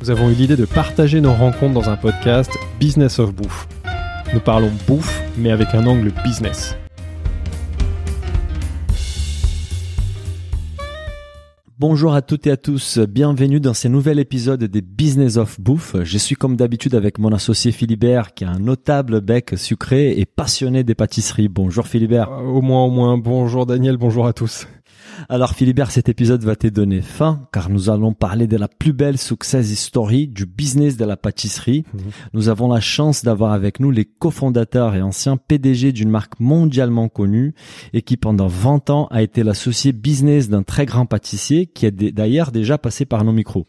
Nous avons eu l'idée de partager nos rencontres dans un podcast Business of Bouffe. Nous parlons bouffe, mais avec un angle business. Bonjour à toutes et à tous, bienvenue dans ce nouvel épisode des Business of Bouffe. Je suis comme d'habitude avec mon associé Philibert qui a un notable bec sucré et passionné des pâtisseries. Bonjour Philibert. Euh, Au moins, au moins, bonjour Daniel, bonjour à tous. Alors Philibert, cet épisode va te donner fin car nous allons parler de la plus belle success story du business de la pâtisserie. Mhm. Nous avons la chance d'avoir avec nous les cofondateurs et anciens PDG d'une marque mondialement connue et qui pendant 20 ans a été l'associé business d'un très grand pâtissier qui est d'ailleurs déjà passé par nos micros.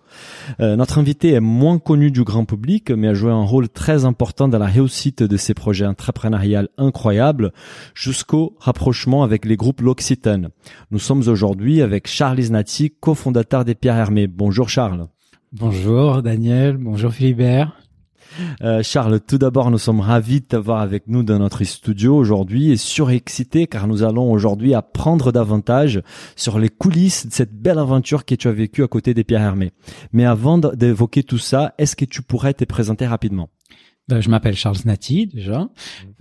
Euh, notre invité est moins connu du grand public mais a joué un rôle très important dans la réussite de ces projets entrepreneuriales incroyables jusqu'au rapprochement avec les groupes L'Occitane. Nous sommes aujourd'hui avec Charles Isnati, cofondateur des Pierre Hermé. Bonjour Charles. Bonjour Daniel, bonjour Philibert. Euh, Charles, tout d'abord, nous sommes ravis de t'avoir avec nous dans notre studio aujourd'hui et surexcités car nous allons aujourd'hui apprendre davantage sur les coulisses de cette belle aventure que tu as vécue à côté des Pierre Hermé. Mais avant d'évoquer tout ça, est-ce que tu pourrais te présenter rapidement? Ben, je m'appelle Charles Nati déjà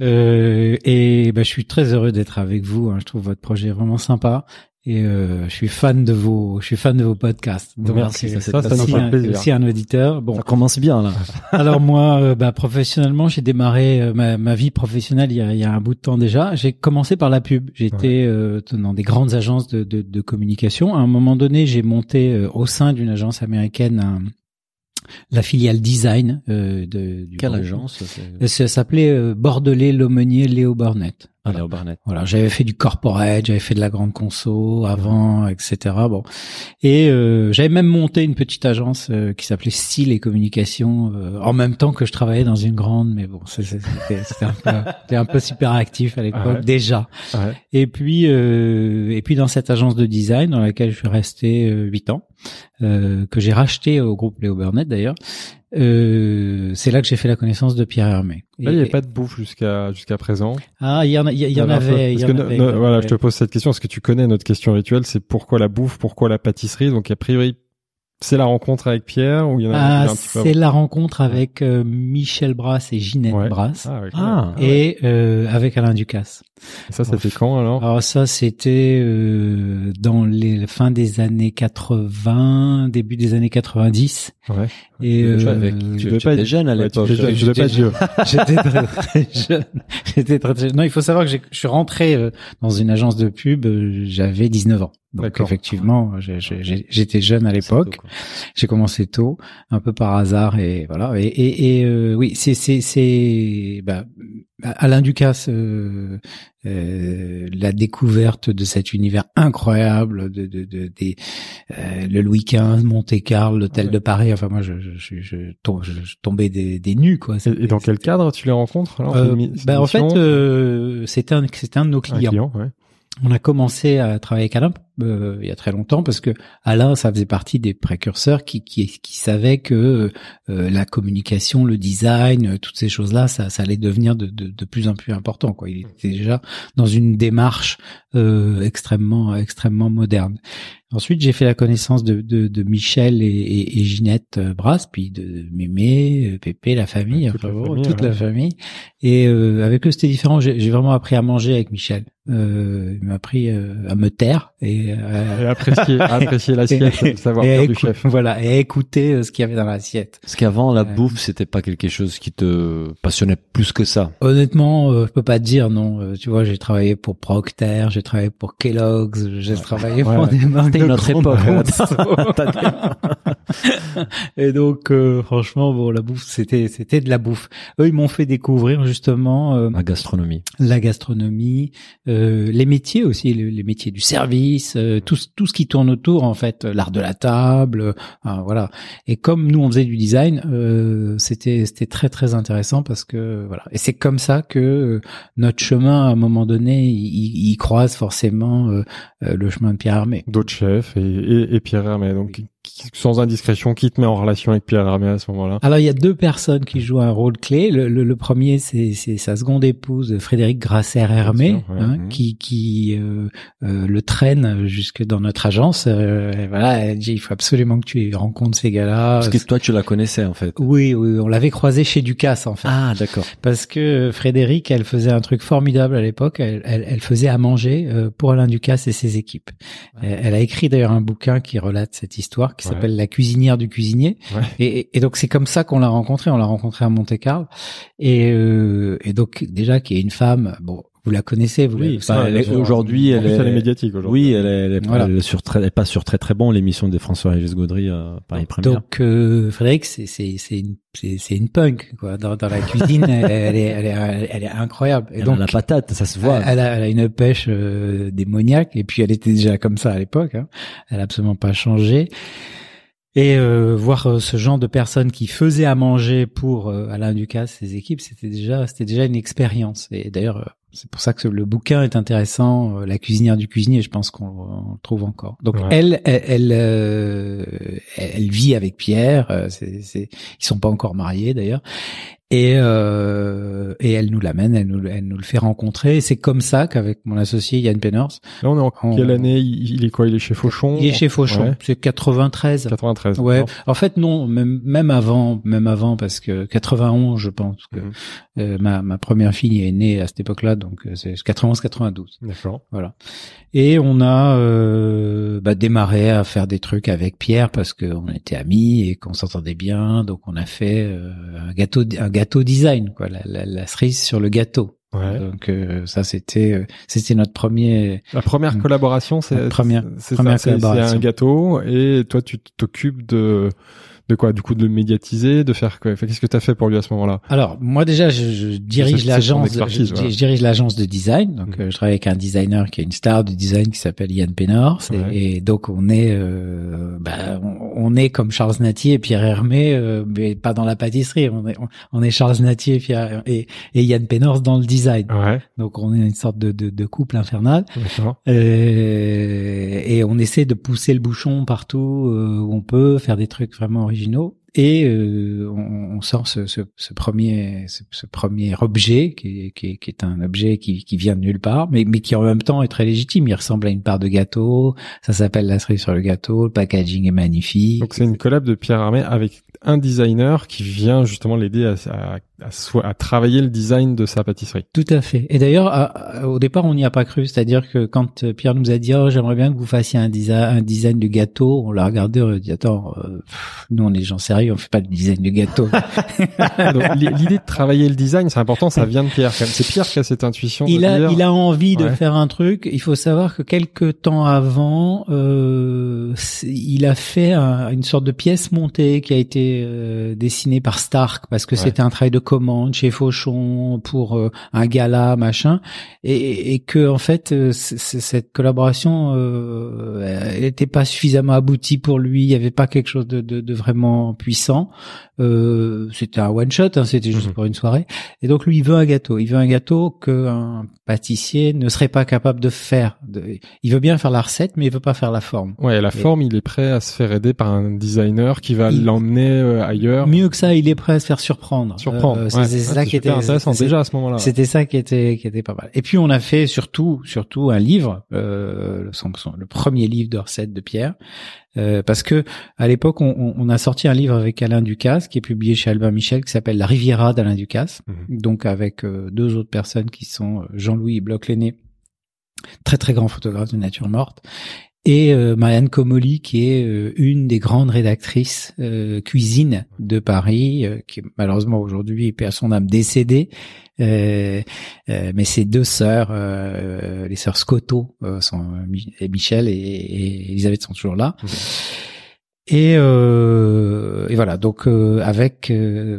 euh, et ben, je suis très heureux d'être avec vous. hein. Je trouve votre projet vraiment sympa et euh, je suis fan de vos, je suis fan de vos podcasts. Donc, Merci, ça, c'est ça, aussi, un, aussi un auditeur. Bon, Ça commence bien là. alors moi, euh, bah, professionnellement, j'ai démarré euh, ma, ma vie professionnelle il y, a, il y a un bout de temps déjà. J'ai commencé par la pub. J'étais euh, dans des grandes agences de, de, de communication. À un moment donné, j'ai monté euh, au sein d'une agence américaine un- la filiale design euh, de, du Quelle groupe. agence Ça s'appelait Bordelais L'aumônier Léo Burnett. Barnett. Voilà, j'avais fait du corporate, j'avais fait de la grande conso avant, etc. Bon, et euh, j'avais même monté une petite agence euh, qui s'appelait Style et Communication euh, en même temps que je travaillais dans une grande. Mais bon, c'était un, peu- un peu super actif à l'époque Ah ouais. déjà. Ouais. Et puis, euh, et puis dans cette agence de design dans laquelle je suis resté euh, huit ans, euh, que j'ai racheté au groupe Léo Burnett d'ailleurs. Euh, c'est là que j'ai fait la connaissance de Pierre Hermé. Là, il n'y avait pas de bouffe jusqu'à jusqu'à présent. Ah, il y en, a- il y, en avait. y Parce en que avait, no- il y en no- voilà, je te pose cette question parce que tu connais notre question rituelle, c'est pourquoi la bouffe, pourquoi la pâtisserie? Donc a priori, c'est la rencontre avec Pierre ou il y en a, Ah, a un petit peu c'est la rencontre avec euh, Michel Brass et Ginette Ouais. Brass Ah, ouais, Ah, et euh, avec Alain Ducasse. Et ça, ça fait quand alors? Alors ça, c'était euh, dans les fins des années 80, début des années 90. Ouais. Et Tu euh, avec- tu tu devais pas étais être- jeune à Ouais, tu l'époque. devais- tu devais pas être vieux. J'étais très, très jeune. J'étais très, très- Non, il faut savoir que je suis rentré euh, dans une agence de pub. euh, J'avais 19 ans. Donc effectivement, j'étais jeune à l'époque. J'ai commencé tôt, un peu par hasard et voilà. Et, et, et, euh, oui, c'est c'est c'est bah, Alain Ducasse, euh, euh, la découverte de cet univers incroyable de, de, de des euh, le Louis XV, Monte Carlo, l'hôtel Ouais. de Paris. Enfin moi, je je je, je, tom- je- je tombais des, des nues quoi. Et, et dans quel cadre tu les rencontres alors Euh, bah, en fait, euh, c'était un c'était un de nos clients. client, ouais. On a commencé à travailler avec Alain euh, il y a très longtemps parce que Alain, ça faisait partie des précurseurs qui qui, qui savaient que euh, la communication, le design, euh, toutes ces choses-là, ça, ça allait devenir de, de, de plus en plus important. Quoi. Il était déjà dans une démarche euh, extrêmement extrêmement moderne. Ensuite, j'ai fait la connaissance de, de, de Michel et, et, et Ginette euh, Brasse, puis de Mémé, euh, Pépé, la famille, Toute enfin, la famille, toute ouais. la famille. Et euh, avec eux, c'était différent. J'ai j'ai vraiment appris à manger avec Michel. Euh, il m'a appris à me taire et, euh, Et apprécier, apprécier l'assiette, le et savoir-faire du chef. Voilà, et écouter euh, ce qu'il y avait dans l'assiette. Parce qu'avant, la Ouais. bouffe, c'était pas quelque chose qui te passionnait plus que ça. Honnêtement, euh, je peux pas te dire non. Euh, tu vois, j'ai travaillé pour Procter, j'ai travaillé pour Kellogg's, j'ai travaillé Ouais, pour ouais. des marques de grande époque. conso. Et donc, euh, franchement, bon, la bouffe, c'était, c'était de la bouffe. Eux, ils m'ont fait découvrir justement euh, La gastronomie. la gastronomie, euh, les métiers aussi, le- les métiers du service, euh, tout ce- tout ce qui tourne autour en fait, l'art de la table, euh, ah, voilà. Et comme nous on faisait du design, euh, c'était c'était très très intéressant parce que voilà. Et c'est comme ça que euh, notre chemin à un moment donné, il, croise forcément euh, euh, le chemin de Pierre Armé. D'autres chefs et, et, et Pierre Hermé. Donc, qui- sans indiscrétion, qui te met en relation avec Pierre Hermé à ce moment-là? Alors il y a deux personnes qui jouent un rôle clé. Le, le, le premier c'est c'est sa seconde épouse Frédéric Grasser Hermé, Bien sûr, ouais. hein, Mhm. qui qui euh, euh, le traîne jusque dans notre agence. Euh, et voilà, elle dit il faut absolument que tu rencontres ces gars-là. Parce que toi, tu la connaissais en fait. Oui, oui, on l'avait croisé chez Ducasse en fait. Ah, d'accord. Parce que Frédéric, elle faisait un truc formidable à l'époque. Elle, elle, elle faisait à manger euh, pour Alain Ducasse et ses équipes. Elle, elle a écrit d'ailleurs un bouquin qui relate cette histoire, qui Ouais. s'appelle La cuisinière du cuisinier. Ouais. Et, et donc c'est comme ça qu'on l'a rencontrée. On l'a rencontrée à Monte-Carlo. Et, euh, et donc déjà qui est une femme. Bon, vous la connaissez, vous. Oui, est- Aujourd'hui, elle elle est médiatique aujourd'hui. Oui, elle est, elle est, Voilà. elle est sur très, elle passe sur très très bon l'émission des François-Régis Gaudry euh, Paris Première. Donc euh, Frédéric, c'est c'est c'est une c'est c'est une punk quoi. Dans, dans la cuisine, elle, elle est elle est elle est incroyable. Et elle donc a la patate, ça se voit. Elle a, elle a une pêche euh, démoniaque et puis elle était déjà comme ça à l'époque. Hein. Elle a absolument pas changé. Et euh, voir euh, ce genre de personnes qui faisaient à manger pour euh, Alain Ducasse, ses équipes, c'était déjà c'était déjà une expérience. Et d'ailleurs, euh, c'est pour ça que le bouquin est intéressant, euh, la cuisinière du cuisinier. Je pense qu'on on le trouve encore. Donc Ouais. elle, elle, elle, euh, elle vit avec Pierre. euh, c'est, c'est, ils sont pas encore mariés d'ailleurs. Et, euh, et elle nous l'amène, elle nous, elle nous le fait rencontrer. Et c'est comme ça qu'avec mon associé Yann Penners, Là, on est en On- quelle année? Il, est quoi? Il est chez Fauchon? Il est chez Fauchon. Ouais. C'est 93. 93. Ouais. En fait, non, même, même avant, même avant, parce que 91, je pense que Mhm. euh, ma, ma première fille est née à cette époque-là, donc euh, c'est 91-92. D'accord. Voilà. Et on a euh, bah, démarré à faire des trucs avec Pierre parce qu'on était amis et qu'on s'entendait bien. Donc on a fait euh, un gâteau, un gâteau design, quoi, la, la, la cerise sur le gâteau. Ouais. Donc euh, ça c'était euh, c'était notre premier. La première Mm. collaboration, c'est première- ça, c'est- c'est collaboration. un gâteau et toi tu t'occupes de de quoi Du coup de le médiatiser, de faire quoi Qu'est-ce que tu as fait pour lui à ce moment-là? Alors moi déjà je, je dirige l'agence, je, je dirige l'agence de design. Donc Mhm. euh, je travaille avec un designer qui est une star du design qui s'appelle Yann Pénard. Et, Ouais. et donc on est euh, bah, on, on est comme Charles Natier et Pierre Hermé, euh, mais pas dans la pâtisserie. On est on, on est Charles Natier et, Pierre, et, et Yann Pénard dans le design. Ouais. Donc on est une sorte de, de, de couple infernal. Euh, et on essaie de pousser le bouchon partout où on peut, faire des trucs vraiment originaux. Et euh, on, on sort ce, ce, ce premier ce, premier objet qui est, qui, qui est un objet qui, qui vient de nulle part, mais, mais qui en même temps est très légitime. Il ressemble à une part de gâteau. Ça s'appelle la cerise sur le gâteau. Le packaging est magnifique. Donc c'est une collab de Pierre Armé avec un designer qui vient justement l'aider à, à, à, so- à travailler le design de sa pâtisserie. Tout à fait. Et d'ailleurs, au départ, on n'y a pas cru. C'est-à-dire que quand euh, Pierre nous a dit, oh, j'aimerais bien que vous fassiez un design, un design du gâteau, on l'a regardé, on a dit, attends, euh, pff, nous, on est des gens sérieux, on fait pas de design du gâteau. L'idée de travailler le design, c'est important, ça vient de Pierre. quand même. C'est Pierre qui a cette intuition. il de a, dire, il a envie de faire un truc. Il faut savoir que quelques temps avant, euh, il a fait un- une sorte de pièce montée qui a été euh, dessinée par Stark parce que Ouais. c'était un travail de commande chez Fauchon pour euh, un gala machin et, et que en fait euh, cette collaboration euh, elle était pas suffisamment aboutie pour lui. Il y avait pas quelque chose de, de, de vraiment puissant. Euh, c'était un one shot, hein, c'était juste Mhm. pour une soirée. Et donc lui, il veut un gâteau. Il veut un gâteau qu'un pâtissier ne serait pas capable de faire. Il veut bien faire la recette, mais il veut pas faire la forme. Ouais, la forme, il est prêt à se faire aider par un designer qui va l'emmener euh, ailleurs. Mieux que ça, il est prêt à se faire surprendre. Surprendre. Euh, c'est Ouais. c'est Ouais, ça qui était intéressant déjà à ce moment-là. C'était ça qui était qui était pas mal. Et puis on a fait surtout surtout un livre, euh, le premier livre de recettes de Pierre, euh, parce que à l'époque on, on- on a sorti un livre avec Alain Ducasse qui est publié chez Albin Michel qui s'appelle La Riviera d'Alain Ducasse, Mhm. donc avec euh, deux autres personnes qui sont euh, Jean-Louis Bloch-Lenné, très très grand photographe de nature morte. Et euh, Marianne Comoli, qui est euh, une des grandes rédactrices euh, cuisine de Paris, qui malheureusement aujourd'hui, à son âme, décédée. Euh, euh, mais ses deux sœurs, euh, les sœurs Scotto, sont, Michel et Elisabeth sont toujours là. Et, euh, et voilà, donc euh, avec euh,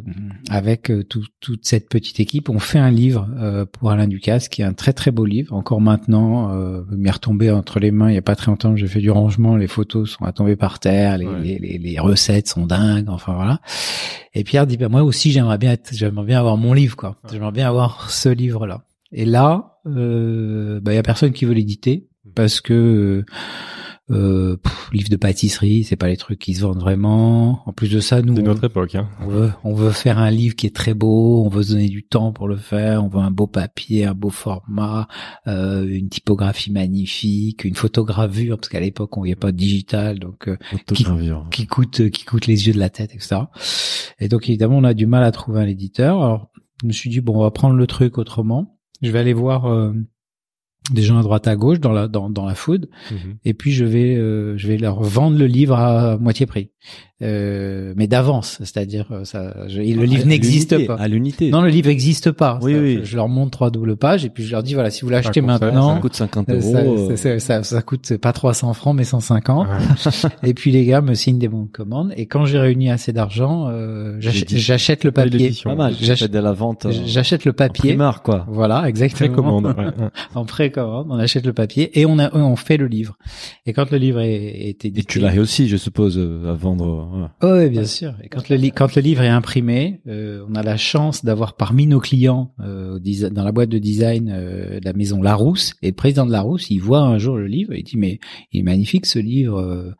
avec euh, tout- toute cette petite équipe, on fait un livre euh, pour Alain Ducasse, qui est un très très beau livre. Encore maintenant, euh, m'est retombé entre les mains il y a pas très longtemps. J'ai fait du rangement, les photos sont à tomber par terre, les, Ouais. les, les, les recettes sont dingues. Enfin voilà. Et Pierre dit, ben moi aussi j'aimerais bien être, j'aimerais bien avoir mon livre quoi. J'aimerais bien avoir ce livre là. Et là, euh, ben, il y a personne qui veut l'éditer parce que euh, pff, livre de pâtisserie, c'est pas les trucs qui se vendent vraiment. En plus de ça, nous on, notre époque. Hein. on veut on veut faire un livre qui est très beau, on veut se donner du temps pour le faire, on veut un beau papier, un beau format, euh, une typographie magnifique, une photogravure parce qu'à l'époque on voyait pas de digital donc euh, qui coûte qui coûte les yeux de la tête, etc. Et donc évidemment, on a du mal à trouver un éditeur. Alors, je me suis dit bon, on va prendre le truc autrement. Je vais aller voir euh, des gens à droite à gauche dans la dans, dans la food, Mhm. et puis je vais euh, je vais leur vendre le livre à moitié prix, euh, mais d'avance, c'est-à-dire euh, ça, je- le livre n'existe pas. À l'unité. Non, le livre n'existe pas. Oui, Ça, oui. Je, je leur montre trois doubles pages et puis je leur dis voilà, si vous l'achetez maintenant, ça coûte 50 euh, euros. ça, euh, ça, ça- ça coûte pas 300 francs mais 150. Ouais. Et puis les gars me signent des bons de commande. Et quand j'ai réuni assez d'argent, euh, j'achète le papier. l'édition. Pas mal. J'achète- J'achète de la vente. euh, J'achète le en papier. primeur, quoi. Voilà, exactement. Précommande. ouais. En précommande, on achète le papier et on a on fait le livre. Et quand le livre est, est édité, Et tu l'as réussi, je suppose, à vendre. Oh, oui, bien sûr. Et quand le, livre est imprimé, euh, on a la chance d'avoir parmi nos clients euh, dans la boîte de design euh, la maison Larousse. Et le président de Larousse, il voit un jour le livre et il dit mais il est magnifique ce livre.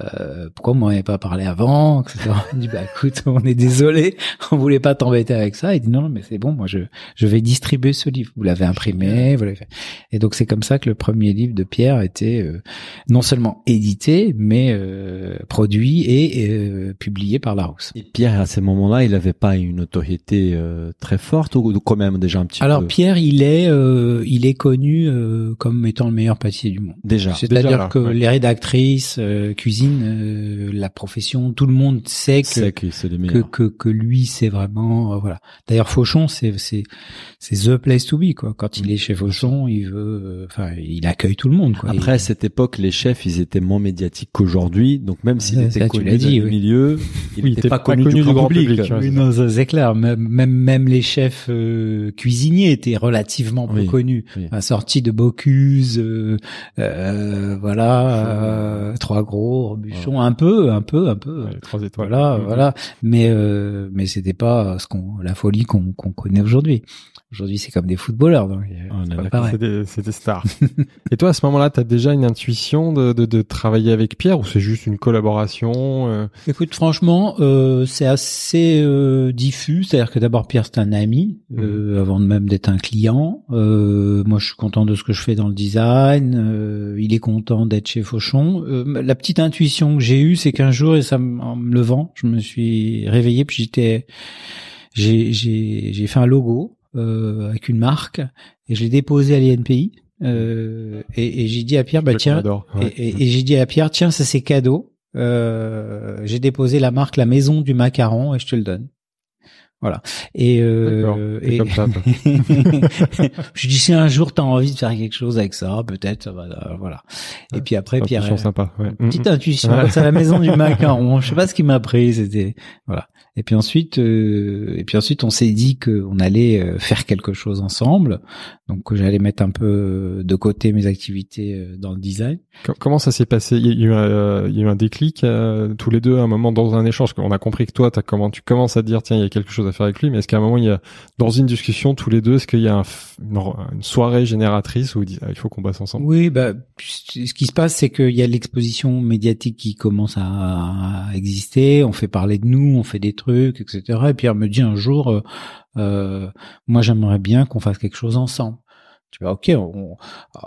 Euh, pourquoi on m'en avait pas parlé avant etc. Il dit bah écoute, on est désolé, on voulait pas t'embêter avec ça. Il dit non, non mais c'est bon, moi je je vais distribuer ce livre. Vous l'avez imprimé, vous l'avez fait. Et donc c'est comme ça que le premier livre de Pierre a été euh, non seulement édité, mais euh, produit et euh, publié par Larousse. Et Pierre, à ces moments-là, il n'avait pas une autorité euh, très forte ou quand même déjà un petit Alors peu? Pierre, il est, euh, il est connu euh, comme étant le meilleur pâtissier du monde. Déjà. C'est-à-dire que ouais. les rédactrices, euh, cuisine, euh, la profession, tout le monde sait que que que, meilleurs. que que lui c'est vraiment euh, voilà. D'ailleurs Fauchon c'est c'est c'est the place to be quoi. Quand il est chez Fauchon, il veut, euh, enfin il accueille tout le monde quoi. Après, à cette époque, les chefs, ils étaient moins médiatiques qu'aujourd'hui. Donc, même s'il était ça, connu dit, oui. milieu, il Oui, n'était pas, connu du grand, public. Oui, non, c'est clair. Même, même, même les chefs euh, cuisiniers étaient relativement peu connus. sortie de Bocuse, euh, euh, voilà, Trois Gros, Robuchon, un peu, un peu, un peu. Ouais, les trois étoiles. Voilà, Mhm. voilà. Mais euh, mais c'était pas ce qu'on la folie qu'on qu'on connaît aujourd'hui. Aujourd'hui, c'est comme des footballeurs, donc euh, Ah, c'est des, des stars. Et toi, à ce moment-là, t'as déjà une intuition de, de, de travailler avec Pierre ou c'est juste une collaboration euh, Écoute, franchement, euh, c'est assez euh, diffus. C'est-à-dire que d'abord, Pierre, c'est un ami, euh, avant de même d'être un client. Euh, moi, je suis content de ce que je fais dans le design. Euh, il est content d'être chez Fauchon. Euh, la petite intuition que j'ai eue, c'est qu'un jour, et ça, me- en me levant, je me suis réveillé, puis j'étais, j'ai, j'ai, j'ai fait un logo euh, avec une marque et je l'ai déposé à l'INPI. Euh, et, et j'ai dit à Pierre, bah tiens, l'adore. Ouais. et, et- et j'ai dit à Pierre, tiens, ça c'est cadeau. Euh, j'ai déposé la marque La Maison du Macaron et je te le donne. Voilà. Et, euh, et comme ça. je dis si un jour t'as envie de faire quelque chose avec ça, peut-être, euh, voilà. Et puis après, Pierre, sympa. Ouais. petite Mhm. intuition. Ouais. C'est la maison du macaron. Je sais pas ce qui m'a pris. C'était voilà. Et puis ensuite, euh, et puis ensuite, on s'est dit qu'on allait euh, faire quelque chose ensemble. Donc que j'allais mettre un peu de côté mes activités euh, dans le design. Com- Comment ça s'est passé? Il y a eu un, euh, il y a eu un déclic euh, tous les deux à un moment dans un échange? On a compris que toi, as comment tu commences à te dire tiens, il y a quelque chose à faire avec lui. Mais est-ce qu'à un moment, il y a dans une discussion tous les deux, est-ce qu'il y a un une, soirée génératrice où ils disent ah, il faut qu'on bosse ensemble? Oui, bah, ce qui se passe, c'est qu'il y a l'exposition médiatique qui commence à, à exister. On fait parler de nous, on fait des trucs, etc. Et Pierre me dit un jour, euh, euh, moi, j'aimerais bien qu'on fasse quelque chose ensemble. Tu vois, ok, on,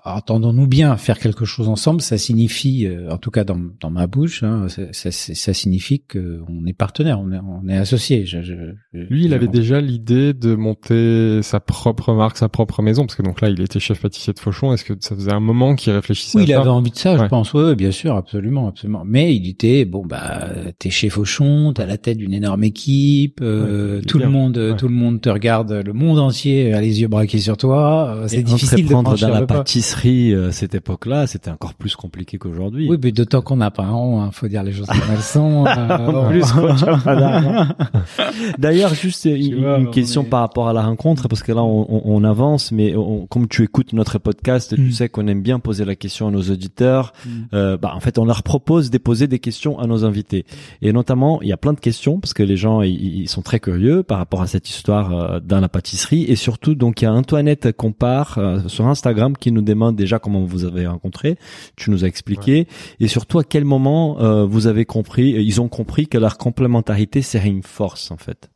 attendons-nous bien faire quelque chose ensemble. Ça signifie, euh, en tout cas dans, dans ma bouche, hein, ça, ça, ça signifie qu'on est partenaire, on est, on est associé. Je, je, Lui, il avait déjà l'idée de monter sa propre marque, sa propre maison, parce que donc là, il était chef pâtissier de Fauchon. Est-ce que ça faisait un moment qu'il réfléchissait Oui, à il ça avait envie de ça, je pense. Oui, bien sûr, absolument, absolument. Mais il était bon, bah, t'es chez Fauchon, t'as la tête d'une énorme équipe, euh, Ouais, tout le monde, Ouais. tout le monde te regarde, le monde entier a les yeux braqués sur toi. euh, C'est difficile de franchir dans la pâtisserie, euh, cette époque-là, c'était encore plus compliqué qu'aujourd'hui. Oui, mais d'autant qu'on n'a pas un rond, hein, faut dire les choses comme elles sont. euh, En plus. D'ailleurs, juste une, vois, une on question est- par rapport à la rencontre, parce que là, on, on- on avance, mais on- comme tu écoutes notre podcast, tu Mm. sais qu'on aime bien poser la question à nos auditeurs. Mm. Euh, bah, en fait, on leur propose de poser des questions à nos invités. Et notamment, il y a plein de questions, parce que les gens, ils, ils sont très curieux par rapport à cette histoire euh, dans la pâtisserie. Et surtout, donc, il y a Antoinette Compare euh, sur Instagram qui nous demande déjà comment vous avez rencontré. Tu nous as expliqué. Et surtout, à quel moment euh, vous avez compris, ils ont compris que leur complémentarité serait une force, en fait.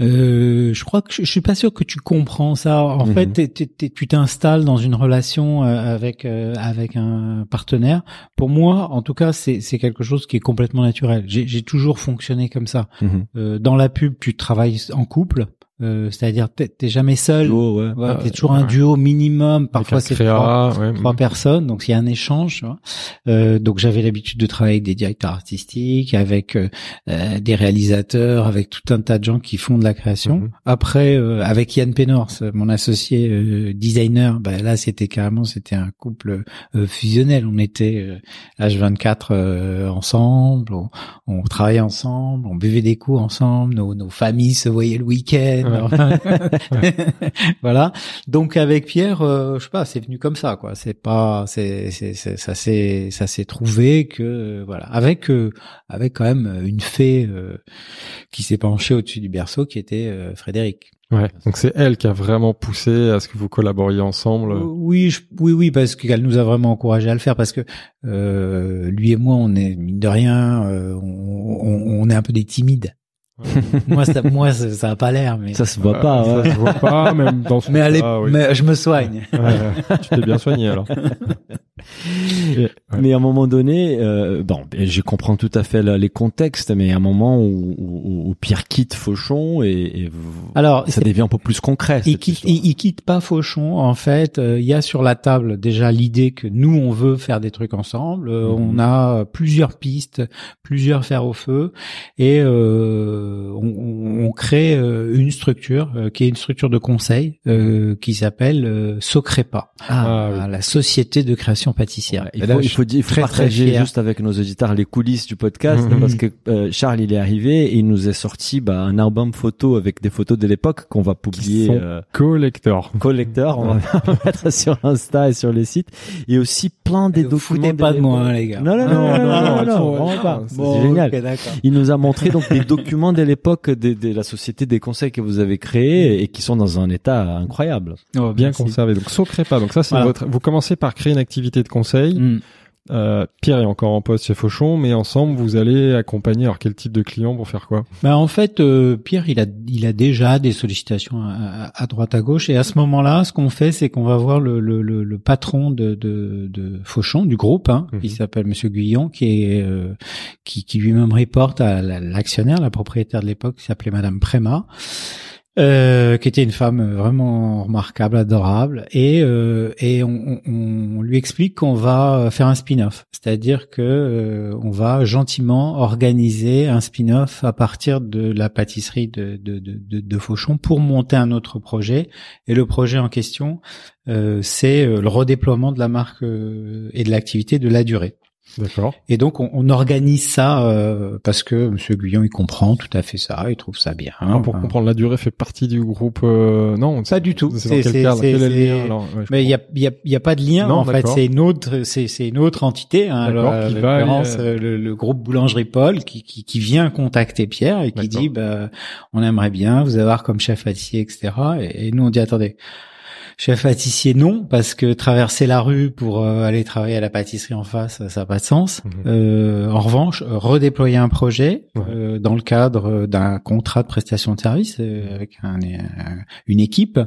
Euh, je crois que je, je suis pas sûr que tu comprends ça. En Mhm. fait, tu t'installes dans une relation euh, avec euh, avec un partenaire. Pour moi, en tout cas, c'est c'est quelque chose qui est complètement naturel. J'ai j'ai toujours fonctionné comme ça. Mhm. Euh, dans la pub, tu travailles en couple, euh, c'est-à-dire t'es t'es jamais seul. Duo, ouais. Voilà, t'es toujours un duo minimum. Parfois, c'est créa, trois, ouais, trois mm. personnes, donc il y a un échange. tu vois. Euh, donc j'avais l'habitude de travailler avec des directeurs artistiques, avec euh, euh, des réalisateurs, avec tout un tas de gens qui font de la création. Mhm. Après, euh, avec Yann Pénors, mon associé euh, designer, bah, là c'était carrément c'était un couple euh, fusionnel. On était euh, H24 euh, ensemble, on, on travaillait ensemble, on buvait des coups ensemble, nos, nos familles se voyaient le week-end. voilà. Donc avec Pierre, euh, je sais pas, c'est venu comme ça, quoi. C'est pas, c'est, c'est, ça s'est, ça s'est trouvé que, euh, voilà, avec, euh, avec quand même une fée euh, qui s'est penchée au-dessus du berceau, qui était euh, Frédéric. Ouais. Donc c'est elle qui a vraiment poussé à ce que vous collaboriez ensemble. Oui, je- oui, oui, parce qu'elle nous a vraiment encouragé à le faire, parce que euh, lui et moi, on est mine de rien, euh, on, on- on est un peu des timides. Moi, ça, moi, ça, ça a pas l'air, mais Ça se voit Euh, pas. Ça ouais. se voit pas, même dans ce mais, allez, oui. mais je me soigne. Ouais, tu t'es bien soigné alors. Ouais. Mais à un moment donné, euh, bon, je comprends tout à fait là, les contextes, mais à un moment où, où, où Pierre quitte Fauchon et, et vous- Alors, ça devient un peu plus concret. il quitte, il quitte pas Fauchon. En fait, euh, il y a sur la table déjà l'idée que nous on veut faire des trucs ensemble. Euh, Mhm. On a plusieurs pistes, plusieurs fers au feu, et euh, on, on- on crée euh, une structure euh, qui est une structure de conseil euh, qui s'appelle euh, Socrepa, Ah, oui. euh, la société de création pâtissière. Il, là, faut, il faut dire, il faut très, partager juste avec nos auditeurs les coulisses du podcast Mhm. parce que euh, Charles il est arrivé et il nous a sorti bah, un album photo avec des photos de l'époque qu'on va publier sont euh, Collector. collector, on va mettre sur Insta et sur les sites et aussi plein des Vous documents. foutez pas de moi, hein, les gars. Non non non non non, non, non, vraiment pas. non, C'est Bon, génial. Il nous a montré donc des documents de l'époque de, de la société des conseils que vous avez créés et qui sont dans un état incroyable. Oh, Bien merci. conservé. Donc Socrepa. Donc ça c'est Voilà. votre. Vous commencez par créer une activité de conseil. Euh, Pierre est encore en poste chez Fauchon, mais ensemble vous allez accompagner. Alors quel type de client pour faire quoi? Bah en fait, euh, Pierre, il a, il a déjà des sollicitations à, à- droite à gauche, et à ce moment-là, ce qu'on fait, c'est qu'on va voir le, le, le, le patron de, de, de Fauchon, du groupe, hein, Mhm. qui s'appelle Monsieur Guyon, qui est euh, qui, qui lui-même reporte à la- l'actionnaire, la propriétaire de l'époque, qui s'appelait Madame Préma. Euh, qui était une femme vraiment remarquable, adorable, et euh, et on, on- on lui explique qu'on va faire un spin-off, c'est-à-dire que euh, on va gentiment organiser un spin-off à partir de la pâtisserie de de, de, de, Fauchon pour monter un autre projet. Et le projet en question, euh, c'est euh, le redéploiement de la marque euh, et de l'activité de la durée. D'accord. Et donc on, on organise ça euh, parce que Monsieur Guyon il comprend tout à fait ça, il trouve ça bien. Alors, pour Enfin, comprendre, la durée fait partie du groupe. euh, Non, Pas du tout. C'est quel cadre Quel est le c'est- lien alors Ouais, Mais il y a, y, a, y a pas de lien Non, en fait. C'est une autre, c'est c'est une autre entité. Hein, alors, qui va aller, euh, le, le groupe Boulangerie Paul qui, qui, qui vient contacter Pierre et qui dit bah on aimerait bien vous avoir comme chef pâtissier etc. Et, et nous on dit attendez. Chef pâtissier, non, parce que traverser la rue pour euh, aller travailler à la pâtisserie en face, ça n'a pas de sens. Mhm. Euh, en revanche, redéployer un projet Ouais. euh, dans le cadre d'un contrat de prestation de service euh, avec un, un- une équipe,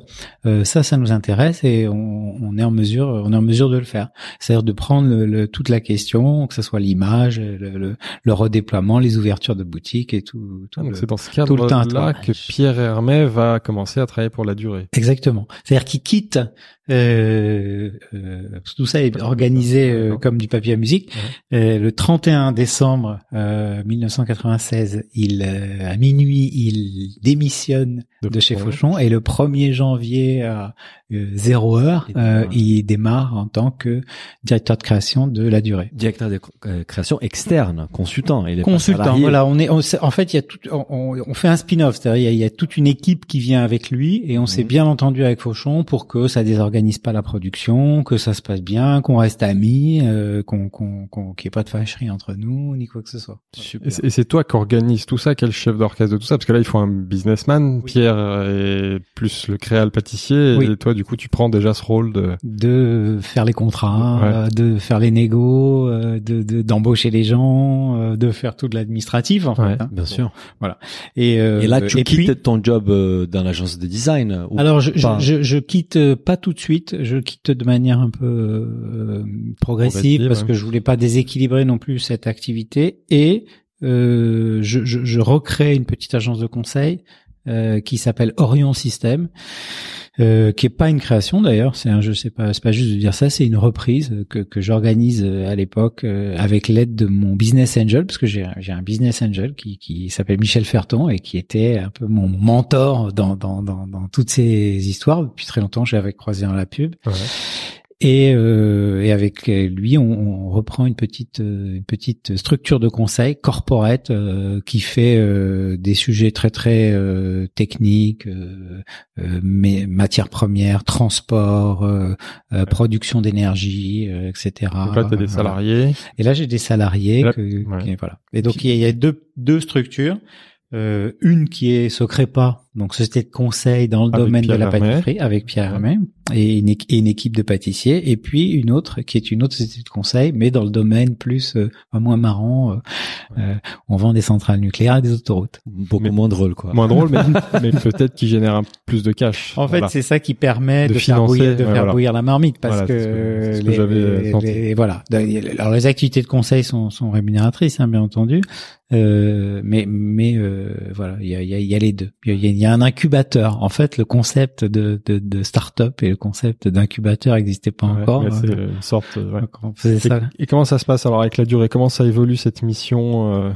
euh, ça, ça nous intéresse et on, on est en mesure, on est en mesure de le faire. C'est-à-dire de prendre le- le- toute la question, que ce soit l'image, le, le- le redéploiement, les ouvertures de boutiques et tout. tout Ah, c'est dans ce cadre-là que Pierre Hermé va commencer à travailler pour la durée. Exactement. C'est-à-dire qu'il quitte. Euh, euh, tout ça est organisé euh, comme du papier à musique. Euh, le 31 décembre euh, 1996, il euh, à minuit, il démissionne de, chez Fauchon et le 1er janvier à euh, zéro heure, Il euh, démarre. il démarre en tant que directeur de création de la durée. Directeur de euh, création externe, consultant. Il est Consultant, voilà, on est, on en fait, il y a tout, on, on- fait un spin-off, c'est-à-dire il y, a, il y a toute une équipe qui vient avec lui et on s'est Mhm. bien entendu avec Fauchon pour que ça désorganise pas la production, que ça se passe bien, qu'on reste amis, euh, qu'on, qu'on, qu'on, qu'il n'y ait pas de fâcherie entre nous ni quoi que ce soit. Super. Et c'est- et toi qui organise tout ça, quel chef d'orchestre de tout ça Parce que là, il faut un businessman. Pierre est plus le créal pâtissier. Oui. Et toi, du coup, tu prends déjà ce rôle de... de faire les contrats, Ouais. euh, de faire les négos, euh, de, de- d'embaucher les gens, euh, de faire tout de l'administratif en fait. Ouais, hein. Bien sûr. Et, euh, Et là, tu et quittes puis- ton job dans l'agence de design. ou alors je, je, pas je, je quitte pas tout de suite, je quitte de manière un peu euh, progressive Progressive, parce ouais. que je voulais pas déséquilibrer non plus cette activité et euh, je, je, je recrée une petite agence de conseil euh, qui s'appelle Orion System, euh, qui est pas une création d'ailleurs. C'est un, je sais pas, c'est pas juste de dire ça, c'est une reprise que que j'organise euh, à l'époque euh, avec l'aide de mon business angel, parce que j'ai j'ai un business angel qui qui s'appelle Michel Ferton et qui était un peu mon mentor dans dans dans, dans toutes ces histoires depuis très longtemps. J'avais croisé dans la pub. Ouais. Et, euh, et avec lui, on, on reprend une petite euh, une petite structure de conseil corporate euh, qui fait euh, des sujets très très euh, techniques, euh, mais matières premières, transport, euh, euh, production d'énergie, euh, etc. Donc là, t'as des salariés. Et là, j'ai des salariés. Et là- que, ouais. qui- voilà. Et donc il y a, il y a deux deux structures. Euh, une qui est Secrépa, donc société de conseil dans le Avec domaine de la Hermé. pâtisserie avec Pierre Hermé et une, équ- et une équipe de pâtissiers et puis une autre qui est une autre société de conseil mais dans le domaine plus euh, moins marrant euh, euh, on vend des centrales nucléaires et des autoroutes beaucoup Mais- moins drôle, quoi. Moins drôle, mais, mais peut-être qui génère un plus de cash. en fait c'est ça qui permet De de, faire financer, bouillir de ouais, faire voilà. bouillir la marmite parce Voilà, que, ce que- c'est ce que les, j'avais les- senti. les- voilà alors les activités de conseil sont, sont rémunératrices hein, bien entendu euh, mais mais euh, voilà il y a, il y, a, il y a les deux il y a, y a un incubateur en fait le concept de de, de start-up et le concept d'incubateur n'existait pas Ouais, encore mais c'est une sorte. ouais. Donc, on faisait Et, ça et comment ça se passe alors avec la durée? Comment ça évolue cette mission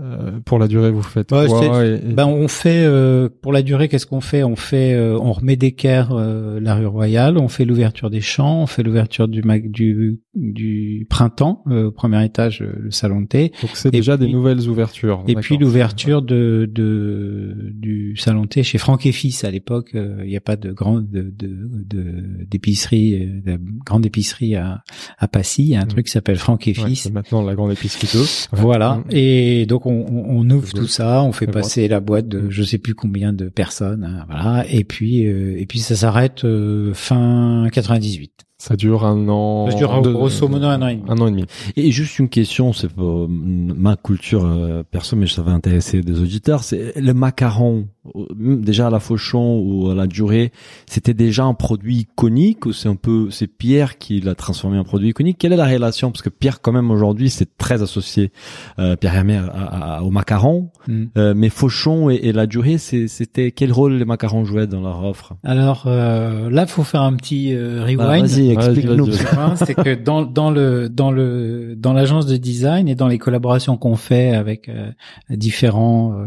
euh, Pour la durée, vous faites Ouais, quoi et- et- Ben on fait euh, pour la durée qu'est-ce qu'on fait? On fait euh, on remet d'équerre euh, la rue Royale, on fait l'ouverture des champs, on fait l'ouverture du mag- du du printemps euh, au premier étage le salon de thé Donc c'est déjà des nouvelles ouvertures. et puis l'ouverture de, de du salon de thé chez Franck et Fils à l'époque euh, il n'y a pas de grande de de d'épicerie de grande épicerie à à Passy, il y a un Mm. truc qui s'appelle Franck et Ouais, Fils maintenant la grande épicerie 2. voilà. Mm. Et donc on, on on ouvre tout ça, on fait passer la boîte de je sais plus combien de personnes, hein, voilà. Et puis euh, et puis ça s'arrête euh, fin 98. Ça dure un an. Ça dure deux- grosso modo un an et demi. Un an et demi. Et juste une question, c'est euh, ma culture euh, perso, mais ça va intéresser des auditeurs. C'est le macaron, euh, déjà à la Fauchon ou à la Durée, c'était déjà un produit iconique ou c'est un peu, c'est Pierre qui l'a transformé en produit iconique? Quelle est la relation? Parce que Pierre, quand même, aujourd'hui, c'est très associé, euh, Pierre Hermé, à- à- à- au macaron. Mm. Euh, mais Fauchon et, et la Durée, c'est- c'était quel rôle les macarons jouaient dans leur offre? Alors euh, là, faut faire un petit euh, Bah, rewind. Vas-y, explique-nous. c'est que dans dans le dans le dans l'agence de design et dans les collaborations qu'on fait avec euh, différents euh,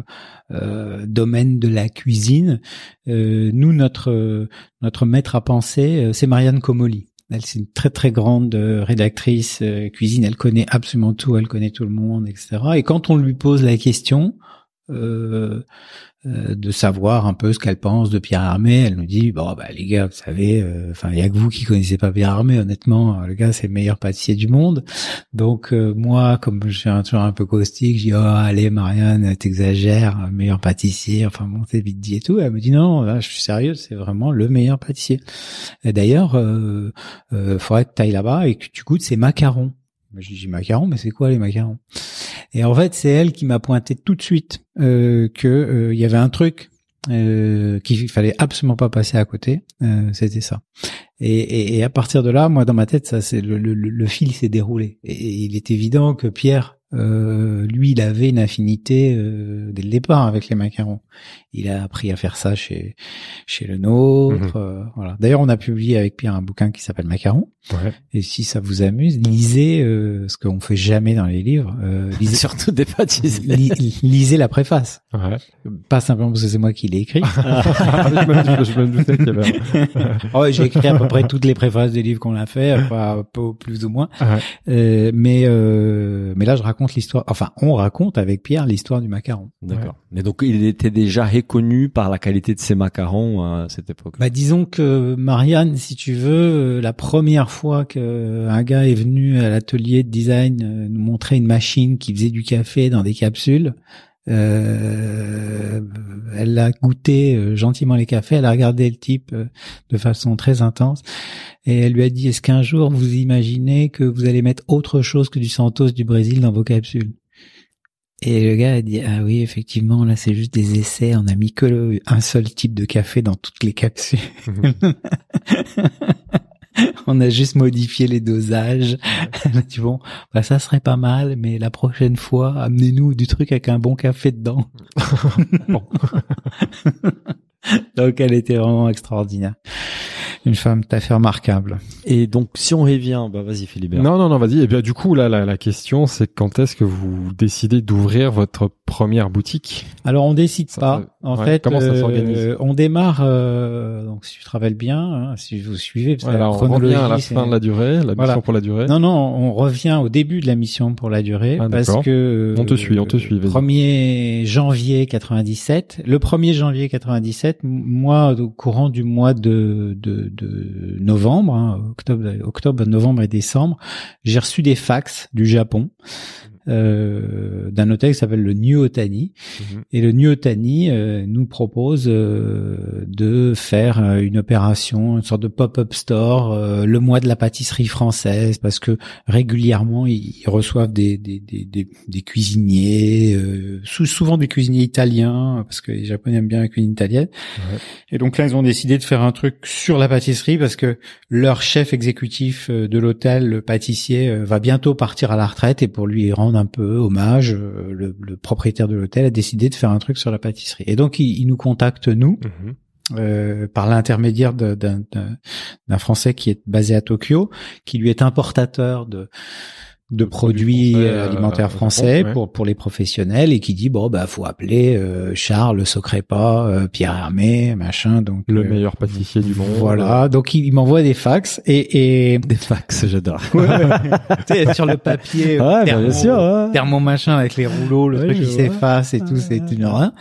euh, domaines de la cuisine, euh, nous notre notre maître à penser, euh, c'est Marianne Comoli. Elle c'est une très très grande euh, rédactrice euh, cuisine. Elle connaît absolument tout. Elle connaît tout le monde, etc. Et quand on lui pose la question. Euh, euh, de savoir un peu ce qu'elle pense de Pierre Armé. Elle nous dit bon bah les gars, vous savez, euh, enfin il y a que vous qui connaissez pas Pierre Armé. Honnêtement, le gars c'est le meilleur pâtissier du monde. Donc euh, moi, comme je suis un, toujours un peu caustique, je dis oh allez Marianne, t'exagères, meilleur pâtissier. Enfin bon, c'est vite dit et tout. Elle me dit non, là, je suis sérieux, c'est vraiment le meilleur pâtissier. D'ailleurs, euh, faudrait que tu ailles là-bas et que tu goûtes ces macarons. Je dis macarons, mais c'est quoi les macarons? Et en fait, c'est elle qui m'a pointé tout de suite euh, que euh, il y avait un truc euh, qu'il fallait absolument pas passer à côté. Euh, C'était ça. Et, et, et à partir de là, moi, dans ma tête, ça, c'est le, le, le fil s'est déroulé. Et, il est évident que Pierre euh, lui, il avait une affinité euh, dès le départ avec les macarons. Il a appris à faire ça chez chez le nôtre. euh, voilà. D'ailleurs, on a publié avec Pierre un bouquin qui s'appelle Macaron. Ouais. Et si ça vous amuse, lisez euh, ce qu'on fait jamais dans les livres. Euh, lisez, Surtout des pâtissiers. li- lisez la préface. Ouais. Pas simplement parce que c'est moi qui l'ai écrit. je, me, je me doutais qu'il avait. Oh, j'ai écrit à peu près toutes les préfaces des livres qu'on a fait, pas, pas plus ou moins. Ouais. Euh, mais euh, mais là, je raconte l'histoire. Enfin, on raconte avec Pierre l'histoire du macaron. D'accord. Mais donc il était déjà reconnu par la qualité de ses macarons euh, à cette époque. Bah, disons que Marianne, si tu veux, euh, la première fois que un gars est venu à l'atelier de design euh, nous montrer une machine qui faisait du café dans des capsules. Euh, elle a goûté euh, gentiment les cafés, elle a regardé le type euh, de façon très intense et elle lui a dit est-ce qu'un jour vous imaginez que vous allez mettre autre chose que du Santos du Brésil dans vos capsules? Et le gars a dit ah oui effectivement là c'est juste des essais on a mis que le- un seul type de café dans toutes les capsules on a juste modifié les dosages. Dit bon bah ça serait pas mal mais la prochaine fois amenez-nous du truc avec un bon café dedans donc elle était vraiment extraordinaire une femme tout à fait remarquable Et donc si on revient, bah vas-y Philibert. Non, non, non, vas-y. Et bien, du coup, là, la, la question, c'est quand est-ce que vous décidez d'ouvrir votre première boutique? Alors on décide Ça, pas. ça- En ouais, fait, comment ça euh, s'organise? On démarre. euh, donc si tu travailles bien, hein, si vous suivez, parce que Voilà, la on revient à la fin de la durée, la mission Voilà. pour la durée. Non, non, on revient au début de la mission pour la durée Ah, parce que On te suit, on te suit, vas-y. 1er janvier 97. Le 1er janvier 97, moi au courant du mois de novembre, hein, octobre, novembre et décembre, j'ai reçu des fax du Japon. Euh, d'un hôtel qui s'appelle le New Otani Mhm. et le New Otani euh, nous propose euh, de faire euh, une opération, une sorte de pop-up store, euh, le mois de la pâtisserie française, parce que régulièrement ils ils reçoivent des des des, des, des cuisiniers, euh, sou- souvent des cuisiniers italiens, parce que les Japonais aiment bien la cuisine italienne. Ouais. Et donc là ils ont décidé de faire un truc sur la pâtisserie parce que leur chef exécutif de l'hôtel, le pâtissier, va bientôt partir à la retraite et pour lui rendre un peu hommage, euh, le, le propriétaire de l'hôtel a décidé de faire un truc sur la pâtisserie. Et donc il, il nous contacte nous Mhm. euh, par l'intermédiaire d'un Français qui est basé à Tokyo, qui lui est importateur de de produits français, euh, euh, alimentaires Japon, français ouais. pour pour les professionnels et qui dit bon bah faut appeler euh, Charles Socrépa, euh, Pierre Hermé, machin donc Le euh, meilleur pâtissier du monde. Voilà, donc il, il m'envoie des fax et, et Des fax, j'adore. Ouais, sur le papier, euh, Ouais, bah, thermo, bien sûr. thermo machin avec les rouleaux, le truc qui s'efface et tout, c'est une horreur.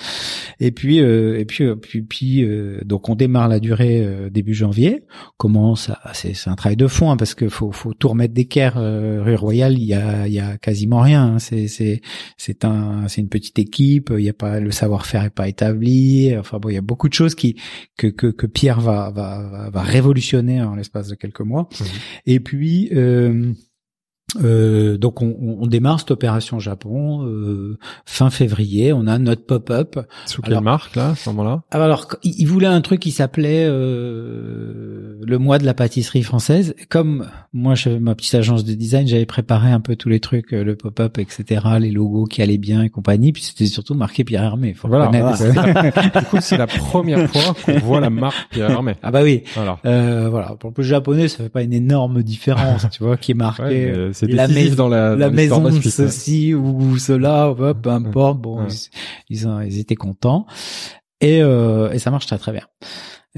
Et puis, euh, et puis, euh, puis, puis euh, donc on démarre la durée euh, début janvier. Comment ça C'est c'est un travail de fond hein, parce que faut, faut tout remettre d'équerre. Euh, rue Royale, il y a, il y a quasiment rien. hein. C'est, c'est, c'est un, c'est une petite équipe. Il y a pas le savoir-faire est pas établi. Enfin bon, il y a beaucoup de choses qui que que, que Pierre va, va va révolutionner en l'espace de quelques mois. Mhm. Et puis. Euh, euh, donc on, on- démarre cette opération Japon euh, fin février. On a notre pop-up. Sous quelle Alors- marque, là, à ce moment-là? Ah, Alors il voulait un truc qui s'appelait euh, le mois de la pâtisserie française. Comme moi, j'avais ma petite agence de design, j'avais préparé un peu tous les trucs, euh, le pop-up, etc., les logos qui allaient bien et compagnie. Puis c'était surtout marqué Pierre Hermé. Faut Voilà. Du coup, c'est la première fois qu'on voit la marque Pierre Hermé. ah bah oui. Voilà. Euh, voilà. Pour le japonais, ça fait pas une énorme différence, tu vois, qui est marqué. Ouais, mais c'est la décisif mais- dans la, la dans l'histoire maison de la suite, ouais. ceci ou cela, hop, peu importe. Bon, Ouais. ils, ils, ont- ils étaient contents et, euh, et ça marche très très bien.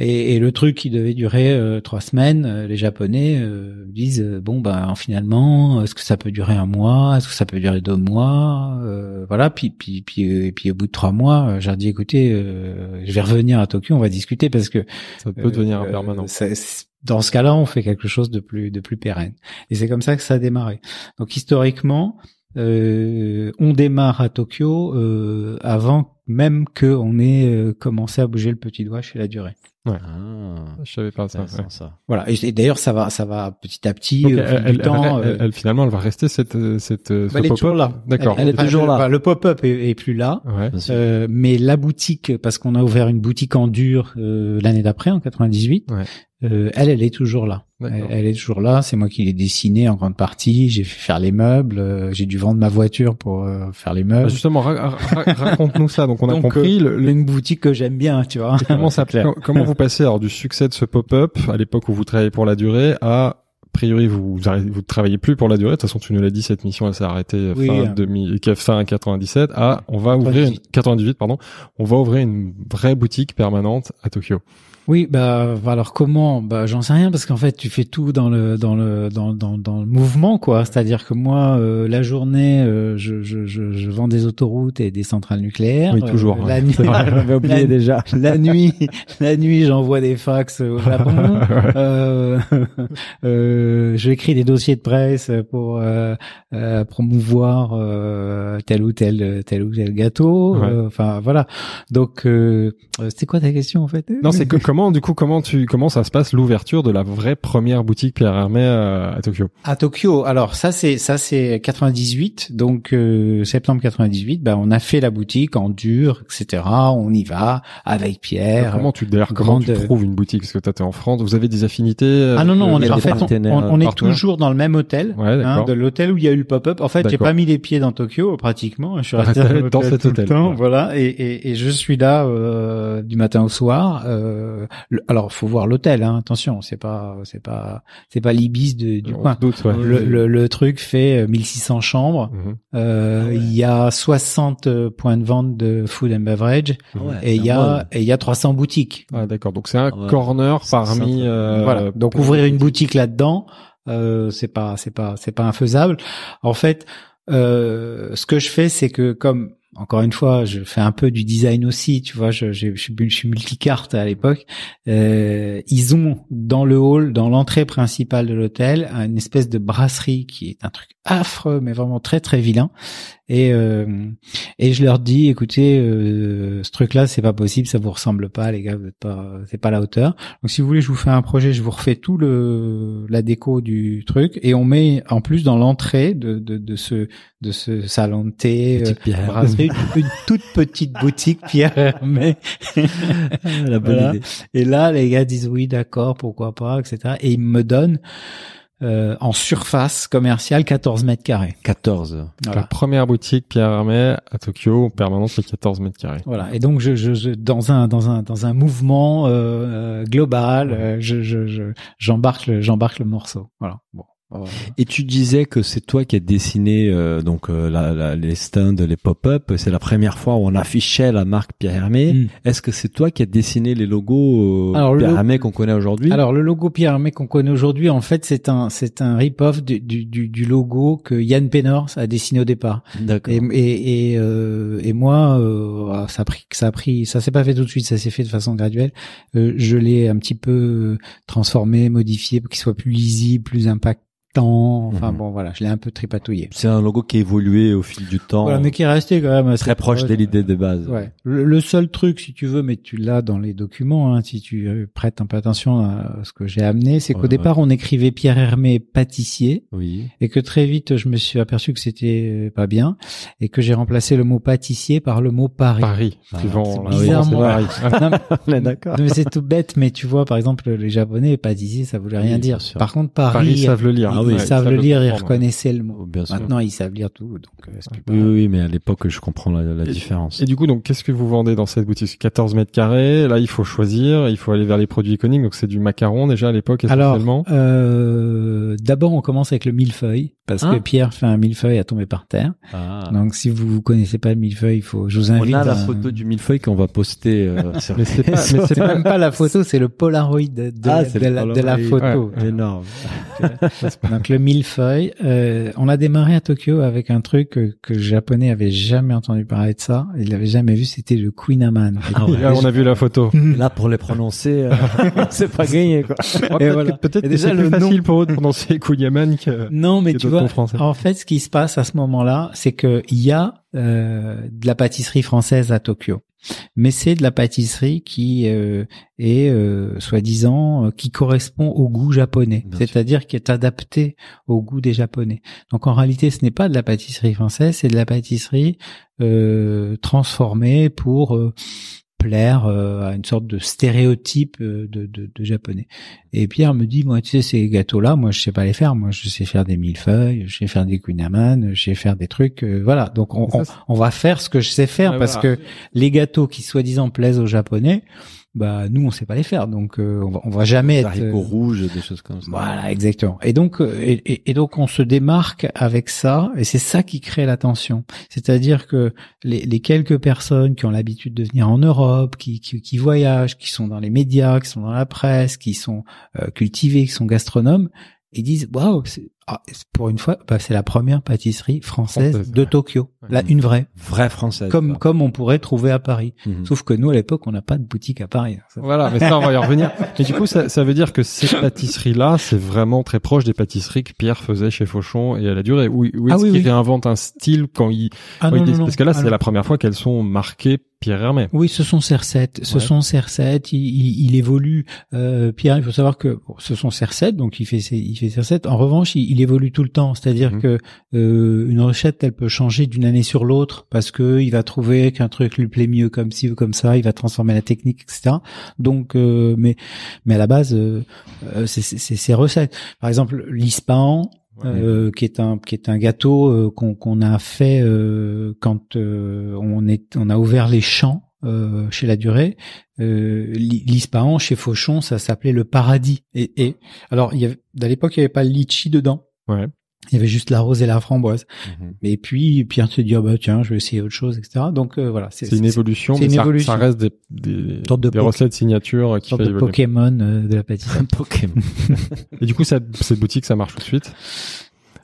Et, et le truc qui devait durer euh, trois semaines, euh, les Japonais euh, disent euh, bon ben finalement, est-ce que ça peut durer un mois, est-ce que ça peut durer deux mois, Euh, voilà. Puis puis puis et puis au bout de trois mois, euh, j'ai dit écoutez, euh, je vais revenir à Tokyo, on va discuter parce que Ça peut devenir un permanent. dans ce cas-là, on fait quelque chose de plus de plus pérenne. Et c'est comme ça que ça a démarré. Donc historiquement, euh, on démarre à Tokyo euh, avant même que on ait euh, commencé à bouger le petit doigt chez la durée. Ah, Je savais pas ça. ouais. ça. Voilà. Et, et d'ailleurs, ça va, ça va petit à petit. Donc, au fil elle, du elle- temps, elle- euh, elle- finalement, elle va rester cette, euh, cette, euh, bah, ce elle est toujours là. D'accord. Elle, est toujours là. enfin, le pop-up est, est plus là. Ouais. Euh, mais la boutique, parce qu'on a ouvert une boutique en dur euh, l'année d'après, en 98, Ouais. Euh, elle, elle est toujours là. Elle, est toujours là. C'est moi qui l'ai dessinée en grande partie. J'ai fait faire les meubles. euh, j'ai dû vendre ma voiture pour euh, faire les Ah, meubles. justement, ra- ra- raconte-nous ça. Donc, on a compris le, le- une boutique que j'aime bien, tu vois. comment ça, clair. com- comment vous passez alors du succès de ce pop-up à l'époque où vous travaillez pour la durée à a priori vous vous, travaillez plus pour la durée. De toute façon, tu nous l'as dit, cette mission elle s'est arrêtée Oui, fin hein. 2000, fin 97. À on va ouvrir une 98 pardon, on va ouvrir une vraie boutique permanente à Tokyo. Oui, bah alors comment? Bah j'en sais rien parce qu'en fait tu fais tout dans le dans le dans dans, dans le mouvement quoi. C'est-à-dire que moi euh, la journée euh, je, je je je vends des autoroutes et des centrales nucléaires. Oui, toujours, Euh, la nuit, C'est J'avais oublié La- déjà. la nuit, la nuit j'envoie des fax au Japon. Euh, euh, J'écris des dossiers de presse pour promouvoir euh, tel ou tel tel ou tel gâteau. Ouais. Enfin voilà. Donc euh, c'était quoi ta question en fait? Non, c'est que comment du coup comment tu comment ça se passe l'ouverture de la vraie première boutique Pierre Hermé à, à Tokyo? À Tokyo, alors ça c'est ça c'est 98, donc euh, septembre 98, ben on a fait la boutique en dur, etc. On y va avec Pierre. comment tu d'ailleurs comment tu trouves une boutique? Parce que t'es en France, vous avez des affinités euh, Ah non non, on est en fait on, est partenaires. toujours dans le même hôtel, Ouais, hein, de l'hôtel où il y a eu le pop-up. En fait, j'ai pas mis les pieds dans Tokyo pratiquement. Je suis resté dans cet hôtel, temps, ouais. voilà. Et, et, et je suis là euh, du matin au soir. Euh, le- alors faut voir l'hôtel, hein, attention, c'est pas c'est pas c'est pas l'ibis de- du coin. doute, ouais. Le, le, le truc fait euh, 1600 chambres. Mhm. Euh, Ah ouais. Il y a 60 points de vente de food and beverage et il y a et il y a 300 boutiques. Ah d'accord, donc c'est un Ouais. corner parmi. euh, voilà. Donc ouvrir une boutique là-dedans, euh, c'est pas c'est pas c'est pas infaisable. En fait, euh, ce que je fais, c'est que comme encore une fois, je fais un peu du design aussi, tu vois, je, je, je je suis multicarte à l'époque. Euh, ils ont dans le hall, dans l'entrée principale de l'hôtel, une espèce de brasserie qui est un truc affreux, mais vraiment très très vilain. Et euh, et je leur dis, écoutez, euh, ce truc-là, c'est pas possible, ça vous ressemble pas, les gars, vous êtes pas, c'est pas la hauteur. Donc si vous voulez, je vous fais un projet, je vous refais tout le la déco du truc, et on met en plus dans l'entrée de, de de ce de ce salon de thé, euh, brasserie, une, une toute petite boutique Pierre Hermé. La bonne Voilà. idée. Et là, les gars disent oui, d'accord, pourquoi pas, etc. Et ils me donnent euh, en surface commerciale 14 mètres carrés. 14. La première boutique Pierre Hermé à Tokyo, permanente, c'est 14 mètres carrés. Voilà. Et donc, je, je, je- dans un dans un dans un mouvement euh, euh, global, euh, je je je- j'embarque le j'embarque le morceau. Voilà. Bon. Et tu disais que c'est toi qui as dessiné euh, donc euh, la, la- les stands, les pop-up. C'est la première fois où on affichait la marque Pierre Hermé. Mm. Est-ce que c'est toi qui as dessiné les logos euh, Alors, le Pierre Hermé qu'on connaît aujourd'hui? Alors le logo Pierre Hermé qu'on connaît aujourd'hui, en fait, c'est un c'est un rip-off du, du, du, du logo que Yann Penors a dessiné au départ. D'accord. Et et et, euh, et moi, euh, ah, ça a pris ça a pris ça s'est pas fait tout de suite, ça s'est fait de façon graduelle. Euh, je l'ai un petit peu transformé, modifié pour qu'il soit plus lisible, plus Enfin Mhm. bon, voilà, je l'ai un peu tripatouillé. C'est un logo qui a évolué au fil du temps, Voilà, mais qui est resté quand même assez très proche de l'idée de base. Ouais. Le, le seul truc, si tu veux, mais tu l'as dans les documents, hein, si tu prêtes un peu attention à ce que j'ai amené, c'est qu'au Ouais, départ, on écrivait Pierre Hermé pâtissier, Oui. et que très vite, je me suis aperçu que c'était pas bien, et que j'ai remplacé le mot pâtissier par le mot Paris. Paris, Ah, la bizarrement- Paris. Non, d'accord. mais c'est tout bête, mais tu vois, par exemple, les Japonais, pâtissier, ça voulait rien Oui, dire. Par contre, Paris, Paris savent le lire. Ils, Ah oui, ils savent le lire, ils reconnaissaient le mot. Oh, Bien sûr. Maintenant, ils savent lire tout, donc euh, Oui, mais à l'époque, je comprends la, la Et- différence. Et du coup, donc, qu'est-ce que vous vendez dans cette boutique? 14 mètres carrés. Là, il faut choisir. Il faut aller vers les produits iconiques. Donc, c'est du macaron déjà à l'époque Alors, essentiellement. euh, d'abord, on commence avec le millefeuille, parce Hein que Pierre fait un millefeuille à tomber par terre. Ah. Donc, si vous connaissez pas le millefeuille, il faut, je vous On invite. a la à- photo du millefeuille qu'on va poster euh, sur Mais c'est pas- mais c'est même pas la photo, c'est le Polaroid de, de, Ah, la- c'est de le la, de la Polaroid. photo. Ouais. énorme. Donc le millefeuille, euh, on a démarré à Tokyo avec un truc que, que le japonais avait jamais entendu parler de ça, il l'avait jamais vu, c'était le Quinaman. Ah ouais. Là, on a vu la photo. Là, pour les prononcer, euh, c'est pas gagné, quoi. Oh, peut-être voilà. que déjà, c'est le plus nom- facile pour eux de prononcer Kunyaman que. Non, mais que tu d'autres vois, en fait, ce qui se passe à ce moment-là, c'est que il y a euh, de la pâtisserie française à Tokyo. mais c'est de la pâtisserie qui euh, est euh, soi-disant qui correspond au goût japonais, c'est-à-dire qui est adapté au goût des japonais. Donc en réalité, ce n'est pas de la pâtisserie française, c'est de la pâtisserie euh, transformée pour euh, plaire euh, à une sorte de stéréotype euh, de, de, de japonais. Et Pierre me dit, moi, tu sais, ces gâteaux-là, moi, je sais pas les faire. Moi, je sais faire des millefeuilles, je sais faire des kunaman, je sais faire des trucs. euh, voilà. Donc, on, on, on va faire ce que je sais faire parce voilà. que les gâteaux qui soi-disant plaisent aux japonais, bah, nous, on sait pas les faire. Donc, euh, on va, on va jamais Des être. haricots euh, rouges, des choses comme ça. voilà, exactement. Et donc, euh, et, et- et donc, on se démarque avec ça, et c'est ça qui crée la tension. C'est-à-dire que les, les quelques personnes qui ont l'habitude de venir en Europe, qui, qui, qui voyagent, qui sont dans les médias, qui sont dans la presse, qui sont euh, cultivés, qui sont gastronomes, ils disent waouh, ah, pour une fois, bah, c'est la première pâtisserie française, Française, de ouais. Tokyo, là une vraie, Vraie française. comme quoi. comme on pourrait trouver à Paris. Mhm. Sauf que nous à l'époque, on n'a pas de boutique à Paris. Ça- Voilà, mais ça, on va y revenir. Et du coup, ça, ça veut dire que ces pâtisseries-là, c'est vraiment très proche des pâtisseries que Pierre faisait chez Fauchon et à la durée. Ou est-ce Ah oui, qu'il oui. réinvente un style quand il... Ah oui, non, non, non. parce que là, c'est la première fois qu'elles sont marquées Pierre Hermé. Oui, ce sont ces recettes. Ce Ouais. sont ces recettes. Il, il, il évolue. Euh, Pierre, il faut savoir que bon, ce sont ses recettes, donc il fait ses, il fait ses recettes. En revanche, il, il évolue tout le temps. C'est-à-dire Mhm. que euh, une recette, elle peut changer d'une année sur l'autre parce que il va trouver qu'un truc lui plaît mieux comme ci ou comme ça. Il va transformer la technique, etc. Donc, euh, mais mais à la base, euh, euh, c'est ses recettes. Par exemple, l'ispahan. euh, qui est un qui est un gâteau euh, qu'on qu'on a fait euh, quand euh, on est on a ouvert les champs euh, chez la durée euh, l'I- l'Ispahan chez Fauchon ça s'appelait le paradis et, et alors il y avait à l'époque il y avait pas le litchi dedans Ouais. il y avait juste la rose et la framboise Mhm. et puis Pierre se dit ah bah tiens je vais essayer autre chose etc donc euh, voilà C'est une évolution, c'est une ça, évolution. ça reste des, des, de des po- recettes signatures qui sorte fait de évoluer. Pokémon euh, de la pâtisserie Pokémon. Et du coup, cette boutique, ça marche tout de suite?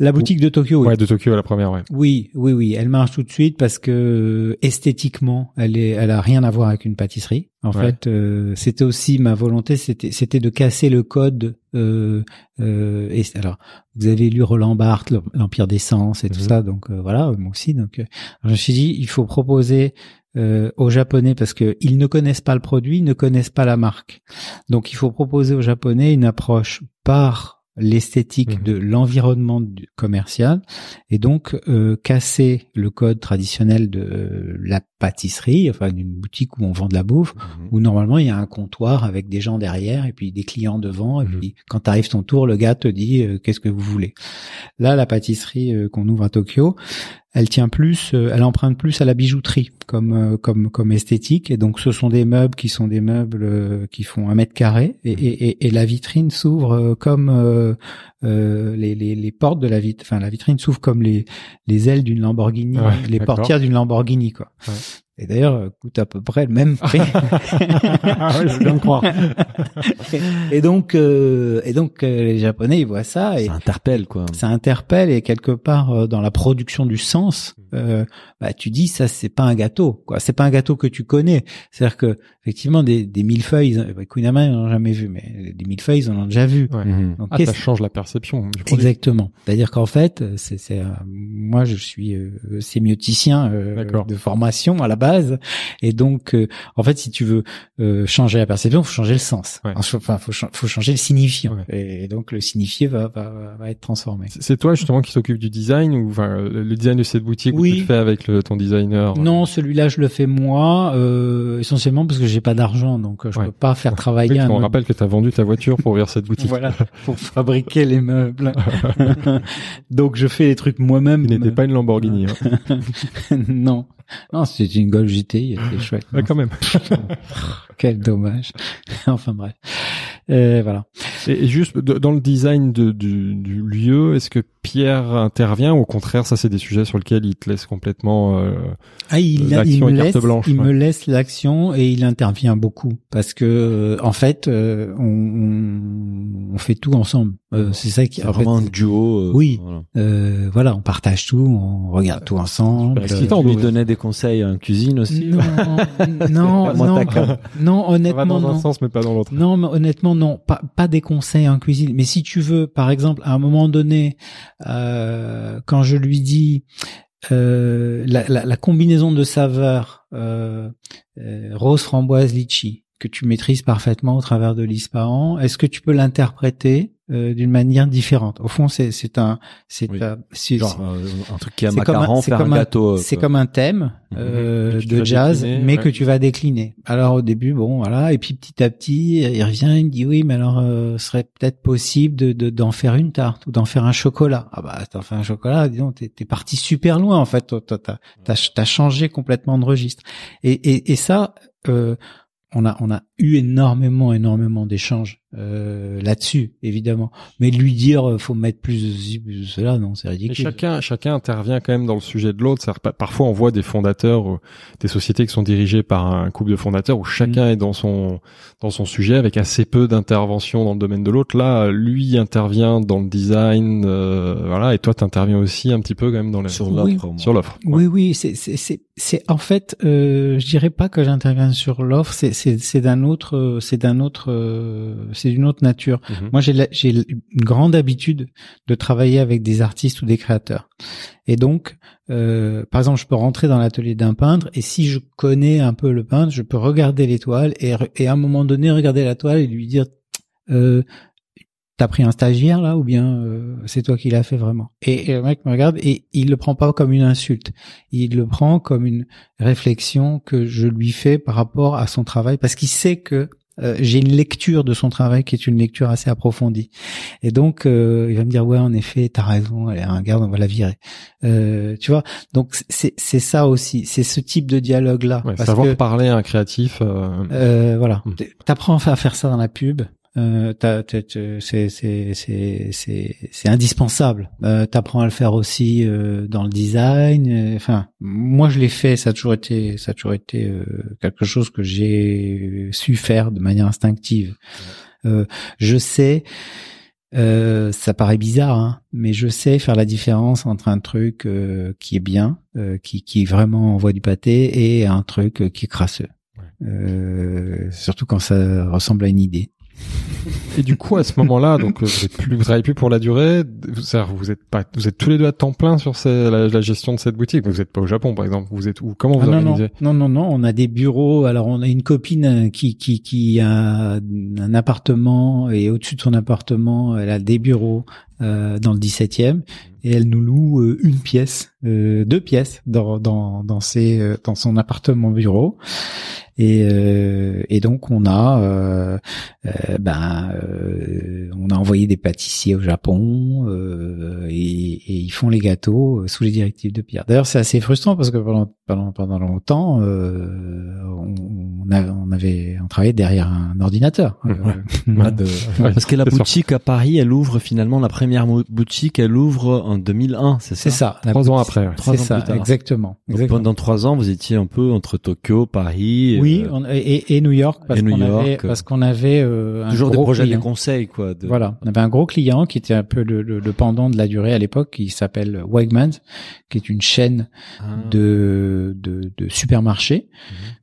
La boutique de Tokyo oui. Ouais, de Tokyo la première, ouais. Oui, oui, oui, elle marche tout de suite parce que euh, esthétiquement, elle est, elle a rien à voir avec une pâtisserie. En Ouais. fait, euh, c'était aussi ma volonté, c'était, c'était de casser le code. Euh, euh, et alors, vous avez lu Roland Barthes, l'Empire des Sens et tout Mhm. ça, donc euh, voilà, moi aussi. Donc, euh, je me suis dit, il faut proposer euh, aux Japonais parce que ils ne connaissent pas le produit, ils ne connaissent pas la marque. Donc, il faut proposer aux Japonais une approche par l'esthétique Mhm. de l'environnement commercial et donc euh, casser le code traditionnel de euh, la pâtisserie, enfin d'une boutique où on vend de la bouffe, Mhm. où normalement il y a un comptoir avec des gens derrière et puis des clients devant et Mhm. puis quand t'arrives ton tour, le gars te dit euh, qu'est-ce que vous voulez. Là, la pâtisserie euh, qu'on ouvre à Tokyo, elle tient plus, euh, elle emprunte plus à la bijouterie comme euh, comme comme esthétique et donc ce sont des meubles qui sont des meubles euh, qui font un mètre carré et, et, et, et la vitrine s'ouvre comme euh, euh, les, les les portes de la vitre, enfin la vitrine s'ouvre comme les les ailes d'une Lamborghini, Ouais, les portières d'une Lamborghini quoi. Ouais. Et d'ailleurs, euh, coûte à peu près le même prix. Ah ouais, je veux bien le croire. et donc, euh, et donc euh, les Japonais ils voient ça et Ça interpelle, quoi. ça interpelle et quelque part euh, dans la production du sens, euh, bah, tu dis ça c'est pas un gâteau, quoi. C'est pas un gâteau que tu connais. C'est-à-dire que effectivement des, des millefeuilles, ils- bah, Kunama ils en ont jamais vu, mais des millefeuilles ils en ont déjà vu. Ouais. Mhm. Donc, Ah, ça change la perception du produit. Exactement. C'est-à-dire qu'en fait, euh, c'est, c'est euh, moi je suis euh, sémioticien euh, de formation à la base, et donc euh, en fait, si tu veux euh, changer la perception, faut changer le sens. Ouais. Enfin, faut, cha- faut changer le signifiant, Ouais. et, donc le signifié va, va, va être transformé. C'est- toi justement qui s'occupe du design ou enfin le design de cette boutique Oui. ou tu le fais avec le, ton designer Non, celui-là je le fais moi, euh, essentiellement parce que j'ai pas d'argent, donc euh, je Ouais. peux pas faire Oui, travailler parce un autre- rappelle que tu as vendu ta voiture pour ouvrir cette boutique. Voilà, pour fabriquer les meubles. donc je fais les trucs moi-même. Il n'était pas une Lamborghini. hein. non, non, c'était une Golf GTI, c'était chouette. Ouais, quand même. Quel dommage. enfin bref. Euh, voilà. Et, et juste dans le design de, du, du lieu, est-ce que Pierre intervient ou au contraire, ça c'est des sujets sur lesquels il te laisse complètement. euh, Ah, il, L'action il me est carte laisse, blanche, il ouais. me laisse l'action et il intervient beaucoup parce que euh, en fait, euh, on, on, on fait tout ensemble. Euh, c'est ça qui. Fait, vraiment un duo. euh, Oui. voilà. euh, voilà, on partage tout, on regarde tout ensemble. Euh, excitant. Tu lui ouais. donnais des conseils en cuisine aussi. Non, non, non, non, honnêtement, dans un non. sens mais pas dans l'autre. Non, mais honnêtement, non. Pas, des conseils en cuisine. Mais si tu veux, par exemple, à un moment donné, euh, quand je lui dis, euh, la, combinaison de saveurs euh, rose, framboise, litchi que tu maîtrises parfaitement au travers de l'ispahan, est-ce que tu peux l'interpréter euh, d'une manière différente Au fond, c'est c'est un c'est Oui. un- Genre euh, un truc qui est un c'est comme un- macaron, faire un un- gâteau. c'est comme un thème euh, de jazz, décliner, mais ouais. que tu vas décliner. Alors au début, bon, voilà, et puis petit à petit, il revient, il me dit oui, mais alors, euh, serait peut-être possible de de- d'en faire une tarte ou d'en faire un chocolat. Ah bah, t'en fais un chocolat, dis donc, t'es parti super loin en fait. T'as t'as t'as changé complètement de registre. Et et, et ça. Euh, on a on a eu énormément énormément d'échanges euh, là-dessus évidemment mais lui dire euh, faut mettre plus de ci, plus de cela non c'est Et ridicule chacun, chacun intervient quand même dans le sujet de l'autre. Parfois, on voit des fondateurs, ou des sociétés qui sont dirigées par un couple de fondateurs où Mm. chacun est dans son dans son sujet avec assez peu d'intervention dans le domaine de l'autre. Là, lui intervient dans le design, euh, voilà, et toi, t'interviens aussi un petit peu quand même dans le sur Oui. l'offre. moins. sur l'offre. Oui, oui, c'est c'est c'est c'est en fait, euh, je dirais pas que j'interviens sur l'offre, c'est c'est c'est d'un autre, euh, c'est d'un autre, euh, c'est d'une autre nature. Mhm. Moi, j'ai une grande habitude de travailler avec des artistes ou des créateurs, et donc, euh, par exemple, je peux rentrer dans l'atelier d'un peintre et si je connais un peu le peintre, je peux regarder les toiles et à un moment donné regarder la toile et lui dire. Euh, T'as pris un stagiaire là ou bien euh, c'est toi qui l'as fait vraiment? Et, et le mec me regarde et il le prend pas comme une insulte il le prend comme une réflexion que je lui fais par rapport à son travail parce qu'il sait que euh, j'ai une lecture de son travail qui est une lecture assez approfondie et donc euh, il va me dire ouais en effet t'as raison elle est un garde on va la virer euh, tu vois? Donc c'est c'est ça aussi c'est ce type de dialogue là Ouais, parce savoir que parler à un créatif. euh, euh, voilà. Hmm. T'apprends à faire ça dans la pub. Euh, c'est c'est c'est c'est c'est indispensable. Euh, T'apprends à le faire aussi euh, dans le design. Euh, Enfin, moi je l'ai fait. Ça a toujours été ça a toujours été euh, quelque chose que j'ai su faire de manière instinctive. Euh, je sais. Euh, ça paraît bizarre, hein, mais je sais faire la différence entre un truc euh, qui est bien, euh, qui, qui vraiment envoie du pâté, et un truc qui est crasseux. Euh, surtout quand ça ressemble à une idée. Et du coup, à ce moment-là, donc euh, vous êtes plus, vous travaillez plus pour la durée. Vous, êtes pas, vous êtes tous les deux à temps plein sur ces- la, la gestion de cette boutique. Vous êtes pas au Japon, par exemple. Vous êtes où? Comment vous Ah, non, organisez? Non, non, non, on a des bureaux. Alors, on a une copine euh, qui qui qui a un appartement et au-dessus de son appartement, elle a des bureaux euh, dans le 17e et elle nous loue euh, une pièce, euh, deux pièces dans dans dans ses euh, dans son appartement bureau. Et, euh, et donc on a ben on a envoyé des pâtissiers au Japon et, et ils font les gâteaux sous les directives de Pierre. D'ailleurs c'est assez frustrant parce que pendant pendant pendant longtemps euh, on, on, a- on avait on travaillait derrière un ordinateur. Euh, Ouais. de- Ouais, Parce que la sûr. boutique à Paris, elle ouvre finalement la première boutique, elle ouvre en 2001, c'est ça? C'est ça. Trois ans après. ouais. Trois C'est ans ça, plus tard. exactement. Donc, exactement. pendant trois ans, vous étiez un peu entre Tokyo, Paris. Oui, euh, on- et, et New York parce qu'on avait York. parce qu'on avait euh, un toujours des gros projets client. de conseil, quoi. de- Voilà, on avait un gros client qui était un peu le, le- le pendant de la durée à l'époque, qui s'appelle Wegmans, qui est une chaîne Ah. de, de, de supermarchés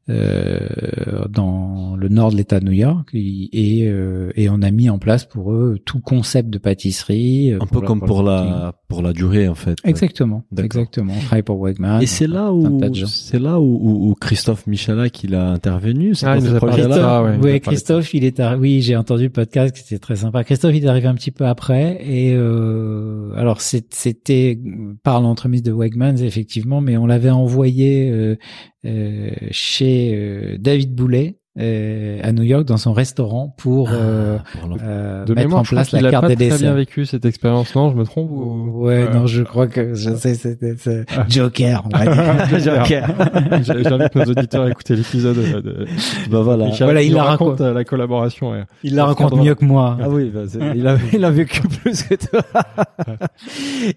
Mhm. euh, dans le nord de l'État de New York, et, euh, et on a mis en place pour eux tout concept de pâtisserie. euh, Un peu comme pour la pour la durée, en fait. Exactement, exactement. On travaille pour Wegmans. Et c'est là où c'est là où, où, où Christophe Michalak il a intervenu. C'est Ah, il nous a parlé de projet-là? ça, ouais, il nous a oui, parlé de Christophe, il est oui, j'ai entendu le podcast qui était très sympa. Christophe, il est arrivé un petit peu après et euh, alors c'était par l'entremise de Wegmans effectivement, mais on l'avait envoyé euh, euh, chez euh, David Boulet à New York dans son restaurant pour euh, Ah, pour l'en- euh, De mettre mémoire, en place la a carte pas des très bien vécu cette expérience. Non, je me trompe ou... Ouais, Ouais. non, je crois que je sais, c'était c'est Ah. Joker, on va dire. Joker. J'ai- J'invite nos auditeurs à écouter l'épisode de, Bah voilà. Michel Voilà, il la raconte raconte. euh, la collaboration. ouais. Il la raconte mieux que moi. Ah oui, bah, il, a, il a vécu plus que toi.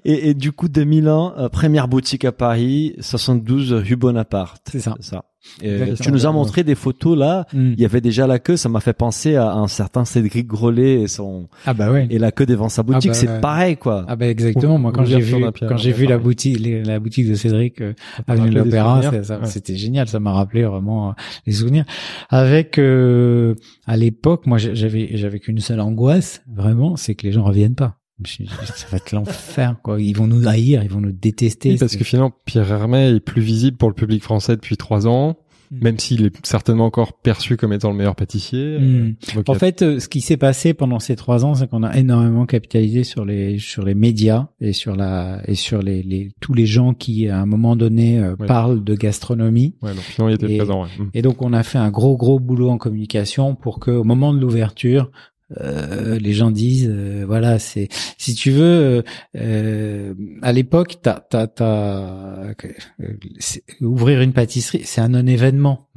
et, et du coup, 2001, euh, première boutique à Paris, 72 rue Bonaparte. C'est ça. C'est ça. Exactement. tu nous as montré des photos là. Mm. Il y avait déjà la queue. Ça m'a fait penser à un certain Cédric Grolet et son Ah bah ouais. et la queue devant sa boutique. bah, c'est ouais. pareil quoi. Ah bah exactement. Moi, quand j'ai vu quand j'ai vu la boutique les- la boutique de Cédric euh, avenue de l'Opéra, c'était génial. Ça m'a rappelé vraiment euh, les souvenirs. Avec euh, à l'époque, moi j'avais j'avais qu'une seule angoisse, vraiment, c'est que les gens reviennent pas. Je- Ça va être l'enfer, quoi. Ils vont nous haïr, ils vont nous détester. Oui, parce que finalement, Pierre Hermé est plus visible pour le public français depuis trois ans, Mm. même s'il est certainement encore perçu comme étant le meilleur pâtissier. Mm. Donc, En fait, euh, ce qui s'est passé pendant ces trois ans, c'est qu'on a énormément capitalisé sur les sur les médias et sur la et sur les, les tous les gens qui à un moment donné euh, Ouais. parlent de gastronomie. ouais, donc finalement, il était Et- présent. ouais. Mm. Et donc on a fait un gros gros boulot en communication pour que au moment de l'ouverture, euh, les gens disent euh, voilà c'est si tu veux euh, euh, à l'époque t'as t'as t'as euh, ouvrir une pâtisserie c'est un non événement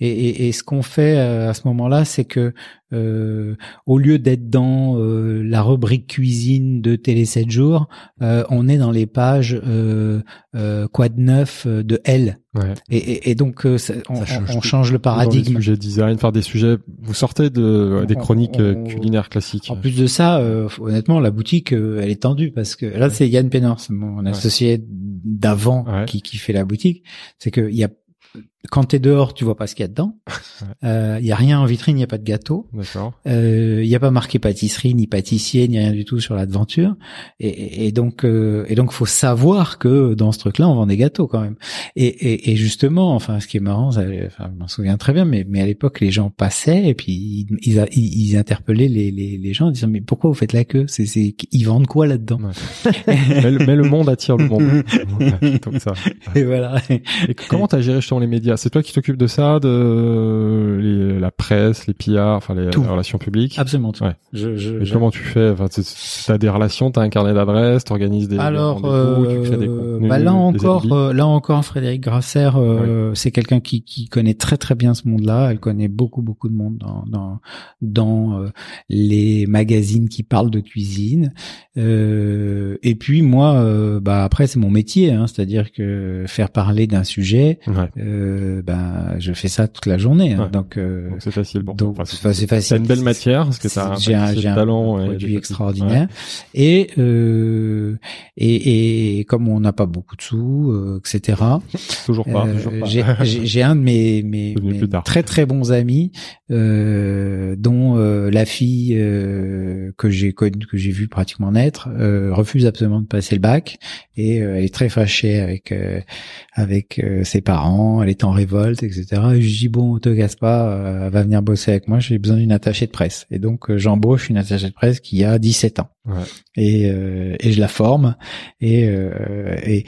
et, et, et ce qu'on fait à ce moment-là c'est que euh, au lieu d'être dans euh, la rubrique cuisine de Télé 7 jours, euh, on est dans les pages euh, euh, Quad 9 euh, de L. Ouais. Et, et, et donc euh, ça- on, Ça change on tout. change le Dans les paradigme. sujets design, faire des sujets. Vous sortez de des On- chroniques on- on- culinaires classiques. En plus de ça, euh, honnêtement, la boutique, elle est tendue parce que là, c'est Yann Pénor, c'est mon associé d'avant qui, qui fait la boutique. C'est que il y a quand t'es dehors, tu vois pas ce qu'il y a dedans. Euh, Il y a rien en vitrine, il y a pas de gâteau. D'accord. Euh, Il y a pas marqué pâtisserie, ni pâtissier, ni rien du tout sur l'aventure. Et, et, donc, euh, et donc, faut savoir que dans ce truc-là, on vend des gâteaux quand même. Et, et, et justement, enfin, ce qui est marrant, ça, enfin, je m'en souviens très bien, mais, mais à l'époque, les gens passaient et puis ils, ils, interpellaient les, les, les gens en disant mais pourquoi vous faites la queue? C'est, c'est, ils vendent quoi là-dedans? Mais, le- mais le monde attire le monde. Ouais, donc ça. Et voilà. Et comment t'as géré justement les médias? C'est toi qui t'occupes de ça, de les- la presse, les PR, enfin les, relations publiques. Absolument tout. Ouais. Je, je, Et je- comment tu fais Enfin, tu- t'as des relations, t'as un carnet d'adresses, t'organises des Alors, des rendez-vous, tu crées des euh, contenus, bah là encore, euh, là encore, Frédéric Grasser, euh, c'est quelqu'un qui, qui connaît très très bien ce monde-là. Elle connaît beaucoup beaucoup de monde dans dans, dans euh, les magazines qui parlent de cuisine. Euh, et puis moi, euh, bah après c'est mon métier, hein, c'est-à-dire que faire parler d'un sujet, Ouais. euh, ben je fais ça toute la journée. hein. Ouais. donc euh, c'est facile. Bon, donc Enfin, c'est facile. T'as une belle matière parce que t'as un j'ai un, j'ai un talent, produit extraordinaire et, euh, et et comme on n'a pas beaucoup de sous euh, etc. Toujours pas. euh, pas. j'ai un de mes, mes, mes très très bons amis euh, dont euh, la fille euh, que j'ai connue que j'ai vu pratiquement naître euh, refuse absolument de passer le bac et euh, elle est très fâchée avec euh, avec euh, ses parents elle est en révolte etc et je dis bon te casse pas euh, va venir bosser avec moi j'ai besoin d'une attachée de presse et donc euh, j'embauche une attachée de presse qui a 17 ans Ouais. et euh, et je la forme et euh, et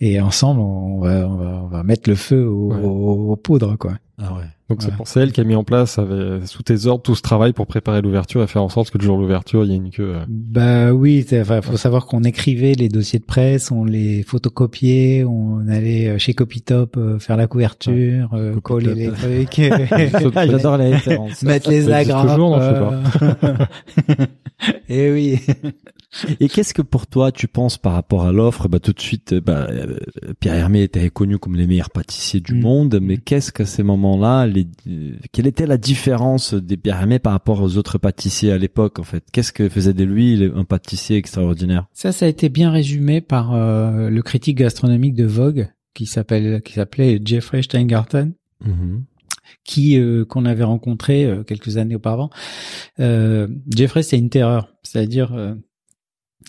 et ensemble on va on va on va mettre le feu Ouais. aux- aux poudres quoi Ah ouais. Donc pour c'est elle qui a mis en place avec, sous tes ordres tout ce travail pour préparer l'ouverture et faire en sorte que le jour de l'ouverture il y ait une queue. euh, Bah oui, c'est- enfin, faut savoir qu'on écrivait les dossiers de presse, on les photocopiait, on allait euh, chez Copytop euh, faire la couverture, euh, Copytop. coller les trucs, J'adore la référence. mettre les agrafes. toujours, non, je sais euh. Et oui. Et qu'est-ce que pour toi tu penses par rapport à l'offre? Bah tout de suite, bah, euh, Pierre Hermé était reconnu comme les meilleurs pâtissiers du Mm. monde, mais qu'est-ce qu'à ces moments-là, les, euh, quelle était la différence des Pierre Hermé par rapport aux autres pâtissiers à l'époque en fait? Qu'est-ce que faisait de lui un pâtissier extraordinaire? Ça, ça a été bien résumé par euh, le critique gastronomique de Vogue, qui s'appelle, qui s'appelait Jeffrey Steingarten. qui euh, qu'on avait rencontré euh, quelques années auparavant. Euh, Jeffrey, c'est une terreur, c'est-à-dire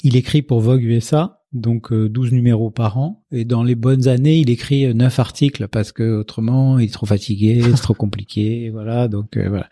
il écrit pour Vogue USA, donc euh, 12 numéros par an, et dans les bonnes années, il écrit euh, 9 articles parce que autrement, il est trop fatigué, c'est trop compliqué, voilà. Donc euh, voilà,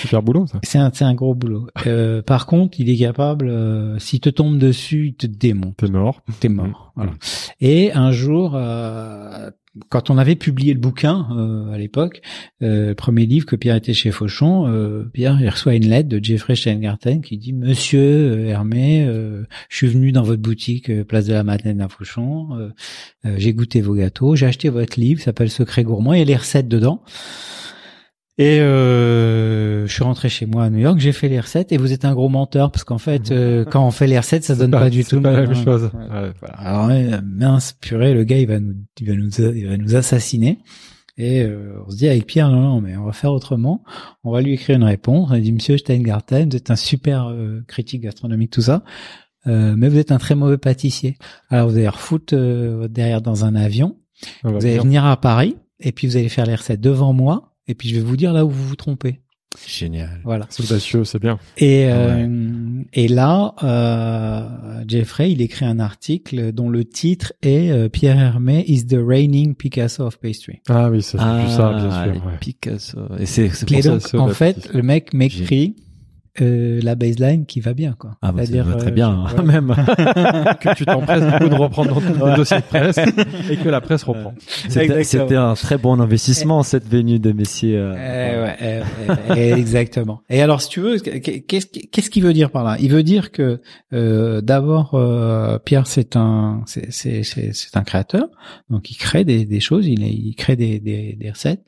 Super boulot ça. c'est un c'est un gros boulot. Euh, par contre, il est capable, euh, s'il te tombe dessus, il te démonte T'es mort. t'es Mmh. mort. Voilà. Et un jour, euh, quand on avait publié le bouquin euh, à l'époque, euh, le premier livre que Pierre était chez Fauchon, euh, Pierre il reçoit une lettre de Jeffrey Steingarten qui dit Monsieur euh, Hermé, euh, je suis venu dans votre boutique place de la Madeleine à Fauchon, j'ai goûté vos gâteaux, j'ai acheté votre livre, s'appelle Secret gourmand, il y a les recettes dedans. Et euh, je suis rentré chez moi à New York, j'ai fait les recettes et vous êtes un gros menteur parce qu'en fait euh, quand on fait les recettes ça donne pas, du tout pas la même chose. Ouais. Ouais. Voilà. Alors mince purée, le gars il va nous il va nous il va nous assassiner. Et euh, on se dit avec Pierre non non mais on va faire autrement. On va lui écrire une réponse. On a dit Monsieur Steingarten, vous êtes un super euh, critique gastronomique tout ça, euh, mais vous êtes un très mauvais pâtissier. Alors vous allez refoutre euh, votre derrière dans un avion. Vous allez bien. venir à Paris et puis vous allez faire les recettes devant moi et puis je vais vous dire là où vous vous trompez. Génial. Voilà. C'est audacieux, c'est bien. Et euh, et là, euh, Jeffrey, il écrit un article dont le titre est euh, Pierre Hermé is the reigning Picasso of pastry. Ah oui, c'est Ah, plus ça, bien sûr. ouais. Picasso. Et c'est c'est pour Et ça. donc, ça, en fait, le mec m'écrit euh, la baseline qui va bien, quoi. Ah bah ça C'est-à-dire, va très euh, bien, je- hein, même. que tu t'empresses du coup de reprendre dans tous les dossiers de presse et que la presse reprend. C'était un très bon investissement, cette venue de messieurs. euh, Eh ouais, eh, eh, eh, exactement. Et alors, si tu veux, qu'est-ce qu'est-ce qu'il veut dire par là? Il veut dire que euh, d'abord, euh, Pierre, c'est un, c'est c'est c'est c'est un créateur, donc il crée des, des choses, il, il crée des des, des recettes,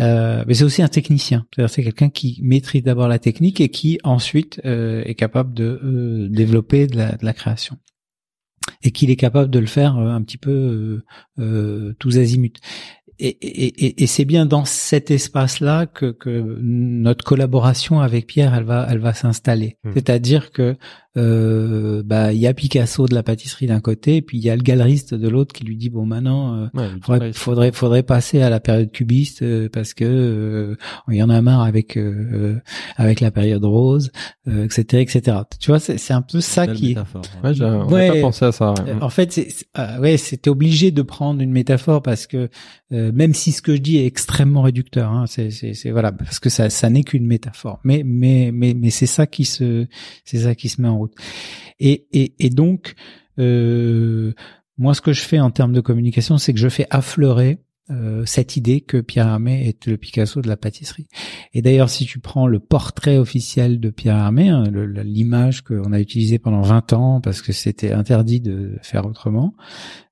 euh, mais c'est aussi un technicien. C'est-à-dire, c'est quelqu'un qui maîtrise d'abord la technique et qui ensuite euh, est capable de euh, développer de la, de la création et qu'il est capable de le faire euh, un petit peu tous azimuts. Et, et, et, et c'est bien dans cet espace-là que, que notre collaboration avec Pierre, elle va, elle va s'installer. Mhm. C'est-à-dire que euh, bah il y a Picasso de la pâtisserie d'un côté, et puis il y a le galeriste de l'autre qui lui dit bon maintenant euh, Ouais, faudrait, faudrait faudrait passer à la période cubiste euh, parce que euh, il y en a marre avec euh, avec la période rose, euh, etc., etc. Tu vois, c'est c'est un peu ça qui métaphore, ouais. On Ouais. pas pensé à ça. ouais. En fait, c'est, ah ouais, c'était obligé de prendre une métaphore parce que euh, même si ce que je dis est extrêmement réducteur, hein, c'est, c'est, c'est voilà, parce que ça, ça n'est qu'une métaphore. Mais, mais, mais, mais c'est ça qui se, c'est ça qui se met en route. Et, donc, euh, moi, ce que je fais en termes de communication, c'est que je fais affleurer euh, cette idée que Pierre Hermé est le Picasso de la pâtisserie. Et d'ailleurs, si tu prends le portrait officiel de Pierre Hermé, hein, l'image qu'on a utilisée pendant 20 ans parce que c'était interdit de faire autrement,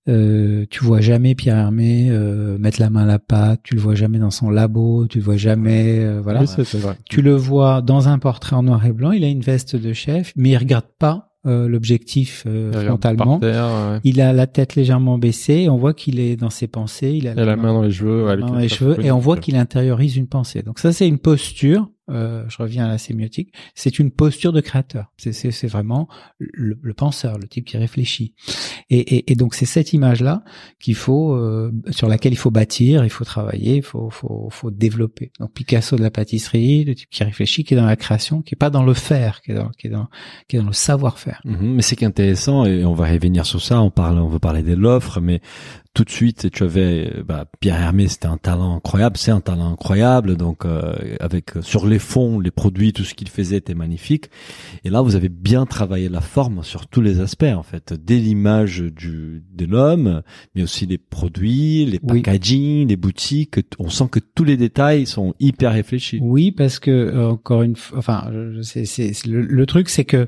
euh, tu vois jamais Pierre Hermé euh, mettre la main à la pâte, tu le vois jamais dans son labo, tu le vois jamais, euh, voilà. Oui, vrai. Tu le vois dans un portrait en noir et blanc, il a une veste de chef, mais il regarde pas euh, l'objectif euh, frontalement. Par terre, ouais. Il a la tête légèrement baissée, on voit qu'il est dans ses pensées, il a Il la main dans les cheveux. ouais, main dans le les cheveux, et on voit chapeau. qu'il intériorise une pensée. Donc ça, c'est une posture. Euh, je reviens à la sémiotique. C'est une posture de créateur. C'est vraiment le, le penseur, le type qui réfléchit. Et, et, et donc c'est cette image-là qu'il faut, euh, sur laquelle il faut bâtir, il faut travailler, il faut faut faut développer. Donc Picasso de la pâtisserie, le type qui réfléchit, qui est dans la création, qui est pas dans le faire, qui est dans qui est dans qui est dans le savoir-faire. Mhm, mais c'est qu'intéressant et on va revenir sur ça. On parle, on veut parler de l'offre, mais tout de suite, tu avais bah, Pierre Hermé, c'était un talent incroyable, c'est un talent incroyable. Donc euh, avec euh, sur les fonds, les produits, tout ce qu'il faisait était magnifique. Et là, vous avez bien travaillé la forme sur tous les aspects en fait, dès l'image du de l'homme, mais aussi les produits, les Oui. packaging, les boutiques. On sent que tous les détails sont hyper réfléchis. Oui, parce que euh, encore une fois, enfin, c'est- le, le truc, c'est que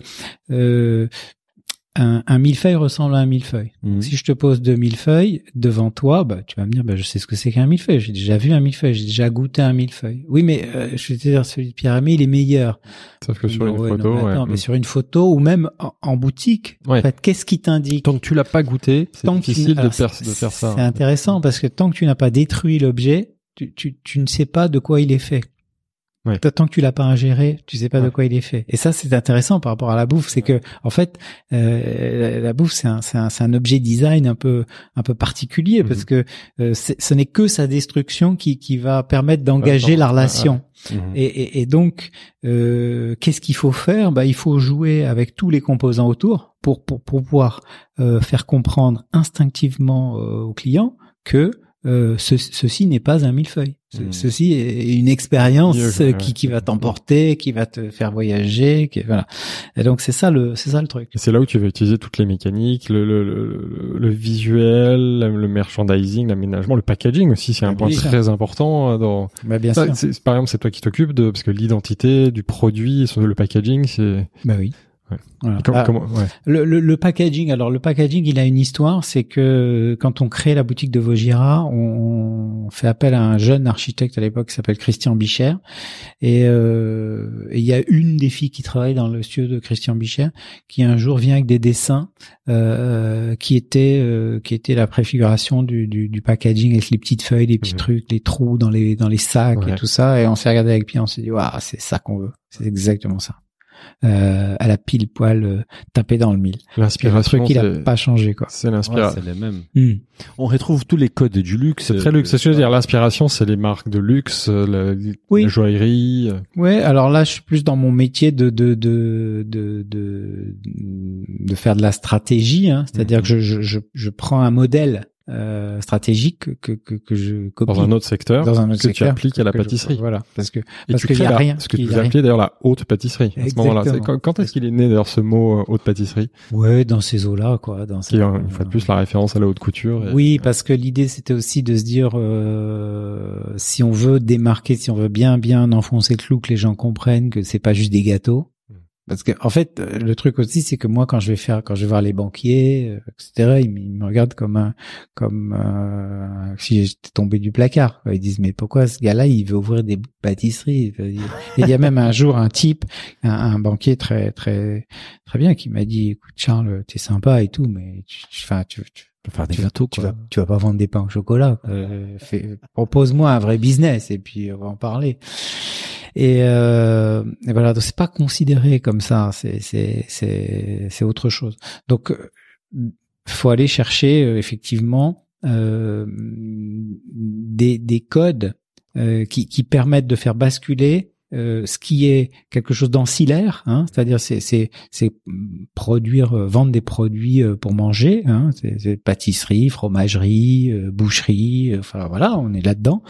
euh, un, un millefeuille ressemble à un millefeuille. Mhm. Si je te pose deux millefeuilles devant toi, bah, tu vas me dire, bah, je sais ce que c'est qu'un millefeuille. J'ai déjà vu un millefeuille, j'ai déjà goûté un millefeuille. Oui, mais euh, je vais te dire, celui de Pierre Hermé, il est meilleur. Sauf que sur Non, une ouais, non, photo, mais attends, ouais. mais sur une photo ou même en, en boutique, Ouais. en fait, qu'est-ce qui t'indique Tant que tu l'as pas goûté, c'est tu- difficile de, faire, de faire ça. C'est intéressant parce que tant que tu n'as pas détruit l'objet, tu, tu, tu ne sais pas de quoi il est fait. Ouais. Tant que tu l'as pas ingéré, tu sais pas de quoi il est fait. Et ça, c'est intéressant par rapport à la bouffe, c'est que en fait, euh, la, bouffe, c'est un, c'est un, c'est un objet design un peu, un peu particulier Mhm. parce que euh, ce n'est que sa destruction qui, qui va permettre d'engager la relation. Mhm. Et, et, et donc, euh, qu'est-ce qu'il faut faire? Bah, Il faut jouer avec tous les composants autour pour, pour, pour pouvoir euh, faire comprendre instinctivement euh, au client que euh, ce- ceci n'est pas un millefeuille. Ce- Mhm. Ceci est une expérience qui, qui va t'emporter, qui va te faire voyager. Qui, voilà. Et donc c'est ça le c'est ça le truc. Et c'est là où tu vas utiliser toutes les mécaniques, le, le, le, le visuel, le merchandising, l'aménagement, le packaging aussi, c'est un Oui, point ça. très important euh, dans. Bah, bien Ça, sûr. par exemple, c'est toi qui t'occupes de parce que l'identité du produit, le packaging, c'est Bah oui. Ouais. Voilà. comment, Ah, comment- ouais. Le, le, le packaging, alors le packaging, il a une histoire, c'est que quand on crée la boutique de Vaugirard, on, on fait appel à un jeune architecte à l'époque qui s'appelle Christian Bicher, et euh, et il y a une des filles qui travaille dans le studio de Christian Bicher qui un jour vient avec des dessins euh, qui étaient euh, qui étaient la préfiguration du, du, du packaging avec les petites feuilles, les petits Mhm. trucs, les trous dans les dans les sacs et tout ça, et on s'est regardé avec Pierre, on s'est dit waouh, c'est ça qu'on veut, c'est exactement ça. Euh, elle a pile poil euh, tapé dans le mille. Le L'inspiration, truc, il a pas changé quoi. c'est Ouais, l'inspiration. c'est les mêmes. Hmm. On retrouve tous les codes du luxe. c'est très luxe. C'est ce que je veux dire. L'inspiration, c'est les marques de luxe, euh, la, Oui. la joaillerie. euh, Ouais, alors là, je suis plus dans mon métier de de de de de, de faire de la stratégie, hein. c'est-à-dire Mhm. que je, je je je prends un modèle euh, stratégique que que que je copie dans un autre secteur, Dans un autre que tu appliques à la que je- pâtisserie. voilà, parce que Et parce qu'il y a la- rien, Ce que il tu y a appelais d'ailleurs la haute pâtisserie. À ce moment-là, C'est- Exactement. quand, quand est-ce qu'il est né d'ailleurs ce mot euh, haute pâtisserie, ouais, dans ces eaux-là, quoi, dans qui ces- est une fois de plus la référence à la haute couture. et- Oui, parce que l'idée c'était aussi de se dire euh, si on veut démarquer, si on veut bien bien enfoncer le clou, que les gens comprennent que c'est pas juste des gâteaux. Parce que en fait, euh, le truc aussi, c'est que moi, quand je vais faire, quand je vais voir les banquiers, euh, etc., ils, ils me regardent comme un, comme euh, si j'étais tombé du placard. Ils disent mais pourquoi ce gars-là, il veut ouvrir des pâtisseries? Et Il y a même un jour un type, un, un banquier très très très bien, qui m'a dit écoute Charles, t'es sympa et tout, mais tu, tu- enfin tu, tu faire des tu, gâteaux, tu vas, tu vas pas vendre des pains au chocolat. Euh, propose-moi un vrai business et puis on va en parler. Et, euh, et voilà, donc c'est pas considéré comme ça. C'est c'est c'est c'est autre chose. Donc euh, faut aller chercher euh, effectivement euh, des des codes euh, qui qui permettent de faire basculer euh, ce qui est quelque chose d'ancillaire, hein, c'est-à-dire c'est c'est c'est produire euh, vendre des produits euh, pour manger, hein, c'est c'est pâtisserie, fromagerie, boucherie, enfin voilà, on est là-dedans,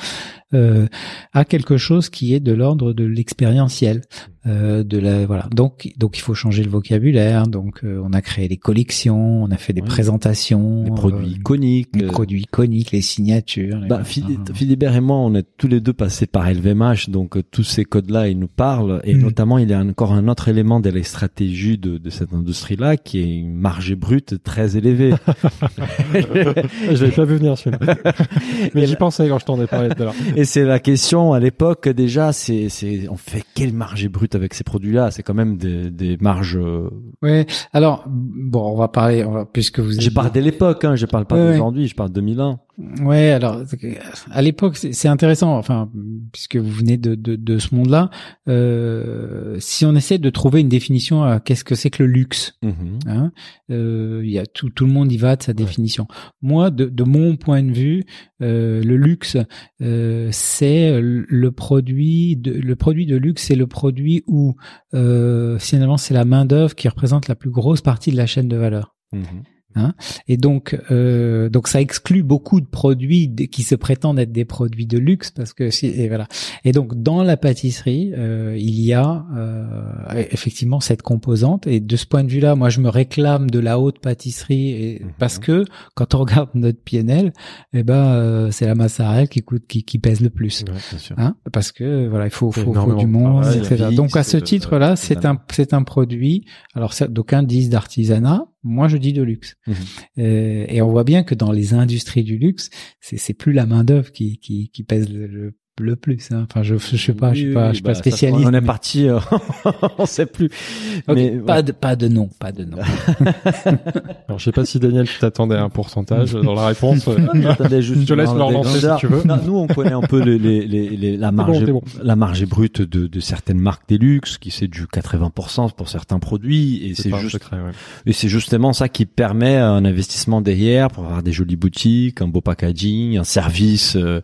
euh, à quelque chose qui est de l'ordre de l'expérientiel, euh, de la voilà. Donc donc il faut changer le vocabulaire, donc euh, on a créé des collections, on a fait des Oui. présentations, Les produits euh, iconiques. les euh, produits iconiques, les signatures. les Bah, Philibert et moi, on est tous les deux passés par LVMH, donc euh, tous ces codes-là, ils nous parlent. Et Mm. notamment, il y a encore un autre élément de la stratégie de, de cette industrie-là, qui est une marge brute très élevée. Je l'avais pas vu venir celui-là. Mais j'y pensais quand je t'en ai parlé tout à l'heure. Et c'est la question à l'époque déjà, c'est, c'est, on fait quelle marge brute avec ces produits-là? C'est quand même des, des marges. euh, Ouais. Alors bon, on va parler, on va, puisque vous. Je parle de l'époque, hein, je parle pas Ouais, ouais. d'aujourd'hui, je parle de 2001. Ouais, alors à l'époque c'est intéressant, enfin puisque vous venez de de, de ce monde-là, euh, si on essaie de trouver une définition à qu'est-ce que c'est que le luxe, Mhm. hein, euh, il y a tout tout le monde y va de sa définition. Moi, de de mon point de vue, euh, le luxe euh, c'est le produit de le produit de luxe, c'est le produit où euh, finalement c'est la main d'œuvre qui représente la plus grosse partie de la chaîne de valeur. Mhm. Et donc, euh, donc ça exclut beaucoup de produits qui se prétendent être des produits de luxe parce que si et voilà. Et donc dans la pâtisserie, euh, il y a euh, effectivement cette composante. Et de ce point de vue-là, moi je me réclame de la haute pâtisserie et, Mhm. parce que quand on regarde notre PNL, eh ben euh, c'est la mozzarella qui coûte qui, qui pèse le plus. Ouais. Hein, parce que voilà, il faut, faut, faut du de monde, etc. vie, Donc à ce titre-là, c'est c'est un, c'est un produit. Alors d'aucuns disent d'artisanat, moi je dis de luxe. Mhm. Euh, et on voit bien que dans les industries du luxe, c'est, c'est plus la main d'œuvre qui, qui, qui pèse le, le, le plus. Hein. Enfin, je, je sais pas, je suis pas, oui, je suis pas bah, ça, spécialiste. on est mais- parti, euh, on sait plus. Mais pas de, pas de nom, pas de nom. Alors, je sais pas si Daniel, tu t'attendais à un pourcentage dans la réponse. juste Je te laisse dans leur le lancer si tu veux. Non, nous, on connaît un peu les, les, les, les- la marge, bon. la marge brute de, de certaines marques des luxe, qui c'est du 80% pour certains produits, et c'est pas un juste, secret, ouais. et c'est justement ça qui permet un investissement derrière pour avoir des jolies boutiques, un beau packaging, un service euh,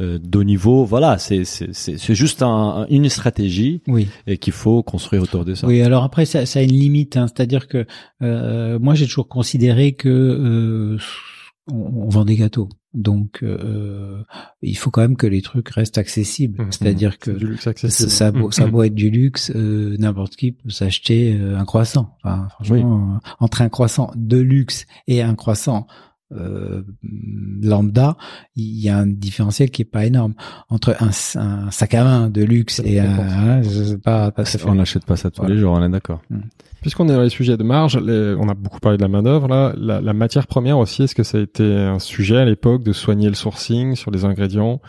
euh, de haut niveau. Voilà, c'est c'est c'est c'est juste un, une stratégie Oui. et qu'il faut construire autour de ça. Oui, alors après ça, ça a une limite, hein, c'est-à-dire que euh, moi j'ai toujours considéré que euh, on, on vend des gâteaux, donc euh, il faut quand même que les trucs restent accessibles, Mhm. c'est-à-dire que C'est du luxe ça, accessible. ça, a beau, ça beau être du luxe, euh, n'importe qui peut s'acheter euh, un croissant. Enfin, franchement, euh, entre un croissant de luxe et un croissant euh, lambda, il y a un différentiel qui est pas énorme entre un, un sac à main de luxe Ça et un, hein, je sais pas, pas. On n'achète pas ça tous Voilà. les jours, on est d'accord. Puisqu'on est dans les sujets de marge, les- on a beaucoup parlé de la main d'œuvre là. La, la matière première aussi, est-ce que ça a été un sujet à l'époque de soigner le sourcing sur les ingrédients?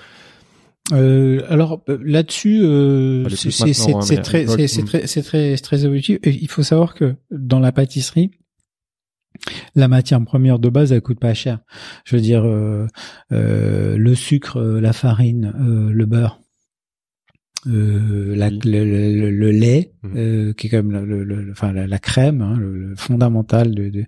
Euh, alors euh, là-dessus, euh, c'est hein, très, c'est hmm. très, c'est très, c'est très évolutif. Et il faut savoir que dans la pâtisserie, la matière première de base, elle coûte pas cher. Je veux dire, euh, euh, le sucre, euh, la farine, le beurre. Euh, la, le, le- le lait, Mhm. euh, qui est quand même le, le- le- enfin la, la crème, hein, le, le fondamental de, de-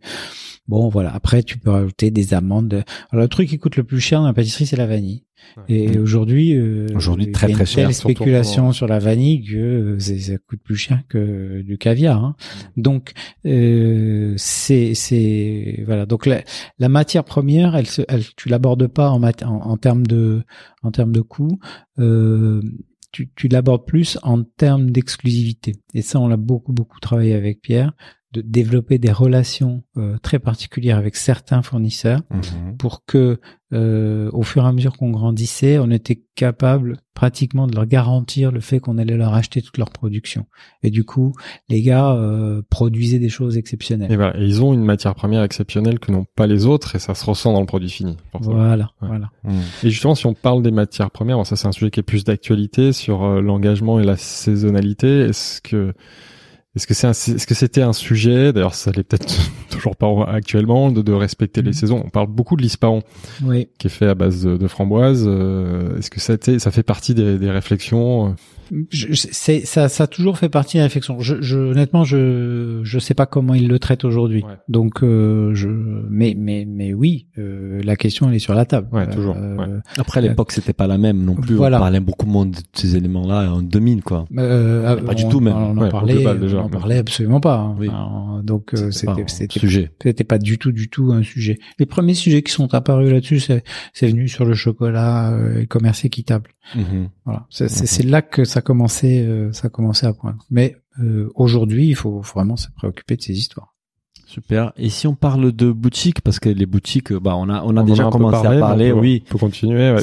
Bon, voilà. Après, tu peux rajouter des amandes. Alors, le truc qui coûte le plus cher dans la pâtisserie, c'est la vanille. Et Mhm. aujourd'hui, euh, Aujourd'hui, il y très, a une très cher, telle spéculation pour- sur la vanille que euh, ça coûte plus cher que du caviar. hein. Donc, euh, c'est, c'est, voilà. Donc, la, la matière première, elle, se, elle, tu l'abordes pas en, mat- en, en termes de, en termes de coût. Euh, tu, l'abordes plus en termes d'exclusivité. Et ça, on l'a beaucoup, beaucoup travaillé avec Pierre, de développer des relations euh, très particulières avec certains fournisseurs Mhm. pour que, euh, au fur et à mesure qu'on grandissait, on était capable pratiquement de leur garantir le fait qu'on allait leur acheter toute leur production. Et du coup, les gars euh, produisaient des choses exceptionnelles. Et voilà. Et ils ont une matière première exceptionnelle que n'ont pas les autres et ça se ressent dans le produit fini. forcément. Voilà, Ouais. voilà. Et justement, si on parle des matières premières, bon, ça c'est un sujet qui est plus d'actualité sur euh, l'engagement et la saisonnalité. Est-ce que est-ce que c'est un- est-ce que c'était un sujet D'ailleurs, ça l'est peut-être toujours pas actuellement de, de respecter les Mhm. saisons? On parle beaucoup de l'isparon Oui. qui est fait à base de, de framboises. Euh, est-ce que ça, a été- ça fait partie des, des réflexions euh, Je- je- c'est ça, ça a toujours fait partie de la réflexion. Je, je, honnêtement, je, je sais pas comment ils le traitent aujourd'hui. Ouais. Donc, euh, je, mais, mais, mais oui, euh, la question elle est sur la table. Ouais, toujours, Euh, ouais. Après, l'époque, c'était pas la même non plus. Voilà. On parlait beaucoup moins de ces éléments-là en 2000, quoi. euh, Pas du tout, même. On en parlait, global, déjà. On parlait absolument pas. hein. Oui. Donc euh, C'était pas c'était du tout du tout un sujet. Les premiers sujets qui sont apparus là-dessus, c'est venu sur le chocolat euh, et le commerce équitable. Mhm. Voilà, c'est Mhm. c'est là que ça commençait euh, ça commençait à poindre. Mais euh, aujourd'hui, il faut vraiment se préoccuper de ces histoires. Super. Et si on parle de boutiques, parce que les boutiques, bah, on a, on a déjà commencé parlé, à parler, on peut, oui. on peut continuer. ouais.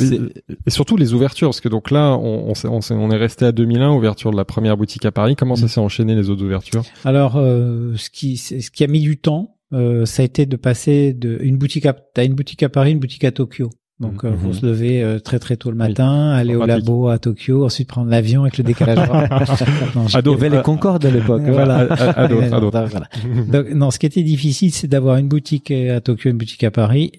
Et surtout les ouvertures, parce que donc là, on, on, s'est- on, s'est- on est resté à 2001, ouverture de la première boutique à Paris. Comment ça Mm. s'est enchaîné les autres ouvertures? Alors, euh, ce qui ce qui a mis du temps, euh, ça a été de passer de une boutique à t'as une boutique à Paris, une boutique à Tokyo. Donc, euh, Mhm. faut se lever euh, très très tôt le matin, aller au pratique. labo à Tokyo, ensuite prendre l'avion avec le décalage horaire. À Il d'autres- les Concorde à l'époque. hein. Voilà. À, à- à à. Voilà. Donc, non, ce qui était difficile, c'est d'avoir une boutique à Tokyo, une boutique à Paris,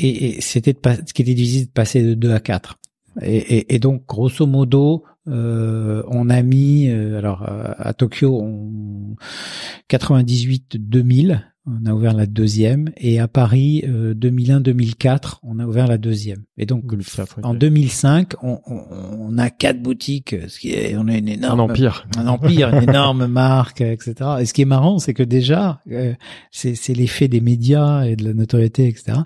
et, et c'était de pas, ce qui était difficile de passer de 2 à 4. Et, et, et donc, grosso modo, euh, on a mis, euh, alors euh, à Tokyo, on, 98-2000, on a ouvert la deuxième, et à Paris, euh, 2001-2004, on a ouvert la deuxième. Et donc, 2004, ok. en 2005, on, on, on a quatre boutiques, ce qui est, on a une Un énorme empire. un empire, une énorme marque, euh, etc. Et ce qui est marrant, c'est que déjà, euh, c'est l'effet des médias et de la notoriété, etc.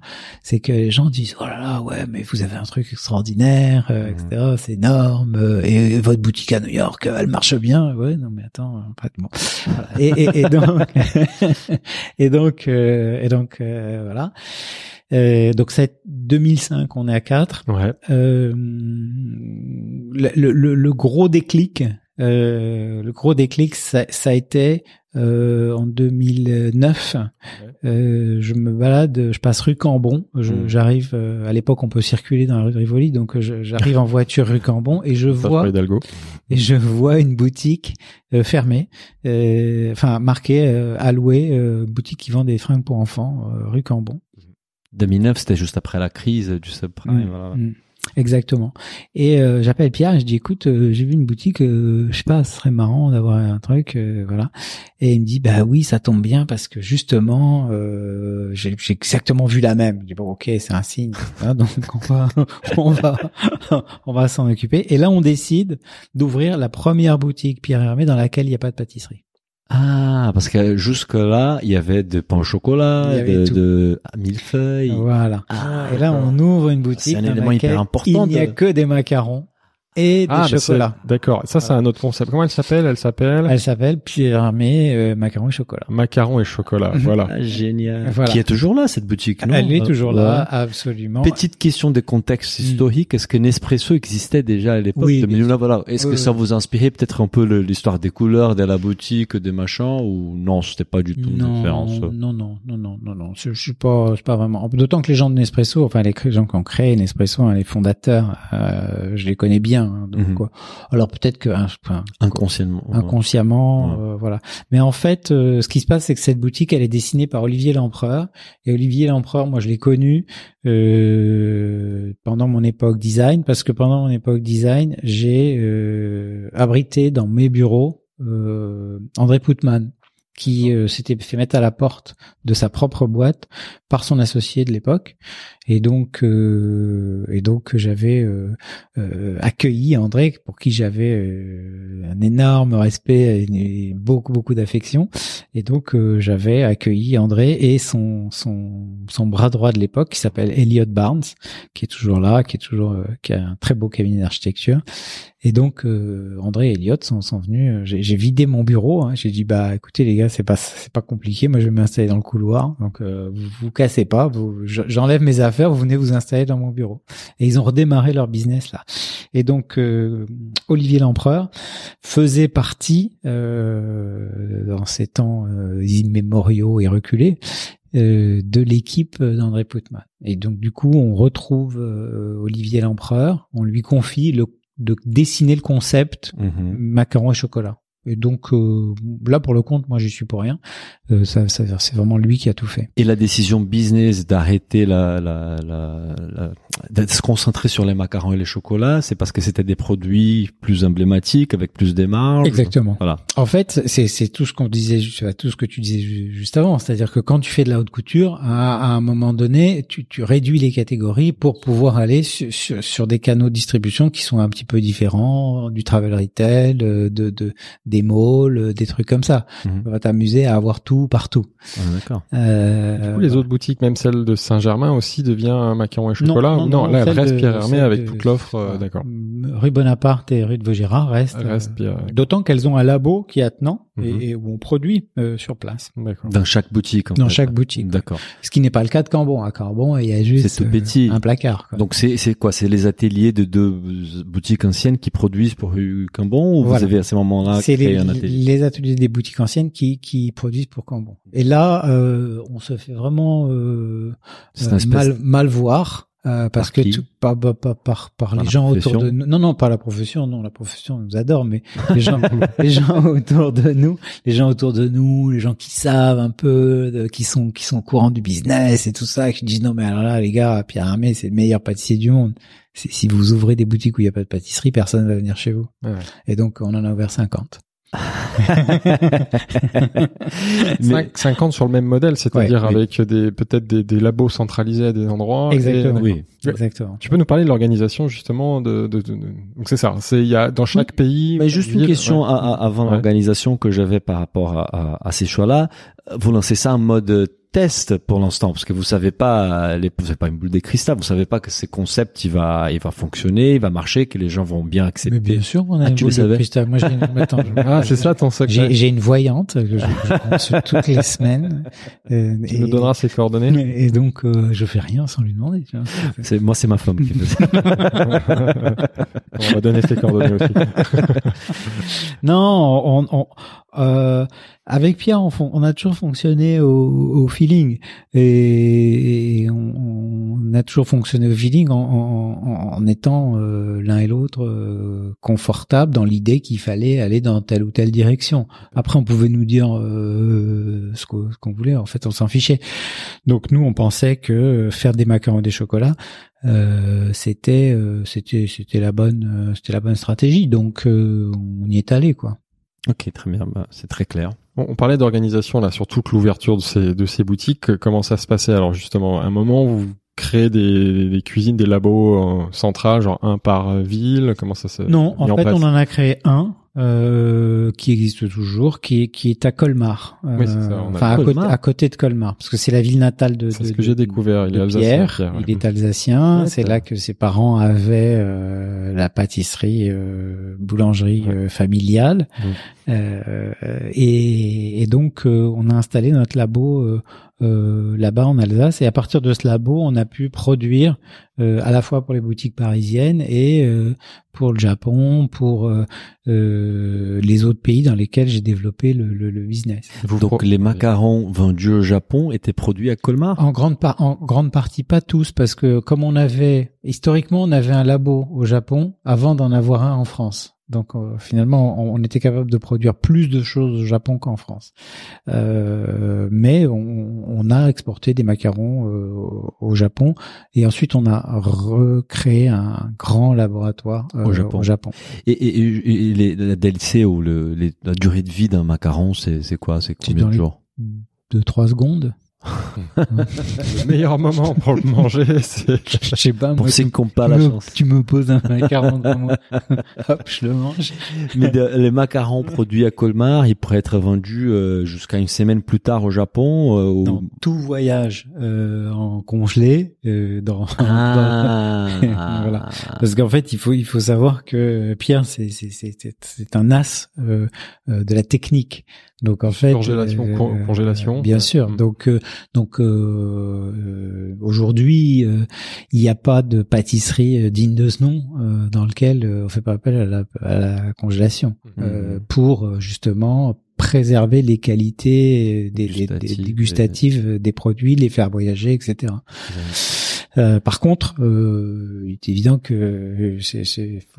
C'est que les gens disent oh là là, ouais, mais vous avez un truc extraordinaire, euh, Mhm. etc. C'est énorme. euh, et, et votre boutique à New York, euh, elle marche bien. Ouais, non mais attends, en fait, bon. Et, et, et donc, et donc, euh, et donc, euh, voilà. Euh, donc c'est 2005, on est à 4 Ouais. euh, le, le- le gros déclic, euh, le gros déclic, ça, ça a été euh, en 2009. Euh, je me balade, je passe rue Cambon. Je- Mm. J'arrive. euh, à l'époque, on peut circuler dans la rue de Rivoli, donc euh, j'arrive en voiture rue Cambon et je Ça, vois et je vois une boutique euh, fermée, euh, enfin marquée euh, allouée, euh, boutique qui vend des fringues pour enfants, euh, rue Cambon. 2009, c'était juste après la crise du subprime. Mm, voilà. mm. Exactement. Et euh, j'appelle Pierre et je dis écoute, euh, j'ai vu une boutique, euh, je sais pas, ce serait marrant d'avoir un truc, euh, voilà. Et il me dit bah oui, ça tombe bien parce que justement, euh, j'ai exactement vu la même. Je dis bon ok, c'est un signe, donc on va, on va, on va s'en occuper. Et là, on décide d'ouvrir la première boutique Pierre Hermé dans laquelle il n'y a pas de pâtisserie. Ah, parce que jusque-là, il y avait de pain au Il y chocolat, avait de, de ah, millefeuilles. Voilà. Ah, Et là, on ouvre une boutique C'est un élément hyper important Il n'y a de- que des macarons et des Ah, bah, c'est- chocolats. D'accord. Ça, c'est un autre concept. Comment elle s'appelle? Elle s'appelle Elle s'appelle Pierre Hermé euh, macarons et chocolat. Macaron et chocolat. Voilà. Ah, génial. Voilà. Qui est toujours là, cette boutique, non? Elle est Euh, toujours ouais. là, absolument. Petite question de contexte Mm. historique. Est-ce que Nespresso existait déjà à l'époque Oui, de Voilà. Est-ce Oui, que ça oui. vous inspirait peut-être un peu l'histoire des couleurs de la boutique, des machins, ou non, c'était pas du tout une référence non, non, non, non, non, non. Je, je suis pas, je suis pas vraiment. D'autant que les gens de Nespresso, enfin les gens qui ont créé Nespresso, hein, les fondateurs, euh, je les connais bien. Hein, donc Mhm. quoi. Alors peut-être que hein, enfin, Inconsciemment. inconsciemment, Ouais. euh, voilà. Mais en fait, euh, ce qui se passe, c'est que cette boutique, elle est dessinée par Olivier Lempereur. Et Olivier Lempereur, moi, je l'ai connu euh, pendant mon époque design, parce que pendant mon époque design, j'ai euh, abrité dans mes bureaux euh, André Poutman, qui euh, s'était fait mettre à la porte de sa propre boîte par son associé de l'époque. Et donc, euh, et donc j'avais euh, euh, accueilli André, pour qui j'avais euh, un énorme respect et, beaucoup beaucoup d'affection. Et donc euh, j'avais accueilli André et son son son bras droit de l'époque, qui s'appelle Elliot Barnes, qui est toujours là, qui est toujours qui a un très beau cabinet d'architecture. Et donc André et Elliot sont, sont venus. J'ai vidé mon bureau. hein. J'ai dit bah écoutez les gars, c'est pas c'est pas compliqué. Moi je vais m'installer dans le couloir. Donc vous vous cassez pas. Vous, je- j'enlève mes affaires. Vous venez vous installer dans mon bureau. Et ils ont redémarré leur business là. Et donc euh, Olivier Lempereur faisait partie euh, dans ces temps euh, immémoriaux et reculés euh, de l'équipe d'André Poutman. Et donc du coup, on retrouve Olivier Lempereur, on lui confie le, de dessiner le concept Mhm. macaron et chocolat. Et donc euh, là, pour le compte, moi, j'y suis pour rien. Euh, ça, ça, c'est vraiment lui qui a tout fait. Et la décision business d'arrêter la, la, la, la- de se concentrer sur les macarons et les chocolats, c'est parce que c'était des produits plus emblématiques avec plus des marges. Exactement. Voilà. En fait, c'est c'est tout ce qu'on disait, tout ce que tu disais ju- juste avant, c'est-à-dire que quand tu fais de la haute couture, à, à un moment donné, tu, tu réduis les catégories pour pouvoir aller sur, sur, sur des canaux de distribution qui sont un petit peu différents du travel retail, euh, de, de des malls, euh, des trucs comme ça. Mhm. Tu vas t'amuser à avoir tout partout. Ah, D'accord. Euh, Du coup, les autres boutiques, même celle de Saint-Germain aussi devient un macaron et chocolat. non, ou non, non, là, elle reste de- Pierre Hermé avec de- toute l'offre. euh. D'accord. Rue Bonaparte et rue de Vaugirard restent. Elle reste euh. D'autant qu'elles ont un labo qui est attenant Mhm. et, et où on produit euh, sur place. D'accord. Dans chaque boutique. en Dans fait. chaque boutique. D'accord. Ce qui n'est pas le cas de Cambon. À Cambon, il y a juste C'est tout petit. euh, un placard. quoi. Donc c'est c'est quoi? C'est les ateliers de deux boutiques anciennes qui produisent pour rue Cambon ou Voilà. vous avez à ces moments-là c'est créé les, un atelier? les ateliers des boutiques anciennes qui, qui produisent pour Cambon. Et là, euh, on se fait vraiment euh, euh, mal, mal voir. Euh, parce Par que tout, par, par, par, par, les gens profession autour de nous. Non, non, pas la profession. Non, la profession nous adore, mais les gens, les gens autour de nous, les gens autour de nous, les gens qui savent un peu, de- qui sont, qui sont au courant du business et tout ça, qui disent non, mais alors là, les gars, Pierre Hermé, c'est le meilleur pâtissier du monde. Si vous ouvrez des boutiques où il n'y a pas de pâtisserie, personne va venir chez vous. Ouais. Et donc, on en a ouvert 50. Mais- Cinq- 50 sur le même modèle, c'est-à-dire Ouais, oui. avec des peut-être des, des labos centralisés à des endroits. Exactement. Et- Oui. Exactement. Tu peux nous parler de l'organisation justement de, de, de- de- donc c'est ça, c'est il y a dans chaque pays. Mais juste une question ouais. à- à- avant Ouais. l'organisation que j'avais par rapport à, à- à ces choix-là. Vous lancez ça en mode test pour l'instant parce que vous savez pas, les, vous savez pas une boule de cristal, vous savez pas que ces concepts il va, il va fonctionner, il va marcher, que les gens vont bien accepter. Mais bien sûr, on a Ah, une tu boule le de cristal. Moi, j'ai une... Attends, je- Ah, c'est ça ton secret. J'ai, j'ai une voyante que je, je consulte toutes les semaines. euh, Tu et, nous donneras ses coordonnées. et donc, euh, je fais rien sans lui demander. Tu vois. C'est moi, c'est ma femme qui fait ça. On va donner ses coordonnées aussi. Non, on, on, euh, avec Pierre, on, a toujours fonctionné au, feeling et, on, a toujours fonctionné au feeling en, étant euh, l'un et l'autre euh, confortables dans l'idée qu'il fallait aller dans telle ou telle direction. Après, on pouvait nous dire euh, ce qu'on voulait. En fait, on s'en fichait. Donc nous, on pensait que faire des macarons et des chocolats, euh, c'était euh, c'était c'était la bonne c'était la bonne stratégie. Donc on y est allé quoi. Ok, très bien, bah, c'est très clair. On, on parlait d'organisation là, sur toute l'ouverture de ces de ces boutiques. Comment ça se passait? Alors justement, à un moment vous créez des, des cuisines, des labos euh, centrales, genre un par ville. Comment ça se Non, en fait, on en a créé un euh, qui existe toujours, qui est qui est à Colmar. Oui, c'est ça, on a- enfin à côté, Colmar. à côté de Colmar, parce que c'est la ville natale de. C'est de- ce que j'ai de- découvert. Il est de alsacien, Pierre, Pierre, ouais. il est alsacien. C'est là que ses parents avaient euh, la pâtisserie, euh, boulangerie Ouais. euh, familiale. Euh, et, et, donc, euh, on a installé notre labo euh, euh, là-bas en Alsace. Et à partir de ce labo, on a pu produire à la fois pour les boutiques parisiennes et pour le Japon, pour les autres pays dans lesquels j'ai développé le, le, le business. Donc, les macarons vendus au Japon étaient produits à Colmar? En grande, par en grande partie, pas tous, parce que comme on avait historiquement, on avait un labo au Japon avant d'en avoir un en France. Donc euh, finalement, on, était capable de produire plus de choses au Japon qu'en France. Euh, mais on, on, a exporté des macarons euh, au Japon et ensuite on a recréé un grand laboratoire au Japon. Au Japon. Et, et, et les, la DLC ou le, les, la durée de vie d'un macaron, c'est quoi? C'est combien de jours? De trois secondes le meilleur moment pour le manger, c'est. Je sais pas, moi. c'est qu'on pas la chance. Tu me poses un macaron devant moi. Hop, je le mange. Mais les macarons produits à Colmar, ils pourraient être vendus euh, jusqu'à une semaine plus tard au Japon. Euh, non, tout voyage euh, en congelé euh, dans. Ah. voilà. Parce qu'en fait, il faut il faut savoir que Pierre, c'est c'est c'est c'est un as euh, de la technique. Donc en fait, congélation, euh, congélation. Bien sûr. Mm. Donc euh, donc euh, aujourd'hui, il n'y a pas de pâtisserie digne de ce nom dans lequel on fait pas appel à la, à la congélation mm. pour justement préserver les qualités des, gustatives des, gustatives des produits, les faire voyager, etc. Euh, par contre, euh, il est évident que c'est,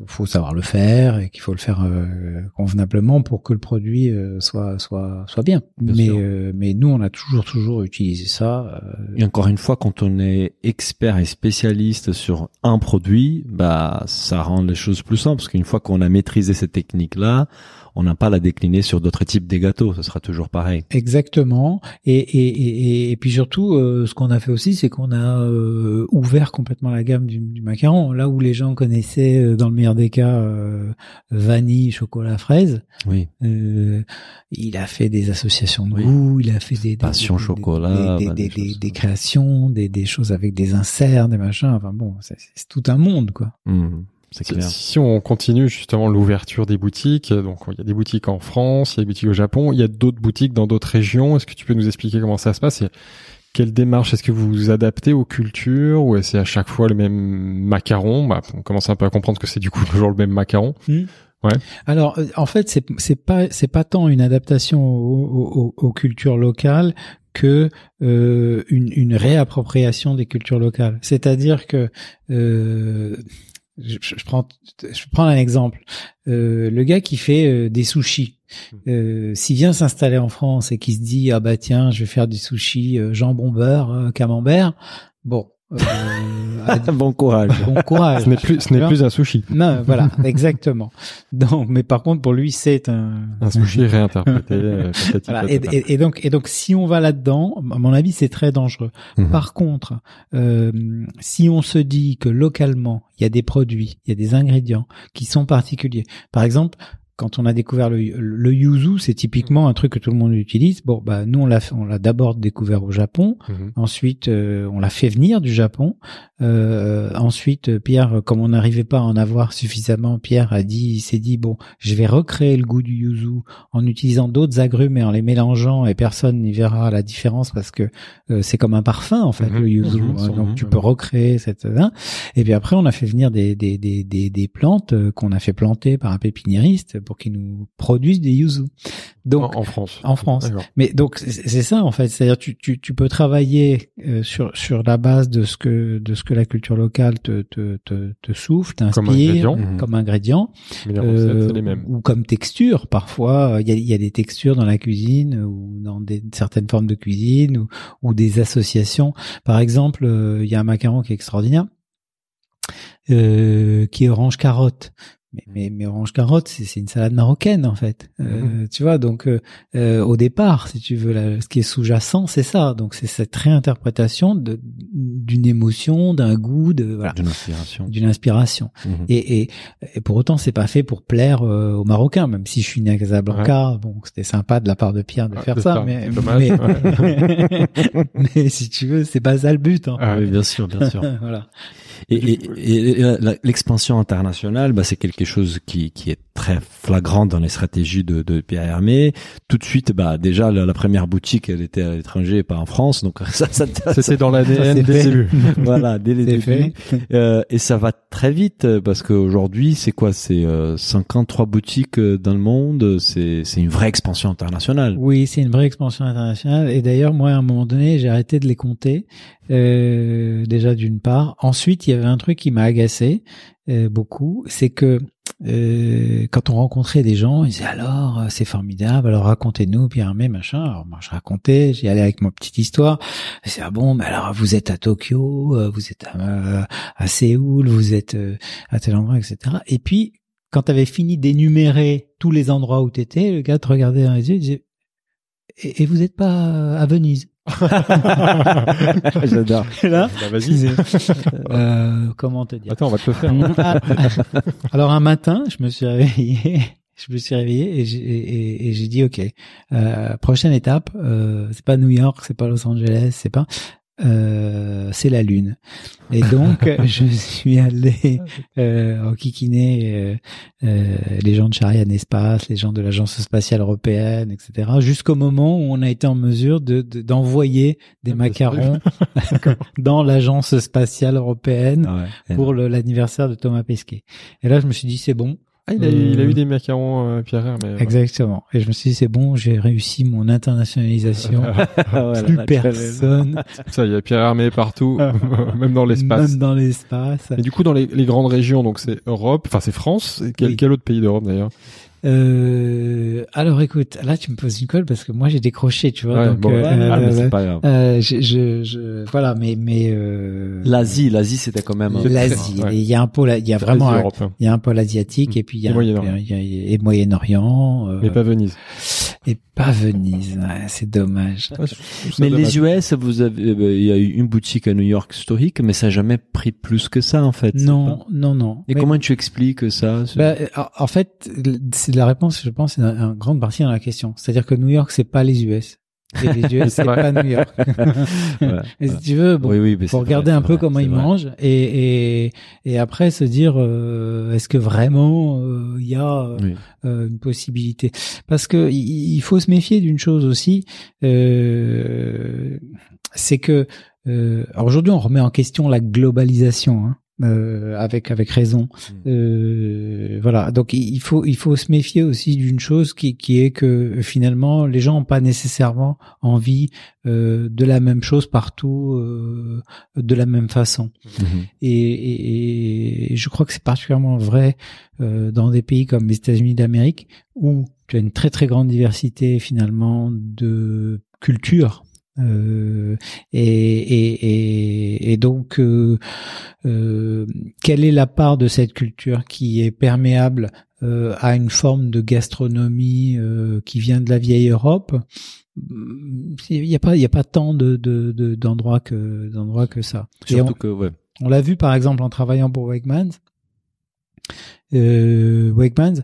faut savoir le faire et qu'il faut le faire euh, convenablement pour que le produit euh, soit soit soit bien. mais mais nous, on a toujours toujours utilisé ça. Et encore une fois, quand on est expert et spécialiste sur un produit, bah ça rend les choses plus simples parce qu'une fois qu'on a maîtrisé cette technique là on n'a pas à la décliner sur d'autres types de gâteaux, ce sera toujours pareil. Exactement. Et, et, et, et puis surtout, euh, ce qu'on a fait aussi, c'est qu'on a euh, ouvert complètement la gamme du, du, macaron. Là où les gens connaissaient, euh, dans le meilleur des cas, vanille, chocolat, fraise. Oui. il a fait des associations de goût, il a fait des, des passion chocolat, des, des, des, créations, des, des choses avec des inserts, des machins. Enfin bon, c'est tout un monde, quoi. Mmh. Si on continue justement l'ouverture des boutiques, donc il y a des boutiques en France, il y a des boutiques au Japon, il y a d'autres boutiques dans d'autres régions. Est-ce que tu peux nous expliquer comment ça se passe et quelle démarche Est-ce que vous vous adaptez aux cultures ou est-ce à chaque fois le même macaron? Bah, On commence un peu à comprendre que c'est du coup toujours le même macaron. Hmm. Ouais. Alors euh, en fait c'est c'est pas c'est pas tant une adaptation aux, aux, aux cultures locales que euh, une, une réappropriation des cultures locales. C'est-à-dire que euh, je, je, prends, je prends un exemple. Euh, le gars qui fait euh, des sushis, mmh. euh, s'il vient s'installer en France et qui se dit ah bah tiens je vais faire du sushi euh, jambon beurre camembert, bon euh, bon courage. Bon courage. ce n'est plus, ce n'est plus un sushi. Non, voilà, exactement. Donc, mais par contre, pour lui, c'est un un sushi réinterprété. Euh, voilà. et, et, et, donc, et donc, si on va là-dedans, à mon avis, c'est très dangereux. Mhm. Par contre, euh, si on se dit que localement, il y a des produits, il y a des ingrédients qui sont particuliers. Par exemple, quand on a découvert le, le yuzu, c'est typiquement un truc que tout le monde utilise. Bon, bah nous on l'a on l'a d'abord découvert au Japon, mhm. ensuite euh, on l'a fait venir du Japon. Euh, ensuite, Pierre, comme on n'arrivait pas à en avoir suffisamment, Pierre a dit, il s'est dit bon, je vais recréer le goût du yuzu en utilisant d'autres agrumes et en les mélangeant et personne n'y verra la différence parce que euh, c'est comme un parfum en fait mhm. le yuzu. Mhm. Hein. donc tu peux recréer cette. Hein. Et puis après, on a fait venir des des des des, des plantes qu'on a fait planter par un pépiniériste pour qu'ils nous produisent des yuzu. Donc en, France. En France. Mais donc c'est ça en fait, c'est-à-dire tu, tu tu peux travailler euh, sur sur la base de ce que de ce que la culture locale te te te, te souffle, t'inspire comme ingrédient, comme euh, les mêmes. ou comme texture. Parfois il y a il y a des textures dans la cuisine ou dans des certaines formes de cuisine ou ou des associations. Par exemple, euh, il y a un macaron qui est extraordinaire. Euh, qui est orange carotte mais, mais, mais orange carotte, c'est une salade marocaine en fait. Euh, mhm. Tu vois, donc euh, euh, au départ, si tu veux, ce qui est sous-jacent, c'est ça. Donc c'est cette réinterprétation d'une émotion, d'un goût, de voilà, d'une inspiration, d'une inspiration. Mhm. Et, et, et, pour autant, c'est pas fait pour plaire euh, aux Marocains. Même si je suis né à Casablanca, bon, c'était sympa de la part de Pierre de faire ça, mais mais, mais, si tu veux, c'est pas ça le but. Hein. Ah oui, bien sûr, bien sûr. voilà. Et, et, et l'expansion internationale, bah, c'est quelque chose qui, qui est très flagrant dans les stratégies de, de Pierre Hermé. Tout de suite, bah déjà la, première boutique, elle était à l'étranger et pas en France, donc ça, ça, c'était dans l'ADN dès le début. voilà, dès les débuts. Euh, et ça va très vite parce qu'aujourd'hui, c'est quoi? C'est euh, 53 boutiques euh, dans le monde. C'est c'est une vraie expansion internationale. Oui, c'est une vraie expansion internationale. Et d'ailleurs, moi, à un moment donné, j'ai arrêté de les compter. Euh, déjà d'une part. Ensuite, il y avait un truc qui m'a agacé euh, beaucoup, c'est que euh, quand on rencontrait des gens, ils disaient alors euh, c'est formidable, alors racontez-nous Hermé machin. Alors moi je racontais, j'y allais avec ma petite histoire. C'est ah bon, mais alors vous êtes à Tokyo, vous êtes à, à Séoul, vous êtes à tel endroit, etc. Et puis quand tu avais fini d'énumérer tous les endroits où tu étais, le gars te regardait dans les yeux, il disait et, et vous n'êtes pas à Venise? J'adore. Là, bah, vas-y. Euh, comment te dire Attends, on va te le faire. Ah, ah. Alors un matin, je me suis réveillé, je me suis réveillé et j'ai, et, et j'ai dit ok, euh, prochaine étape, euh, c'est pas New York, c'est pas Los Angeles, c'est pas, euh, c'est la Lune. Et donc, je suis allé euh, enquiquiner euh, euh, les gens de Charian Espace, les gens de l'Agence spatiale européenne, etc. Jusqu'au moment où on a été en mesure de, d'envoyer des ah, macarons dans l'Agence spatiale européenne ah pour l'anniversaire de Thomas Pesquet. Et là, je me suis dit, c'est bon. Ah, il a, eu, il a eu des macarons, euh, Pierre. Mais, Exactement. Et je me suis dit, c'est bon, j'ai réussi mon internationalisation. Plus personne. Ça, il y a Pierre Hermé partout, même dans l'espace. Même dans l'espace. Et du coup, dans les, les grandes régions, donc c'est Europe, enfin c'est France. quel, quel autre pays d'Europe d'ailleurs? Euh, alors écoute, là tu me poses une colle parce que moi j'ai décroché, tu vois. donc, euh, ah, mais c'est pas grave. Euh, je, je, je, voilà, mais mais euh, l'Asie, l'Asie c'était quand même l'Asie. Il y a un pôle, il y a vraiment, un, il y a un pôle asiatique et puis il y a, et Moyen-Orient. mais pas Venise. Et pas Venise, c'est dommage. mais les US, vous avez, il y a eu une boutique à New York historique, mais ça n'a jamais pris plus que ça en fait. Non, non, non. Et comment tu expliques ça bah, En fait, c'est la réponse, je pense, c'est en grande partie dans la question. C'est-à-dire que New York, c'est pas les US. Les US, c'est pas New York. et si tu veux, bon, oui, faut regarder un peu comment ils mangent et, et, et après se dire euh, est-ce que vraiment euh, il y a euh, une possibilité? Parce que il, faut se méfier d'une chose aussi, c'est que alors aujourd'hui on remet en question la globalisation. Hein. Euh, avec avec raison. Hmm. Euh, voilà. Donc il faut il faut se méfier aussi d'une chose qui qui est que finalement les gens n'ont pas nécessairement envie euh, de la même chose partout euh, de la même façon. Hmm. Et, et, et, je crois que c'est particulièrement vrai euh, dans des pays comme les États-Unis d'Amérique où tu as une très très grande diversité finalement de cultures euh, et, et, et, et, donc, euh, euh, quelle est la part de cette culture qui est perméable euh, à une forme de gastronomie euh, qui vient de la vieille Europe? Il n'y a pas, il y a pas tant de, d'endroits de, que d'endroits que ça. Surtout on, que, ouais. On l'a vu par exemple en travaillant pour Wegmans. Euh, Wegmans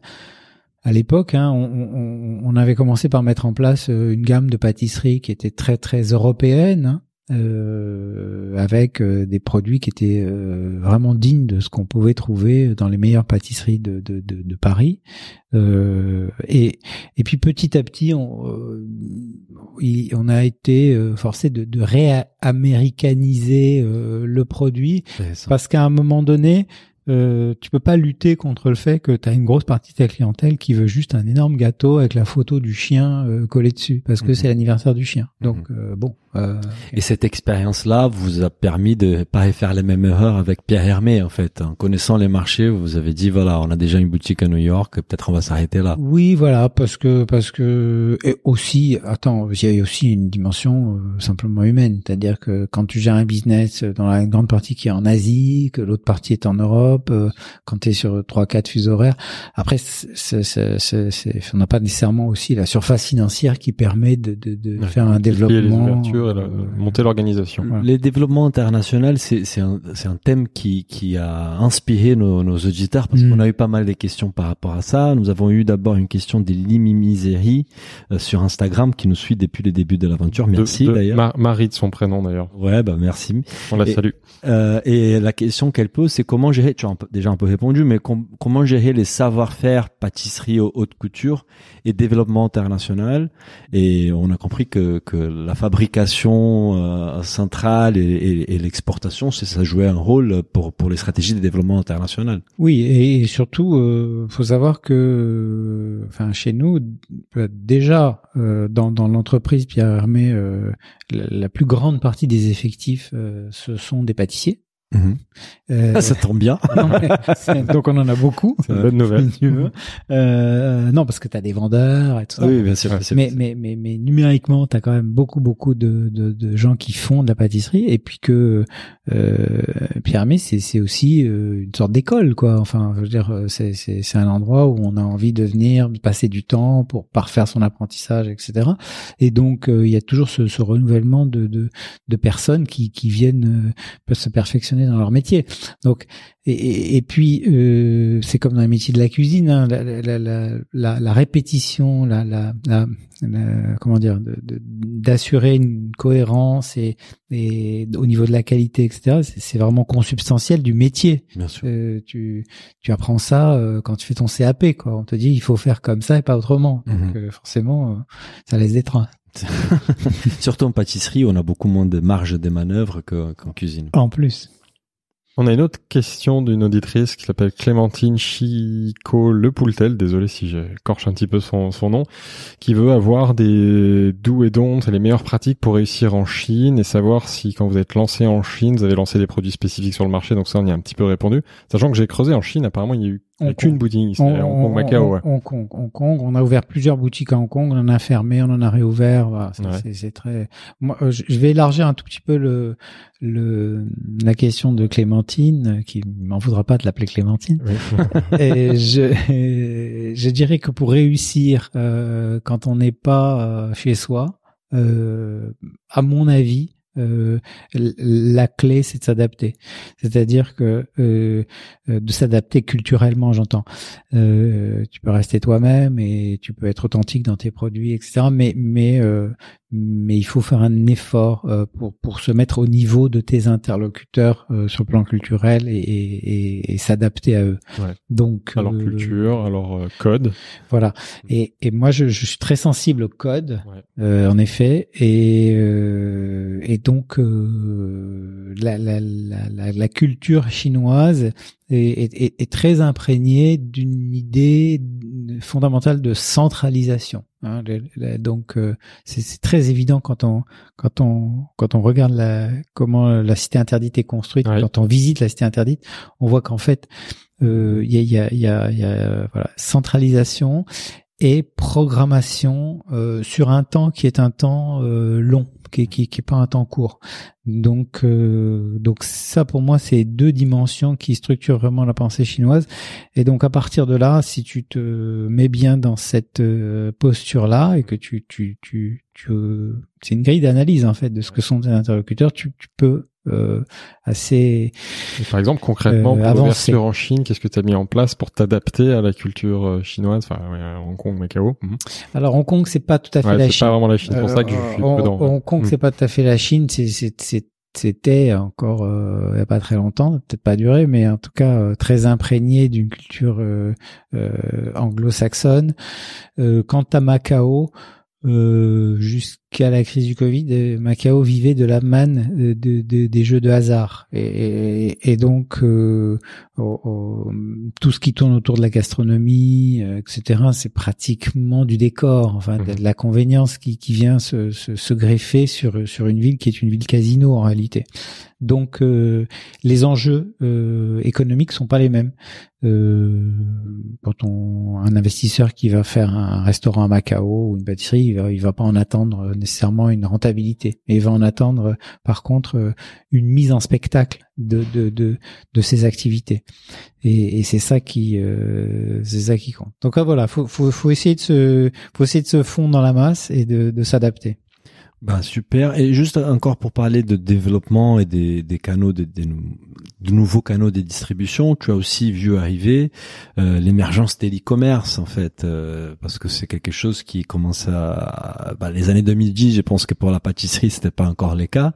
à l'époque, hein, on, on, avait commencé par mettre en place euh, une gamme de pâtisseries qui était très très européenne, hein, euh, avec euh, des produits qui étaient vraiment dignes de ce qu'on pouvait trouver dans les meilleures pâtisseries de, de, de, de Paris. et, et puis petit à petit, on, on a été forcé de, de réaméricaniser le produit parce qu'à un moment donné, euh, tu peux pas lutter contre le fait que tu as une grosse partie de ta clientèle qui veut juste un énorme gâteau avec la photo du chien euh, collée dessus parce que mhm. c'est l'anniversaire du chien. Donc mhm. euh, bon. Euh, Et cette expérience-là vous a permis de pas faire les mêmes erreurs avec Pierre Hermé en fait. En connaissant les marchés, vous avez dit voilà, on a déjà une boutique à New York, peut-être on va s'arrêter là. Oui, voilà, parce que parce que et aussi, attends, il y a aussi une dimension simplement humaine, c'est-à-dire que quand tu gères un business dans la grande partie qui est en Asie, que l'autre partie est en Europe euh, quand tu es sur trois quatre fuseaux horaires. Après, c'est, c'est, c'est, c'est- on n'a pas nécessairement aussi la surface financière qui permet de, de, de Ouais. faire un développement. Ouvertures et la- euh, monter l'organisation. Les développements internationaux, c'est c'est un, c'est un thème qui, qui a inspiré nos, nos auditeurs parce Mm. qu'on a eu pas mal de questions par rapport à ça. Nous avons eu d'abord une question d'Elimi Miseri euh, sur Instagram qui nous suit depuis le début de l'aventure. Merci de d'ailleurs. Ma- Marie de son prénom d'ailleurs. Ouais, bah merci. On la Et- salue. Euh, et la question qu'elle pose, c'est comment gérer, tu as un peu- déjà un peu répondu, mais com- comment gérer les savoir-faire pâtisserie au- haute couture et développement international? Et on a compris que, que la fabrication euh, centrale et, l'exportation, c'est ça jouait un rôle pour, pour les stratégies de développement international. Oui, et, surtout, euh, faut savoir que, enfin, chez nous, euh, déjà euh, dans, dans l'entreprise Pierre Hermé, la, la plus grande partie des effectifs, ce sont des pâtissiers. Euh, ça tombe bien. non, mais c'est- donc on en a beaucoup. C'est une bonne nouvelle. si tu veux. Euh, non, parce que tu as des vendeurs et tout ça. oui, bien sûr. Mais, mais, mais, mais numériquement, tu as quand même beaucoup, beaucoup de, de, de gens qui font de la pâtisserie. Et puis que euh, Pierre Hermé, c'est, c'est aussi euh, une sorte d'école, quoi. Enfin, je veux dire, euh, c'est, c'est, c'est un endroit où on a envie de venir, de passer du temps pour parfaire son apprentissage, etc. Et donc, il y a toujours ce, ce renouvellement de, de, de personnes qui, qui viennent peuvent se perfectionner dans leur métier. Donc, et, puis, euh, c'est comme dans les métiers de la cuisine, hein, la, la, la, la, la, la répétition, la, comment dire, d'assurer une cohérence et, et au niveau de la qualité, etc. C'est vraiment consubstantiel du métier. Bien sûr. Euh, tu, tu apprends ça euh, quand tu fais ton CAP, quoi. On te dit il faut faire comme ça et pas autrement. Donc Mhm. forcément, ça laisse des traces. Surtout en pâtisserie, on a beaucoup moins de marge de manœuvre que- qu'en cuisine. En plus. On a une autre question d'une auditrice qui s'appelle Clémentine Chico Le Poultel, désolé si j'écorche un petit peu son, son nom, qui veut avoir des doux et don'ts et les meilleures pratiques pour réussir en Chine et savoir si quand vous êtes lancé en Chine, vous avez lancé des produits spécifiques sur le marché, donc ça on y a un petit peu répondu. Sachant que j'ai creusé en Chine, apparemment il y a eu Hong qu'une boutique, à Hong Kong, Macao, ouais. Hong Kong, Hong Kong. On a ouvert plusieurs boutiques à Hong Kong. On en a fermé, on en a réouvert. Voilà, c'est, Ouais. c'est- c'est très. Moi, euh, je vais élargir un tout petit peu le, le la question de Clémentine, euh, qui m'en voudra pas de l'appeler Clémentine. Oui. Et je, je dirais que pour réussir, euh, quand on n'est pas euh, chez soi, euh, à mon avis, euh, la clé c'est de s'adapter. C'est-à-dire que euh, euh, de s'adapter culturellement, j'entends. Euh, tu peux rester toi-même et tu peux être authentique dans tes produits, etc. Mais mais euh, mais il faut faire un effort euh, pour pour se mettre au niveau de tes interlocuteurs euh, sur le plan culturel et, et, et- et s'adapter à eux. Ouais. Donc Alors euh, culture, alors euh, code. voilà. Et, et moi, je, je suis très sensible au code, Ouais. euh, en effet, et, euh, et donc euh, la, la, la, la, la culture chinoise est, est- est très imprégnée d'une idée fondamentale de centralisation. Hein. Le- donc, euh, c'est très évident quand on quand on quand on regarde la, comment la cité interdite est construite, quand on visite la cité interdite, on voit qu'en fait euh, il y a, y a, y a, voilà, centralisation et programmation euh, sur un temps qui est un temps euh, long, qui, qui, qui pas un temps court. Donc, euh, donc ça pour moi, c'est deux dimensions qui structurent vraiment la pensée chinoise. Et donc à partir de là, si tu te mets bien dans cette euh, posture-là et que tu, tu, tu, tu euh, c'est une grille d'analyse en fait de ce que sont tes interlocuteurs, tu, tu peux assez Et par exemple, concrètement, Euh, pour l'ouverture en Chine, qu'est-ce que tu as mis en place pour t'adapter à la culture euh, chinoise, enfin Hong Kong, Macao Mhm. Alors Hong Kong, c'est pas tout à fait Ouais, la c'est Chine. pas vraiment la Chine, c'est pour Euh, ça que je suis Hong- prudent. Hong Kong, Mm. c'est pas tout à fait la Chine. C'est, c'est, c'est- c'était encore euh, il y a pas très longtemps, peut-être pas duré, mais en tout cas euh, très imprégné d'une culture euh, euh, anglo-saxonne. Euh, quant à Macao, euh, jusqu'à la crise du Covid, euh, Macao vivait de la manne euh, de, de- des jeux de hasard. Et, et- et donc, euh, tout ce qui tourne autour de la gastronomie, euh, etc., c'est pratiquement du décor, enfin, de, Mhm. de la convenience qui, qui vient se, se, se greffer sur, sur une ville qui est une ville casino en réalité. Donc, euh, les enjeux économiques sont pas les mêmes. Quand on un investisseur qui va faire un restaurant à Macao ou une pâtisserie, il va, il va pas en attendre nécessairement une rentabilité. Et va en attendre, euh, par contre, euh, une mise en spectacle de de de, de ces activités. Et, c'est ça qui euh, c'est ça qui compte. Donc ah, voilà, faut, faut essayer de se faut essayer de se fondre dans la masse et de s'adapter. Ben super. Et juste encore pour parler de développement et des, des canaux, des, des de nouveaux canaux des distributions, tu as aussi vu arriver euh, l'émergence de l'e-commerce en fait, euh, parce que c'est quelque chose qui commence à, bah, les années 2010. Je pense que pour la pâtisserie c'était pas encore le cas,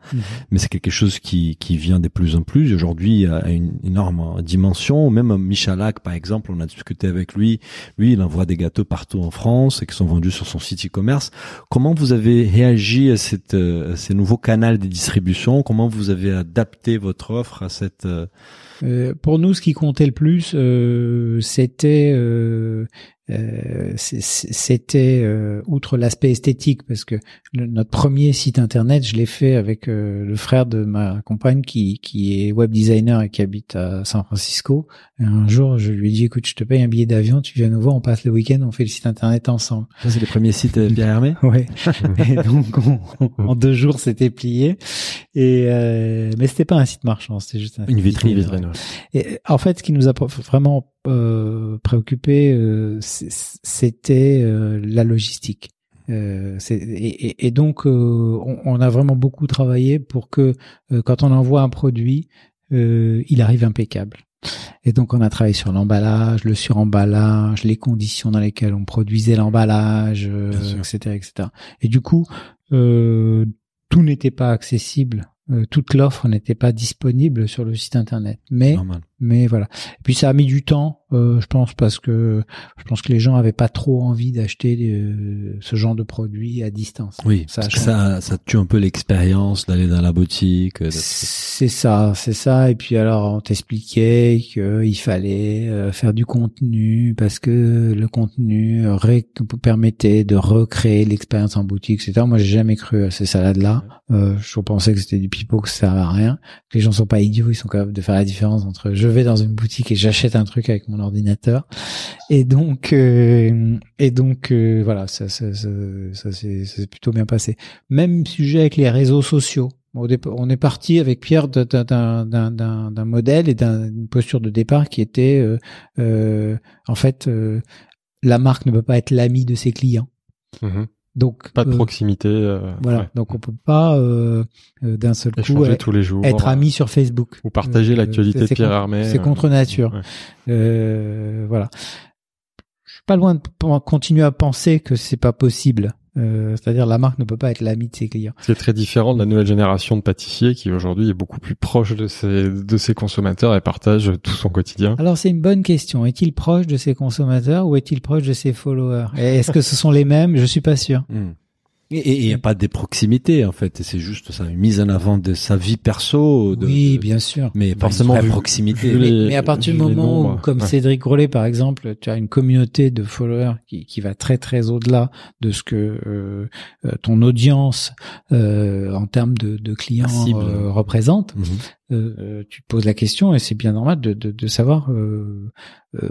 mais c'est quelque chose qui qui vient de plus en plus. Aujourd'hui à une énorme dimension. Même Michalak par exemple, on a discuté avec lui. Lui, il envoie des gâteaux partout en France et qui sont vendus sur son site e-commerce. Comment vous avez réagi à, cette, euh, ces nouveaux canaux de distribution Comment vous avez adapté votre offre à cette euh, Euh, pour nous, ce qui comptait le plus, c'était euh, c'était euh, outre l'aspect esthétique, parce que le- notre premier site internet, je l'ai fait avec euh, le frère de ma compagne qui qui est web designer et qui habite à San Francisco. Et un jour, je lui ai dit, écoute, je te paye un billet d'avion, tu viens nous voir, on passe le week-end, on fait le site internet ensemble. ça, c'est les premiers sites euh, Pierre Hermé Ouais. et donc on- en deux jours, c'était plié. Et euh, mais c'était pas un site marchand, c'était juste un Une site vitrine. vitrine. Et en fait, ce qui nous a vraiment préoccupé, euh, c'était euh, la logistique. Euh, et, et- et donc, euh, on, on a vraiment beaucoup travaillé pour que euh, quand on envoie un produit, euh, il arrive impeccable. Et donc, on a travaillé sur l'emballage, le suremballage, les conditions dans lesquelles on produisait l'emballage, euh, etc., etc. Et du coup, euh, tout n'était pas accessible, euh, toute l'offre n'était pas disponible sur le site internet. Mais Normal. Mais voilà. Et puis ça a mis du temps, euh, je pense, parce que je pense que les gens avaient pas trop envie d'acheter euh, ce genre de produit à distance. Oui, Ça a parce que ça, ça tue un peu l'expérience d'aller dans la boutique. C'est ça, c'est ça. Et puis alors on t'expliquait qu'il fallait euh, faire du contenu parce que le contenu permettait de recréer l'expérience en boutique, etc. Moi j'ai jamais cru à ces salades-là. Euh, je pensais que c'était du pipeau, que ça servait à rien. Que les gens sont pas idiots, ils sont capables de faire la différence entre je vais dans une boutique et j'achète un truc avec mon ordinateur. Et donc euh, et donc euh, voilà, ça ça s'est plutôt bien passé. Même sujet avec les réseaux sociaux. On est parti avec Pierre d'un- modèle et d'un- d'une posture de départ qui était euh, en fait la marque ne peut pas être l'ami de ses clients. Mhm. Donc Pas de euh, proximité. euh, voilà, ouais. donc on peut pas euh, euh, d'un seul coup Échanger euh, tous les jours. être ami sur Facebook. Ou partager Euh, l'actualité de Pierre Hermé. C'est contre nature. ouais. Euh, voilà. Je suis pas loin de continuer à penser que c'est pas possible. Euh, C'est-à-dire la marque ne peut pas être l'ami de ses clients. Ce qui est très différent de la nouvelle génération de pâtissiers qui aujourd'hui est beaucoup plus proche de ses, de ses consommateurs et partage tout son quotidien. Alors c'est une bonne question. Est-il proche de ses consommateurs ou est-il proche de ses followers? Est-ce que ce sont les mêmes? Je suis pas sûr. Hmm. Et il n'y a pas de proximité en fait, c'est juste ça, une mise en avant de sa vie perso. De, oui, bien sûr. Mais Bah, forcément vu- proximité. Mais, les- mais à partir du moment où, nombres, comme ouais. Cédric Rollet par exemple, tu as une communauté de followers qui, qui va très très au-delà de ce que euh, euh, ton audience euh, en termes de, de clients euh, représente, Mhm. Euh, tu te poses la question et c'est bien normal de, de, de savoir euh, euh,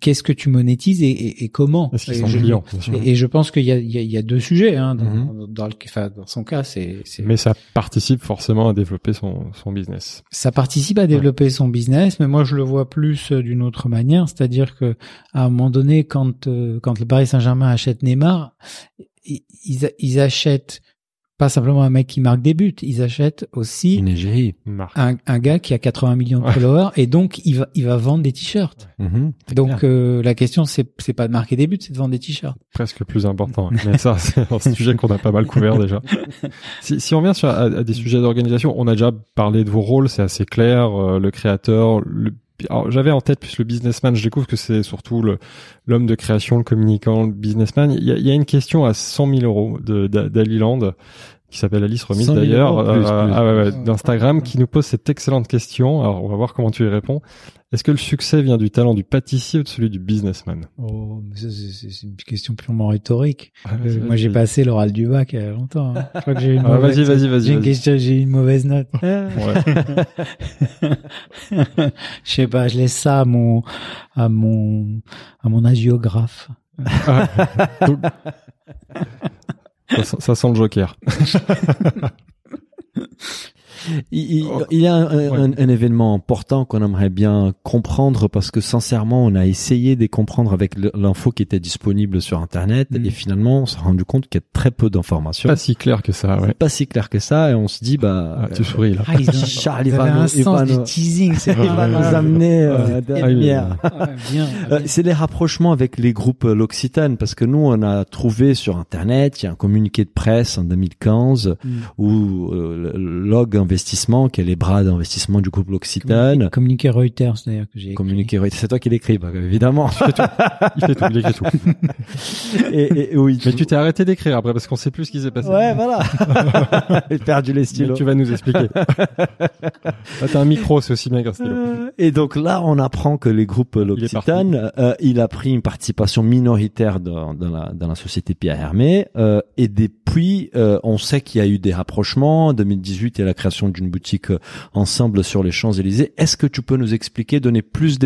qu'est-ce que tu monétises et, et, et comment. Est-ce qu'ils Et sont je-. Et, et je pense qu'il y a, il y, a, il y a deux sujets hein, dans, Mhm. dans, le, enfin, dans son cas, c'est c'est- Mais ça participe forcément à développer son, son business. ça participe à développer son business, mais moi je le vois plus euh, d'une autre manière, c'est-à-dire que à un moment donné, quand euh, quand le Paris Saint-Germain achète Neymar, ils, ils achètent pas simplement un mec qui marque des buts, ils achètent aussi Une un, un gars qui a 80 millions de Ouais. followers et donc il va il va vendre des t-shirts. Mhm. Donc euh, la question c'est c'est pas de marquer des buts, c'est de vendre des t-shirts. presque plus important. Mais ça, c'est un sujet qu'on a pas mal couvert déjà. Si, si on revient sur à, à des sujets d'organisation, on a déjà parlé de vos rôles, c'est assez clair. euh, le créateur, le j'avais en tête plus le businessman. Je découvre que c'est surtout l'homme de création, le communicant, le businessman. Il y a, y a une question à 100 000 euros d'Aliland qui s'appelle Alice Remise 100 000 d'ailleurs, euh, ah ouais, ouais, d'Instagram, qui nous pose cette excellente question. Alors, on va voir comment tu y réponds. Est-ce que le succès vient du talent du pâtissier ou de celui du businessman? Oh, mais ça, c'est- une question purement rhétorique. Ah, Euh, moi j'ai passé l'oral du bac il y a longtemps. hein. Je crois que j'ai eu une Ah, mauvaise- vas-y, vas-y, vas-y, J'ai une vas-y. question, j'ai eu une mauvaise note. Je sais pas, je laisse ça à mon à mon à mon agiographe. Donc, Ça, sent- le Joker. Il, Oh. il y a un, un- Ouais. un- un événement important qu'on aimerait bien comprendre parce que sincèrement, on a essayé de comprendre avec l'info qui était disponible sur Internet Mm. et finalement, on s'est rendu compte qu'il y a très peu d'informations. Pas si clair que ça, ouais. Pas si clair que ça et on se dit, bah, Ah, tu souris là. Ah, ils Charles, il va nous- un il va sens nous- du teasing, c'est il va nous amener euh, de la Ah, bien. Euh, c'est les rapprochements avec les groupes euh, L'Occitane parce que nous on a trouvé sur internet il y a un communiqué de presse en 2015 Mm. où euh, le Log Investissement qui est les bras d'investissement du groupe L'Occitane Communiqué Reuters d'ailleurs que j'ai communiqué c'est toi qui l'écris bah, évidemment Il fait tout, il écrit tout. et, et- et oui Mais tu t'es arrêté d'écrire après parce qu'on sait plus ce qui s'est passé. ouais voilà j'ai perdu les Mais stylos tu vas nous expliquer. ah, t'as un micro, c'est aussi bien qu'un stylo. Euh, Et donc là, on apprend que les groupes L'Occitane, euh, il a pris une participation minoritaire dans, dans la, dans la société Pierre Hermé. euh, et depuis, euh, on sait qu'il y a eu des rapprochements. En 2018, il y a la création d'une boutique euh, ensemble sur les Champs-Élysées. Est-ce que tu peux nous expliquer, donner plus